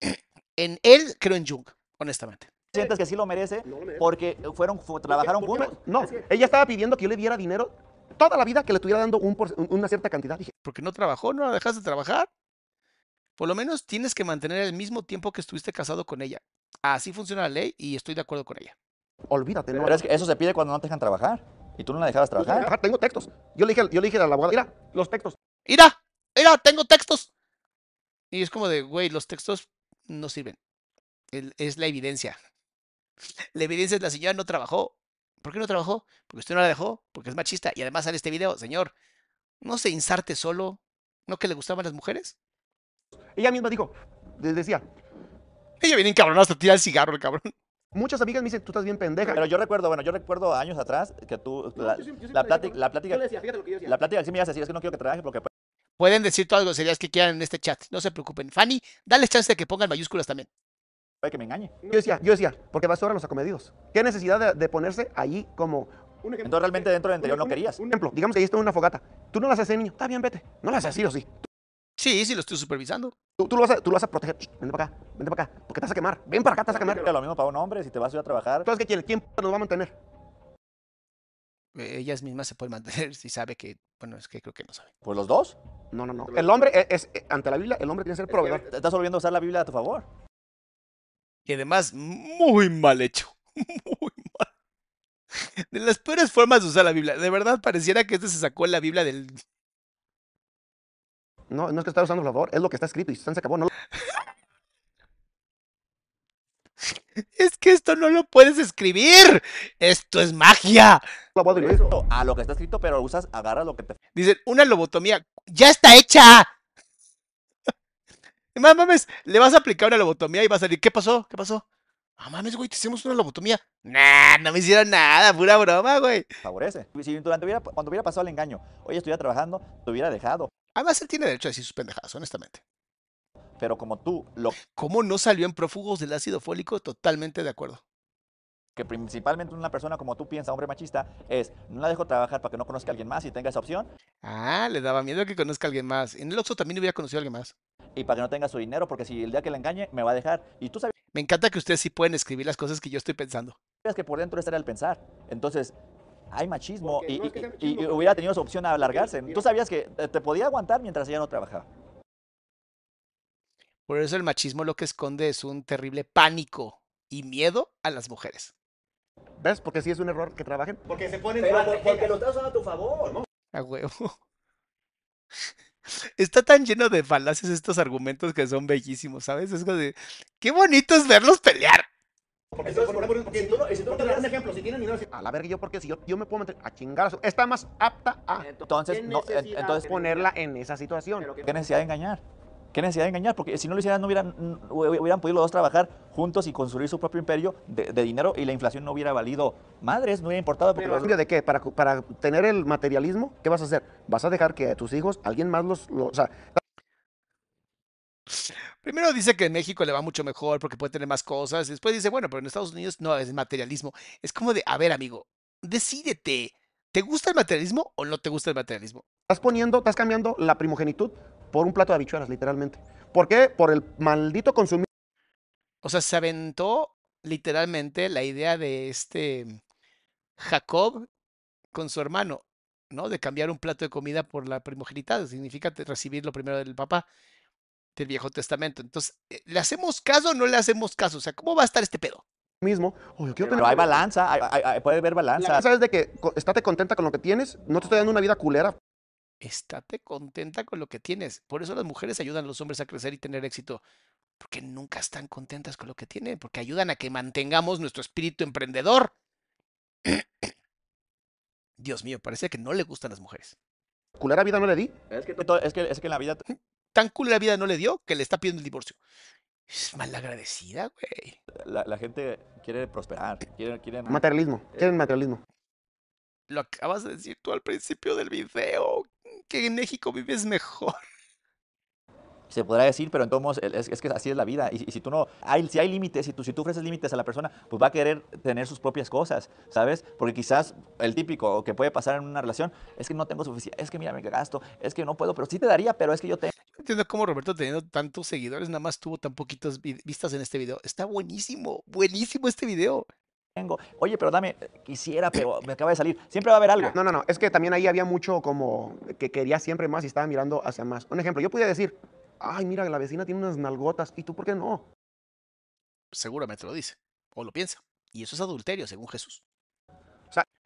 En él creo en Jung, honestamente. sientes que sí lo merece porque fueron, fu- trabajaron ¿Por qué juntos. No, ella estaba pidiendo que yo le diera dinero toda la vida, que le estuviera dando un por- una cierta cantidad. Dije, Porque no trabajó, no la dejaste de trabajar. Por lo menos tienes que mantener el mismo tiempo que estuviste casado con ella. Así funciona la ley y estoy de acuerdo con ella. olvídate, no. Pero es que eso se pide cuando no te dejan trabajar. Y tú no la dejabas trabajar. Ajá, tengo textos. Yo le dije, yo le dije a la abogada, mira, los textos. ¡Mira! ¡Mira! ¡Tengo textos! Y es como de, güey, los textos no sirven. El- es la evidencia. La evidencia es la señora no trabajó. ¿Por qué no trabajó? Porque usted no la dejó, porque es machista. Y además sale este video, señor, no se insarte solo. ¿No que le gustaban las mujeres? Ella misma dijo, les decía, Ella viene encabronada hasta tirar el cigarro, el cabrón. Muchas amigas me dicen, tú estás bien pendeja. Pero yo recuerdo, bueno, yo recuerdo años atrás que tú, la, la plática, la plática, la plática sí me ibas a decir es que no quiero que trabaje porque pues, Pueden decir todas las groserías que quieran en este chat. No se preocupen. Fanny, dale chance de que pongan mayúsculas también. puede que me engañe. Yo decía, yo decía, porque vas ahora los acomedidos. ¿Qué necesidad de, de ponerse allí como... Un ejemplo, Entonces realmente dentro del interior no querías. un ejemplo, digamos que ahí está una fogata. Tú no la haces, niño. Está bien, vete. No la haces así o sí. Sí, sí, lo estoy supervisando. Tú, tú lo vas a, tú lo vas a proteger. Shh, vente para acá, vente para acá. Porque te vas a quemar. Ven para acá, te vas a quemar. Pero lo mismo para un hombre, si te vas a ir a trabajar. Entonces, ¿qué quiere? ¿Quién nos va a mantener? Eh, Ellas mismas se pueden mantener si sabe que, bueno, es que creo que no sabe. Pues los dos. No, no, no. El hombre es, es- ante la Biblia, el hombre tiene que ser proveedor. Te estás volviendo a usar la Biblia a tu favor. Y además, muy mal hecho. Muy mal. De las peores formas de usar la Biblia. De verdad, pareciera que este se sacó la Biblia del. No, no es que está usando a favor, es lo que está escrito y se acabó. No, Es que esto no lo puedes escribir. Esto es magia. lo a lo que está escrito, pero usas, agarras lo que te. Dicen, una lobotomía. ¡Ya está hecha! Más mames, le vas a aplicar una lobotomía y va a salir. ¿Qué pasó? ¿Qué pasó? Ah, mames, güey, te hicimos una lobotomía. Nah, no me hicieron nada, pura broma, güey. favorece. Si durante hubiera, cuando hubiera pasado el engaño, oye, estuviera trabajando, te hubiera dejado. Además, él tiene derecho a decir sus pendejadas, honestamente. Pero como tú, lo ¿Cómo no salió en prófugos del ácido fólico? Totalmente de acuerdo. que principalmente una persona como tú piensa, hombre machista, es no la dejo trabajar para que no conozca a alguien más y tenga esa opción Ah, le daba miedo que conozca a alguien más. En el Oxxo también hubiera conocido a alguien más. y para que no tenga su dinero, porque si el día que la engañe, me va a dejar. Y tú sabías Me encanta que ustedes sí pueden escribir las cosas que yo estoy pensando. que por dentro estaría el pensar. Entonces, hay machismo Porque y, no es que y- sea y- machismo, y hubiera tenido su opción a alargarse. mira. Tú sabías que te podía aguantar mientras ella no trabajaba. Por eso el machismo lo que esconde es un terrible pánico y miedo a las mujeres. ¿Ves? Porque sí es un error que trabajen. Porque se ponen estás usando a tu favor, ¿no? A huevo. Está tan lleno de falacias estos argumentos que son bellísimos, ¿sabes? Es como de, qué bonito es verlos pelear. Porque, si tú no, si tú no te das un ejemplo, si tienen dinero, si- a la verga, yo porque si yo, yo me puedo meter a chingar a su- Está más apta a Entonces, ¿Qué no, en- necesidad entonces ponerla en esa situación. ¿qué necesidad de engañar? ¿Qué necesidad de engañar? Porque si no lo hicieran, no hubieran, hubieran podido los dos trabajar juntos y construir su propio imperio de, de dinero y la inflación no hubiera valido madres, no hubiera importado. Porque Pero, ¿a los- de qué? Para, para tener el materialismo, ¿qué vas a hacer? ¿Vas a dejar que a tus hijos, alguien más los... los- o sea, Primero dice que en México le va mucho mejor porque puede tener más cosas. Después dice, bueno, pero en Estados Unidos no, es materialismo. Es como de, a ver, amigo, decídete. ¿Te gusta el materialismo o no te gusta el materialismo? estás poniendo, estás cambiando la primogenitud por un plato de habichuelas, literalmente. ¿Por qué? Por el maldito consumismo O sea, se aventó literalmente la idea de este Jacob con su hermano, ¿no? De cambiar un plato de comida por la primogenitada. Significa recibir lo primero del papá del Viejo Testamento. Entonces, eh, ¿le hacemos caso o no le hacemos caso? O sea, ¿cómo va a estar este pedo? mismo. Oh, yo quiero Pero tener- hay balanza, hay- hay- hay- puede haber La balanza. cosa es de que estate contenta con lo que tienes, no te estoy dando una vida culera. Estate contenta con lo que tienes. Por eso las mujeres ayudan a los hombres a crecer y tener éxito. Porque nunca están contentas con lo que tienen. Porque ayudan a que mantengamos nuestro espíritu emprendedor. Dios mío, parece que no le gustan las mujeres. Culera vida no le di. Es que, es que, es que en la vida Tan cool la vida no le dio que le está pidiendo el divorcio. Es malagradecida, güey. la, la gente quiere prosperar, quiere, quiere Materialismo. Quieren materialismo. Lo acabas de decir tú al principio del video. Que en México vives mejor. Se podrá decir, pero en todos modos, el- es, es que así es la vida. Y, y si tú no, hay, si hay límites, si tú, si tú ofreces límites a la persona, pues va a querer tener sus propias cosas, ¿sabes? Porque quizás el típico que puede pasar en una relación es que no tengo suficiente, es que mira, me gasto, es que no puedo, pero sí te daría, pero es que yo tengo. Entiendo cómo Roberto, teniendo tantos seguidores, nada más tuvo tan poquitas vi- vistas en este video. Está buenísimo, buenísimo este video. Oye, pero dame, quisiera, pero me acaba de salir. Siempre va a haber algo. No, no, no. Es que también ahí había mucho como que quería siempre más y estaba mirando hacia más. Un ejemplo, yo podía decir, ay, mira, la vecina tiene unas nalgotas. ¿Y tú por qué no? Seguramente lo dice. O lo piensa. Y eso es adulterio, según Jesús.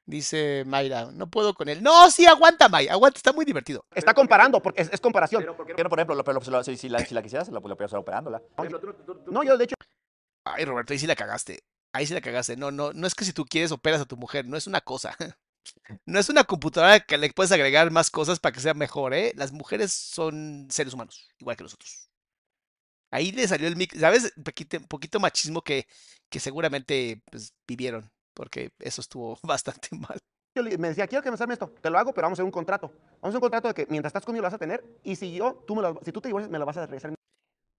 Dice Mayra, no puedo con él. No, sí, aguanta, May. Aguanta, está muy divertido. Está comparando, porque es, es comparación. ¿Por qué no, por ejemplo, lo- pero lo- si, si la, si la quisieras, la, estar operándola? No, yo de hecho, Ay, Roberto, ahí sí la cagaste. Ahí sí la cagaste. No, no, no es que si tú quieres operas a tu mujer, no es una cosa. No es una computadora que le puedes agregar más cosas para que sea mejor, ¿eh? Las mujeres son seres humanos, igual que nosotros. Ahí le salió el mic, ¿sabes? Un poquito, un poquito machismo que, que seguramente pues, vivieron, porque eso estuvo bastante mal. yo le- me decía, quiero que me hacerme esto. Te lo hago, pero vamos a hacer un contrato. Vamos a hacer un contrato de que mientras estás conmigo lo vas a tener y si yo, tú me lo, si tú te divorcias, me lo vas a regresar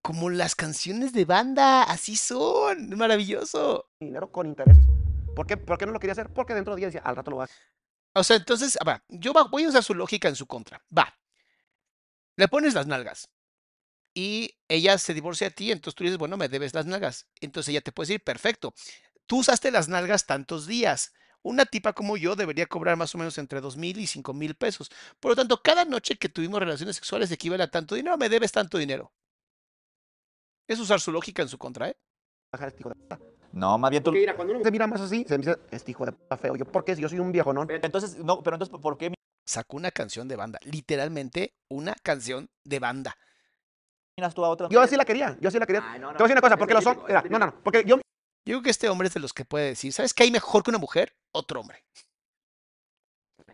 Como las canciones de banda, así son. Maravilloso. dinero con intereses. ¿Por qué, ¿Por qué no lo quería hacer? Porque dentro de 10 decía, al rato lo vas a hacer. O sea, entonces, va, yo va- voy a usar su lógica en su contra. Va. Le pones las nalgas. Y ella se divorcia a ti, entonces tú dices, bueno, me debes las nalgas. Entonces ella te puede decir, perfecto. Tú usaste las nalgas tantos días. Una tipa como yo debería cobrar más o menos entre dos mil y cinco mil pesos. Por lo tanto, cada noche que tuvimos relaciones sexuales equivale a tanto dinero, me debes tanto dinero. Es usar su lógica en su contra, ¿eh? bajar este hijo de puta. No, más bien tú. Porque mira, cuando uno se mira más así, se me dice, este hijo de puta feo. Yo, ¿por qué? Si yo soy un viejo, ¿no? Entonces, no, pero entonces, ¿por qué Sacó una canción de banda. Literalmente una canción de banda. miras tú a otra? Yo así la quería, yo así la quería. Ay, no, no, Te voy a decir una cosa, porque los hombres, es no, no, no, porque yo Yo creo que este hombre es de los que puede decir, ¿sabes qué hay mejor que una mujer? Otro hombre.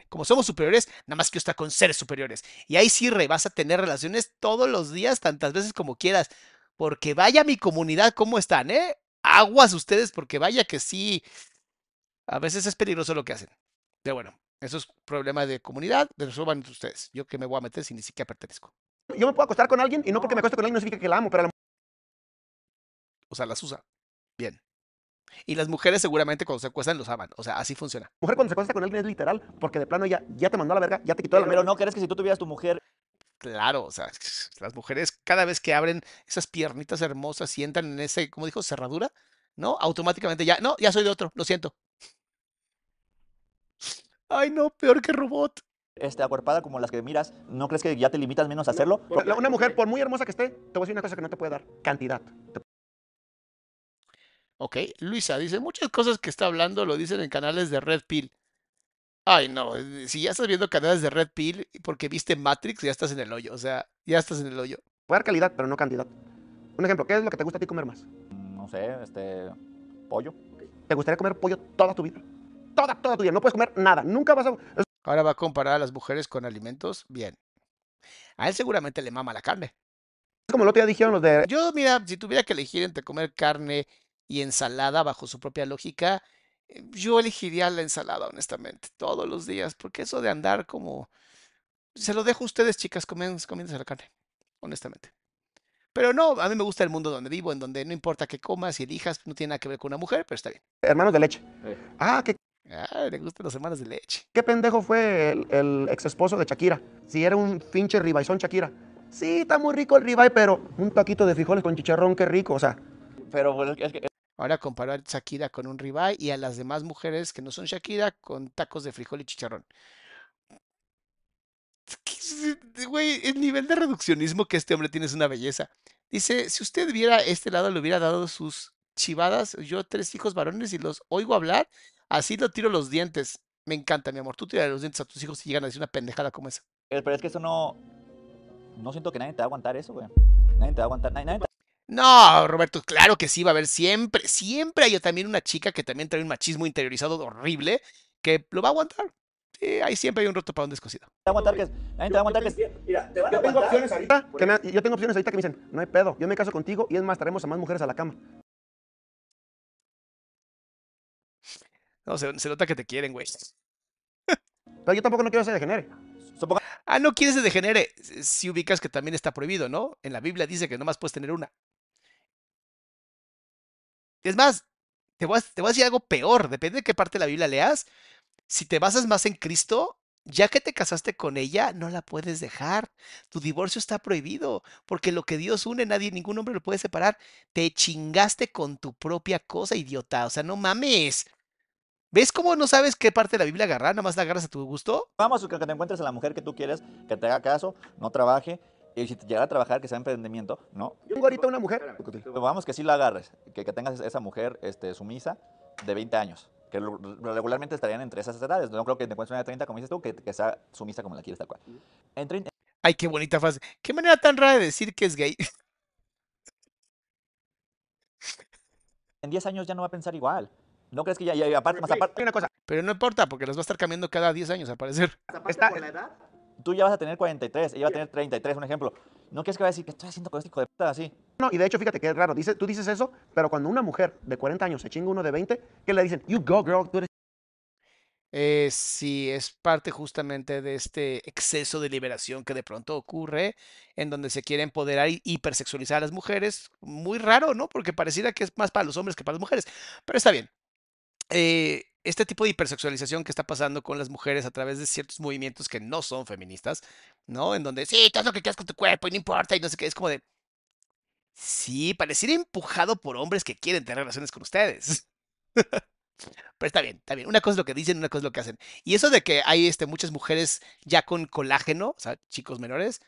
Como somos superiores, nada más quiero estar con seres superiores. Y ahí sí, Rey, vas a tener relaciones todos los días, tantas veces como quieras. Porque vaya mi comunidad, ¿cómo están, eh? Aguas ustedes, porque vaya que sí. A veces es peligroso lo que hacen. Pero bueno, eso es problema de comunidad, resuelvan entre ustedes. Yo que me voy a meter si ni siquiera pertenezco. yo me puedo acostar con alguien y no porque me acueste con alguien no significa que la amo, pero la O sea, las usa. Bien. Y las mujeres seguramente cuando se acuestan los aman. O sea, así funciona. mujer cuando se acuesta con alguien es literal, porque de plano ya, ya te mandó a la verga, ya te quitó la Pero no crees que si tú tuvieras tu mujer, Claro, o sea, las mujeres cada vez que abren esas piernitas hermosas sientan en ese, como dijo, cerradura, ¿no? Automáticamente ya, no, ya soy de otro, lo siento. Ay, no, peor que robot. este, acuerpada como las que miras, ¿no crees que ya te limitas menos a hacerlo? Una mujer, por muy hermosa que esté, te voy a decir una cosa que no te puede dar, cantidad. Ok, Luisa dice, muchas cosas que está hablando lo dicen en canales de Red Pill. Ay, no, eh, si ya estás viendo canales de Red Pill porque viste Matrix, ya estás en el hoyo, o sea, ya estás en el hoyo. Puede dar calidad, pero no cantidad. Un ejemplo, ¿qué es lo que te gusta a ti comer más? No sé, este, pollo. ¿Te gustaría comer pollo toda tu vida? Toda, toda tu vida. No puedes comer nada. Nunca vas a... Ahora va a comparar a las mujeres con alimentos, bien. A él seguramente le mama la carne. como el otro día dijeron los de... Yo, mira, si tuviera que elegir entre comer carne y ensalada bajo su propia lógica, eh, yo elegiría la ensalada, honestamente, todos los días, porque eso de andar como... Se lo dejo a ustedes, chicas, comen, comiéndose la carne, honestamente. Pero no, a mí me gusta el mundo donde vivo, en donde no importa qué comas y elijas, no tiene nada que ver con una mujer, pero está bien. Hermanos de leche. Ah, ¿qué, Ah, le gustan los hermanos de leche. qué pendejo fue el, el ex esposo de Shakira. Si era un pinche ribaizón Shakira. Sí, está muy rico el ribeye, pero un taquito de frijoles con chicharrón, qué rico. O sea, Pero pues, es que Ahora comparar a Shakira con un ribeye y a las demás mujeres que no son Shakira con tacos de frijol y chicharrón. ¿Qué- Güey, el nivel de reduccionismo que este hombre tiene es una belleza. Dice, si usted viera este lado, le hubiera dado sus chivadas. Yo tres hijos varones y los oigo hablar, así lo tiro los dientes. Me encanta, mi amor. Tú tiras los dientes a tus hijos si llegan a decir una pendejada como esa. Pero es que eso no. No siento que nadie te va a aguantar eso, güey. Nadie te va a aguantar. Nadie, No, Roberto, claro que sí va a haber siempre, siempre hay también una chica que también trae un machismo interiorizado horrible que lo va a aguantar. Sí, ahí siempre hay un roto para un descosido. te va a aguantar que. Te va a aguantar que. Mira, te van a yo tengo aguantar. opciones ahorita. Que me- yo tengo opciones ahorita que me dicen, no hay pedo, yo me caso contigo y es más, traemos a más mujeres a la cama. No, se, se nota que te quieren, güey. Pero yo tampoco no quiero ser degenere. Suponga- Ah, no quieres se degenere. Si ubicas que también está prohibido, ¿no? En la Biblia dice que nomás puedes tener una. Es más, te voy a, te voy a decir algo peor. Depende de qué parte de la Biblia leas. Si te basas más en Cristo, ya que te casaste con ella, no la puedes dejar. Tu divorcio está prohibido, porque lo que Dios une, nadie, ningún hombre lo puede separar. Te chingaste con tu propia cosa, idiota. O sea, no mames. ¿Ves cómo no sabes qué parte de la Biblia agarrar? Nada más la agarras a tu gusto. Vamos, que te encuentres a la mujer que tú quieres, que te haga caso, no trabaje. Y si te llegara a trabajar, que sea emprendimiento, ¿no? Yo tengo ahorita una mujer. Vamos que sí la agarres, que, que tengas esa mujer este, sumisa de 20 años, que regularmente estarían entre esas edades. No creo que te encuentres una de 30, como dices tú, que, que sea sumisa como la quieres tal cual. En 30, Ay, qué bonita frase. Qué manera tan rara de decir que es gay. en 10 años ya no va a pensar igual. ¿No crees que ya, ya aparte, más aparte, Hay una cosa, Pero no importa, porque las va a estar cambiando cada 10 años, al parecer. está, tú ya vas a tener 43, ella va a tener 33, un ejemplo. ¿No crees que va a decir que estoy haciendo con este hijo de puta así? No, y de hecho, fíjate que es raro. Dice, tú dices eso, pero cuando una mujer de 40 años se chinga uno de 20, ¿qué le dicen? You go, girl, tú eres Eh, sí, es parte justamente de este exceso de liberación que de pronto ocurre, en donde se quiere empoderar y hipersexualizar a las mujeres. Muy raro, ¿no? Porque pareciera que es más para los hombres que para las mujeres. Pero está bien. Eh, este tipo de hipersexualización que está pasando con las mujeres a través de ciertos movimientos que no son feministas, ¿no? En donde, sí, tú haz lo que quieras con tu cuerpo y no importa y no sé qué, es como de... Sí, pareciera empujado por hombres que quieren tener relaciones con ustedes. Pero está bien, está bien. Una cosa es lo que dicen, una cosa es lo que hacen. Y eso de que hay este, muchas mujeres ya con colágeno, o sea, chicos menores,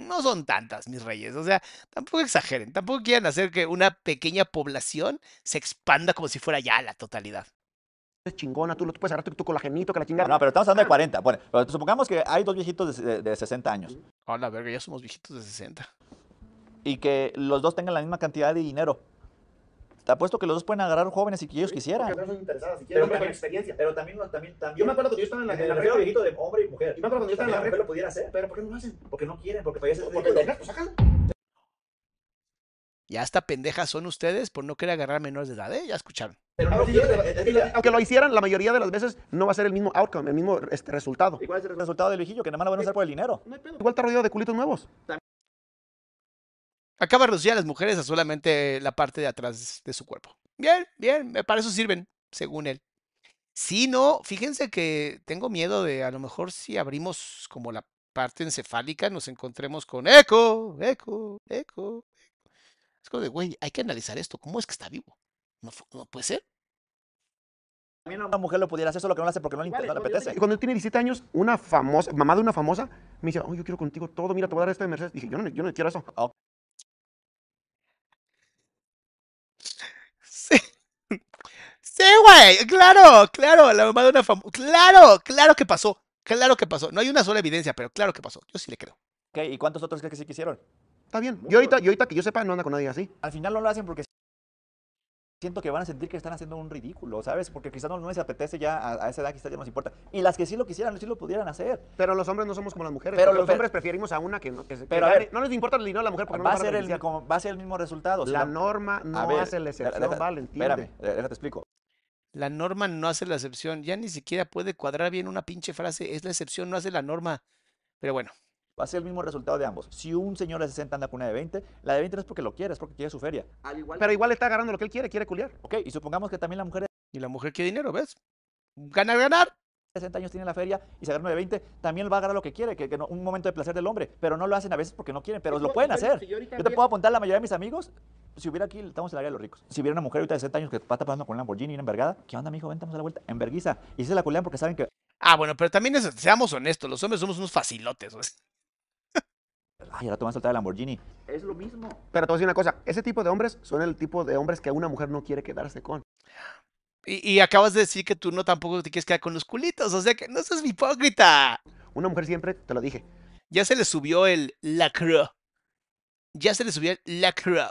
no son tantas, mis reyes. O sea, tampoco exageren. Tampoco quieran hacer que una pequeña población se expanda como si fuera ya la totalidad. chingona, tú, lo- tú puedes agarrar tu, tu colagenito, que la chingada. No, pero estamos hablando de 40. Bueno, pero supongamos que hay dos viejitos de, de- de 60 años A la verga, ya somos viejitos de 60. y que los dos tengan la misma cantidad de dinero. Te apuesto que los dos pueden agarrar jóvenes si que ellos quisieran. son interesadas, si Pero, quieren, pero- con experiencia. Pero también, también, también. Yo me acuerdo que yo estaba en la, en la red, viejito de hombre y mujer. Yo me acuerdo cuando yo estaba en la red. lo pudiera hacer. Pero ¿por qué no lo hacen? Porque no quieren, porque para ellos es Porque pues sácalo. Ya hasta pendejas son ustedes por no querer agarrar menores de edad, ¿eh? Ya escucharon. Pero no quieren. aunque lo hicieran, la mayoría de las veces no va a ser el mismo outcome, el mismo este, resultado. ¿Y cuál es el resultado del viejillo? Que nada más lo van a usar por el dinero. No hay pedo. Igual está rodeado de culitos nuevos. Acaba de reducir a las mujeres a solamente la parte de atrás de su cuerpo. Bien, bien, me- para eso sirven, según él. Si no, fíjense que tengo miedo de a lo mejor si abrimos como la parte encefálica, nos encontremos con eco, eco, eco. Es como de, güey, hay que analizar esto. ¿Cómo es que está vivo? ¿No, puede ser? También una mujer lo pudiera hacer, solo que no lo hace porque no le, Vale, no le apetece. Cuando yo tenía 17 años, una famosa, mamá de una famosa, me dice, oh, yo quiero contigo todo, mira, te voy a dar esto de Mercedes. Dije, yo no, yo no quiero eso. Sí. Sí, güey. Claro, claro. La mamá de una famosa. Claro, claro que pasó. Claro que pasó. No hay una sola evidencia, pero claro que pasó. Yo sí le creo. ¿Y cuántos otros crees que sí quisieron? Está bien. Yo ahorita, yo ahorita que yo sepa, no anda con nadie así. Al final no lo hacen porque siento que van a sentir que están haciendo un ridículo, ¿sabes? Porque quizás no, no les apetece ya a, a esa edad, quizás ya no les importa. Y las que sí lo quisieran, sí lo pudieran hacer. Pero los hombres no somos como las mujeres. Pero Pero lo- los hombres preferimos a una que no, que se- que Pero a ver, no les importa el dinero de la mujer porque no Va a, nos van ser el, como- va a ser el mismo resultado. La norma no A ver, hace la excepción, deja- vale, entiende. Espérame, déjate explico. La norma no hace la excepción. Ya ni siquiera puede cuadrar bien una pinche frase. Es la excepción, no hace la norma. Pero bueno. Va a ser el mismo resultado de ambos. Si un señor de 60 anda con una de 20, la de 20 no es porque lo quiere, es porque quiere su feria. Pero igual está agarrando lo que él quiere, quiere culiar. Ok, y supongamos que también la mujer Y la mujer quiere dinero, ¿ves? Ganar, ganar. 60 años tiene la feria y se agarra una de 20, también va a agarrar lo que quiere, que, que no- un momento de placer del hombre. Pero no lo hacen a veces porque no quieren, pero lo pueden hacer. Yo te puedo apuntar la mayoría de mis amigos. Si hubiera aquí, estamos en el área de los ricos. Si hubiera una mujer ahorita de 60 años que está pasando con un Lamborghini una envergada, ¿qué onda, mijo? Vamos a la vuelta. Enverguiza. Y se la culean porque saben que. Ah, bueno, pero también es- seamos honestos. Los hombres somos unos facilotes. ¿ves? Ay, ahora te van a soltar el Lamborghini. Es lo mismo. Pero te voy a decir una cosa, ese tipo de hombres son el tipo de hombres que una mujer no quiere quedarse con. Y, y acabas de decir que tú no tampoco te quieres quedar con los culitos. O sea que no seas hipócrita. Una mujer siempre, te lo dije, Ya se le subió el lacro. Ya se le subió el lacro.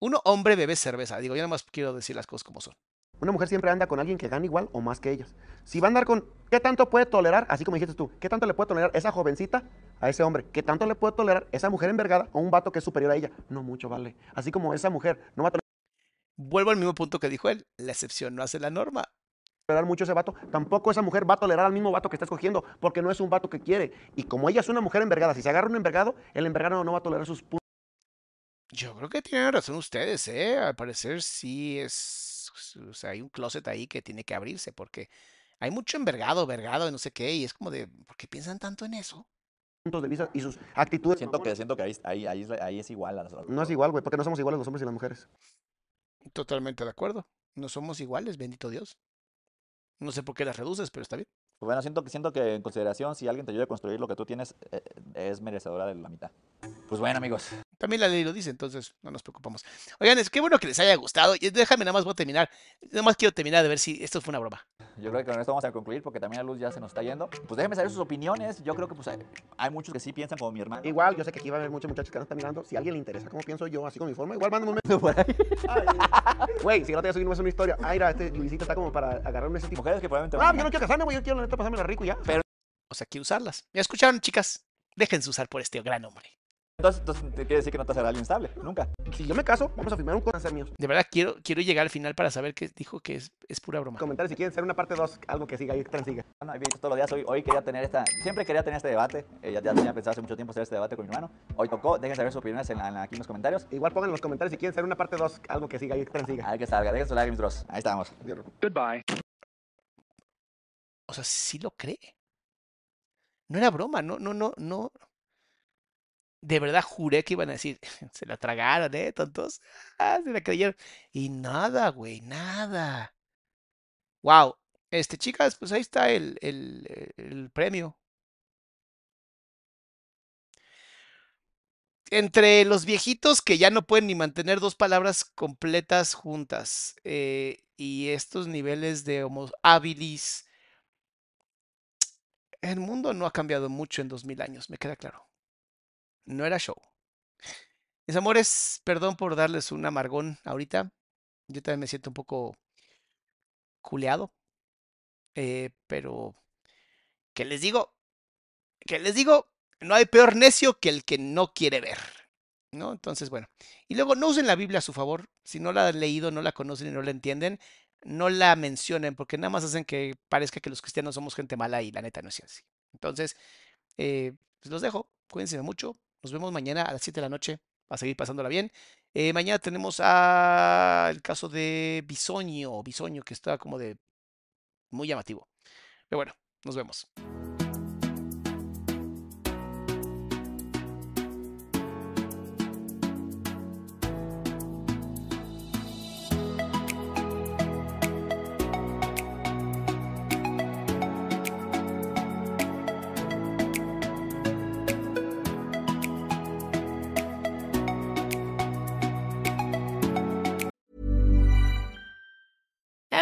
Uno hombre bebe cerveza. Digo, yo nada más quiero decir las cosas como son. una mujer siempre anda con alguien que gana igual o más que ellas. Si va a andar con, ¿qué tanto puede tolerar? Así como dijiste tú, ¿qué tanto le puede tolerar esa jovencita a ese hombre? ¿Qué tanto le puede tolerar esa mujer envergada a un vato que es superior a ella? No mucho, vale. Así como esa mujer no va a Vuelvo al mismo punto que dijo él. La excepción no hace la norma. tolerar mucho ese vato, tampoco esa mujer va a tolerar al mismo vato que está escogiendo, porque no es un vato que quiere. Y como ella es una mujer envergada, si se agarra un envergado, el envergado no va a tolerar sus puntos. Yo creo que tienen razón ustedes, ¿eh? Al parecer sí es. O sea, hay un closet ahí que tiene que abrirse porque hay mucho envergado, vergado, y no sé qué. Y es como de. ¿Por qué piensan tanto en eso? puntos de vista y sus actitudes. Siento que, siento que ahí, ahí, ahí, es, ahí es igual. A las- No es igual, güey, porque no somos iguales los hombres y las mujeres. Totalmente de acuerdo. No somos iguales, bendito Dios. No sé por qué las reduces, pero está bien. Pues bueno, siento siento que en consideración, si alguien te ayuda a construir lo que tú tienes, eh, es merecedora de la mitad. Pues bueno, amigos. También la ley lo dice, entonces no nos preocupamos. Oigan, es que bueno que les haya gustado. Y déjame nada más voy a terminar. Nada más quiero terminar de ver si esto fue una broma. Yo creo que con esto vamos a concluir porque también la luz ya se nos está yendo. Pues déjenme saber sus opiniones. Yo creo que pues hay, hay muchos que sí piensan como mi hermano. Igual, yo sé que aquí va a haber muchos muchachos que nos están mirando. Si a alguien le interesa cómo pienso yo, así con mi forma, igual mándame un mensaje por ahí. Güey, si no te voy a subir una historia. Mira, este Luisito está como para agarrarme ese tipo. Mujeres que probablemente... Ah, yo no quiero casarme, güey, yo quiero la neta pasármela rico y ya. O sea, quiero usarlas. ¿Ya escucharon, chicas? Déjense usar por este gran hombre. Entonces, entonces te quiere decir que no te será alguien estable. Nunca. Si yo me caso, vamos a firmar un contrato mío. De verdad, quiero, quiero llegar al final para saber que dijo que es, es pura broma. Comentarios si quieren ser una parte 2, algo que siga ahí, transiga. Bueno, hay videos todos los días. Hoy, hoy quería tener esta... Siempre quería tener este debate. Eh, ya, ya tenía pensado hace mucho tiempo hacer este debate con mi hermano. Hoy tocó. Dejen saber sus opiniones en la- en la- aquí en los comentarios. Igual pongan en los comentarios si quieren ser una parte 2, algo que siga ahí, transiga. A ver que salga. Dejen su like, mis bros. Ahí estamos. Goodbye. O sea, sí lo cree. No era broma, no, no, no, no. De verdad juré que iban a decir, se la tragaron, ¿eh, tontos? Ah, se la creyeron. Y nada, güey, nada. Wow. Este, chicas, pues ahí está el, el, el premio. Entre los viejitos que ya no pueden ni mantener dos palabras completas juntas eh, y estos niveles de homo habilis, el mundo no ha cambiado mucho en 2000 años, me queda claro. No era show. Mis amores, perdón por darles un amargón ahorita. Yo también me siento un poco culeado. Eh, pero, ¿qué les digo? ¿Qué les digo? No hay peor necio que el que no quiere ver. ¿No? Entonces, bueno. Y luego no usen la Biblia a su favor. Si no la han leído, no la conocen y no la entienden, no la mencionen porque nada más hacen que parezca que los cristianos somos gente mala y la neta no es así. Entonces, eh, pues los dejo. Cuídense mucho. Nos vemos mañana a las 7 de la noche. a seguir pasándola bien. Eh, mañana tenemos a el caso de Bisoño, Bisoño, que está como de muy llamativo. Pero bueno, nos vemos.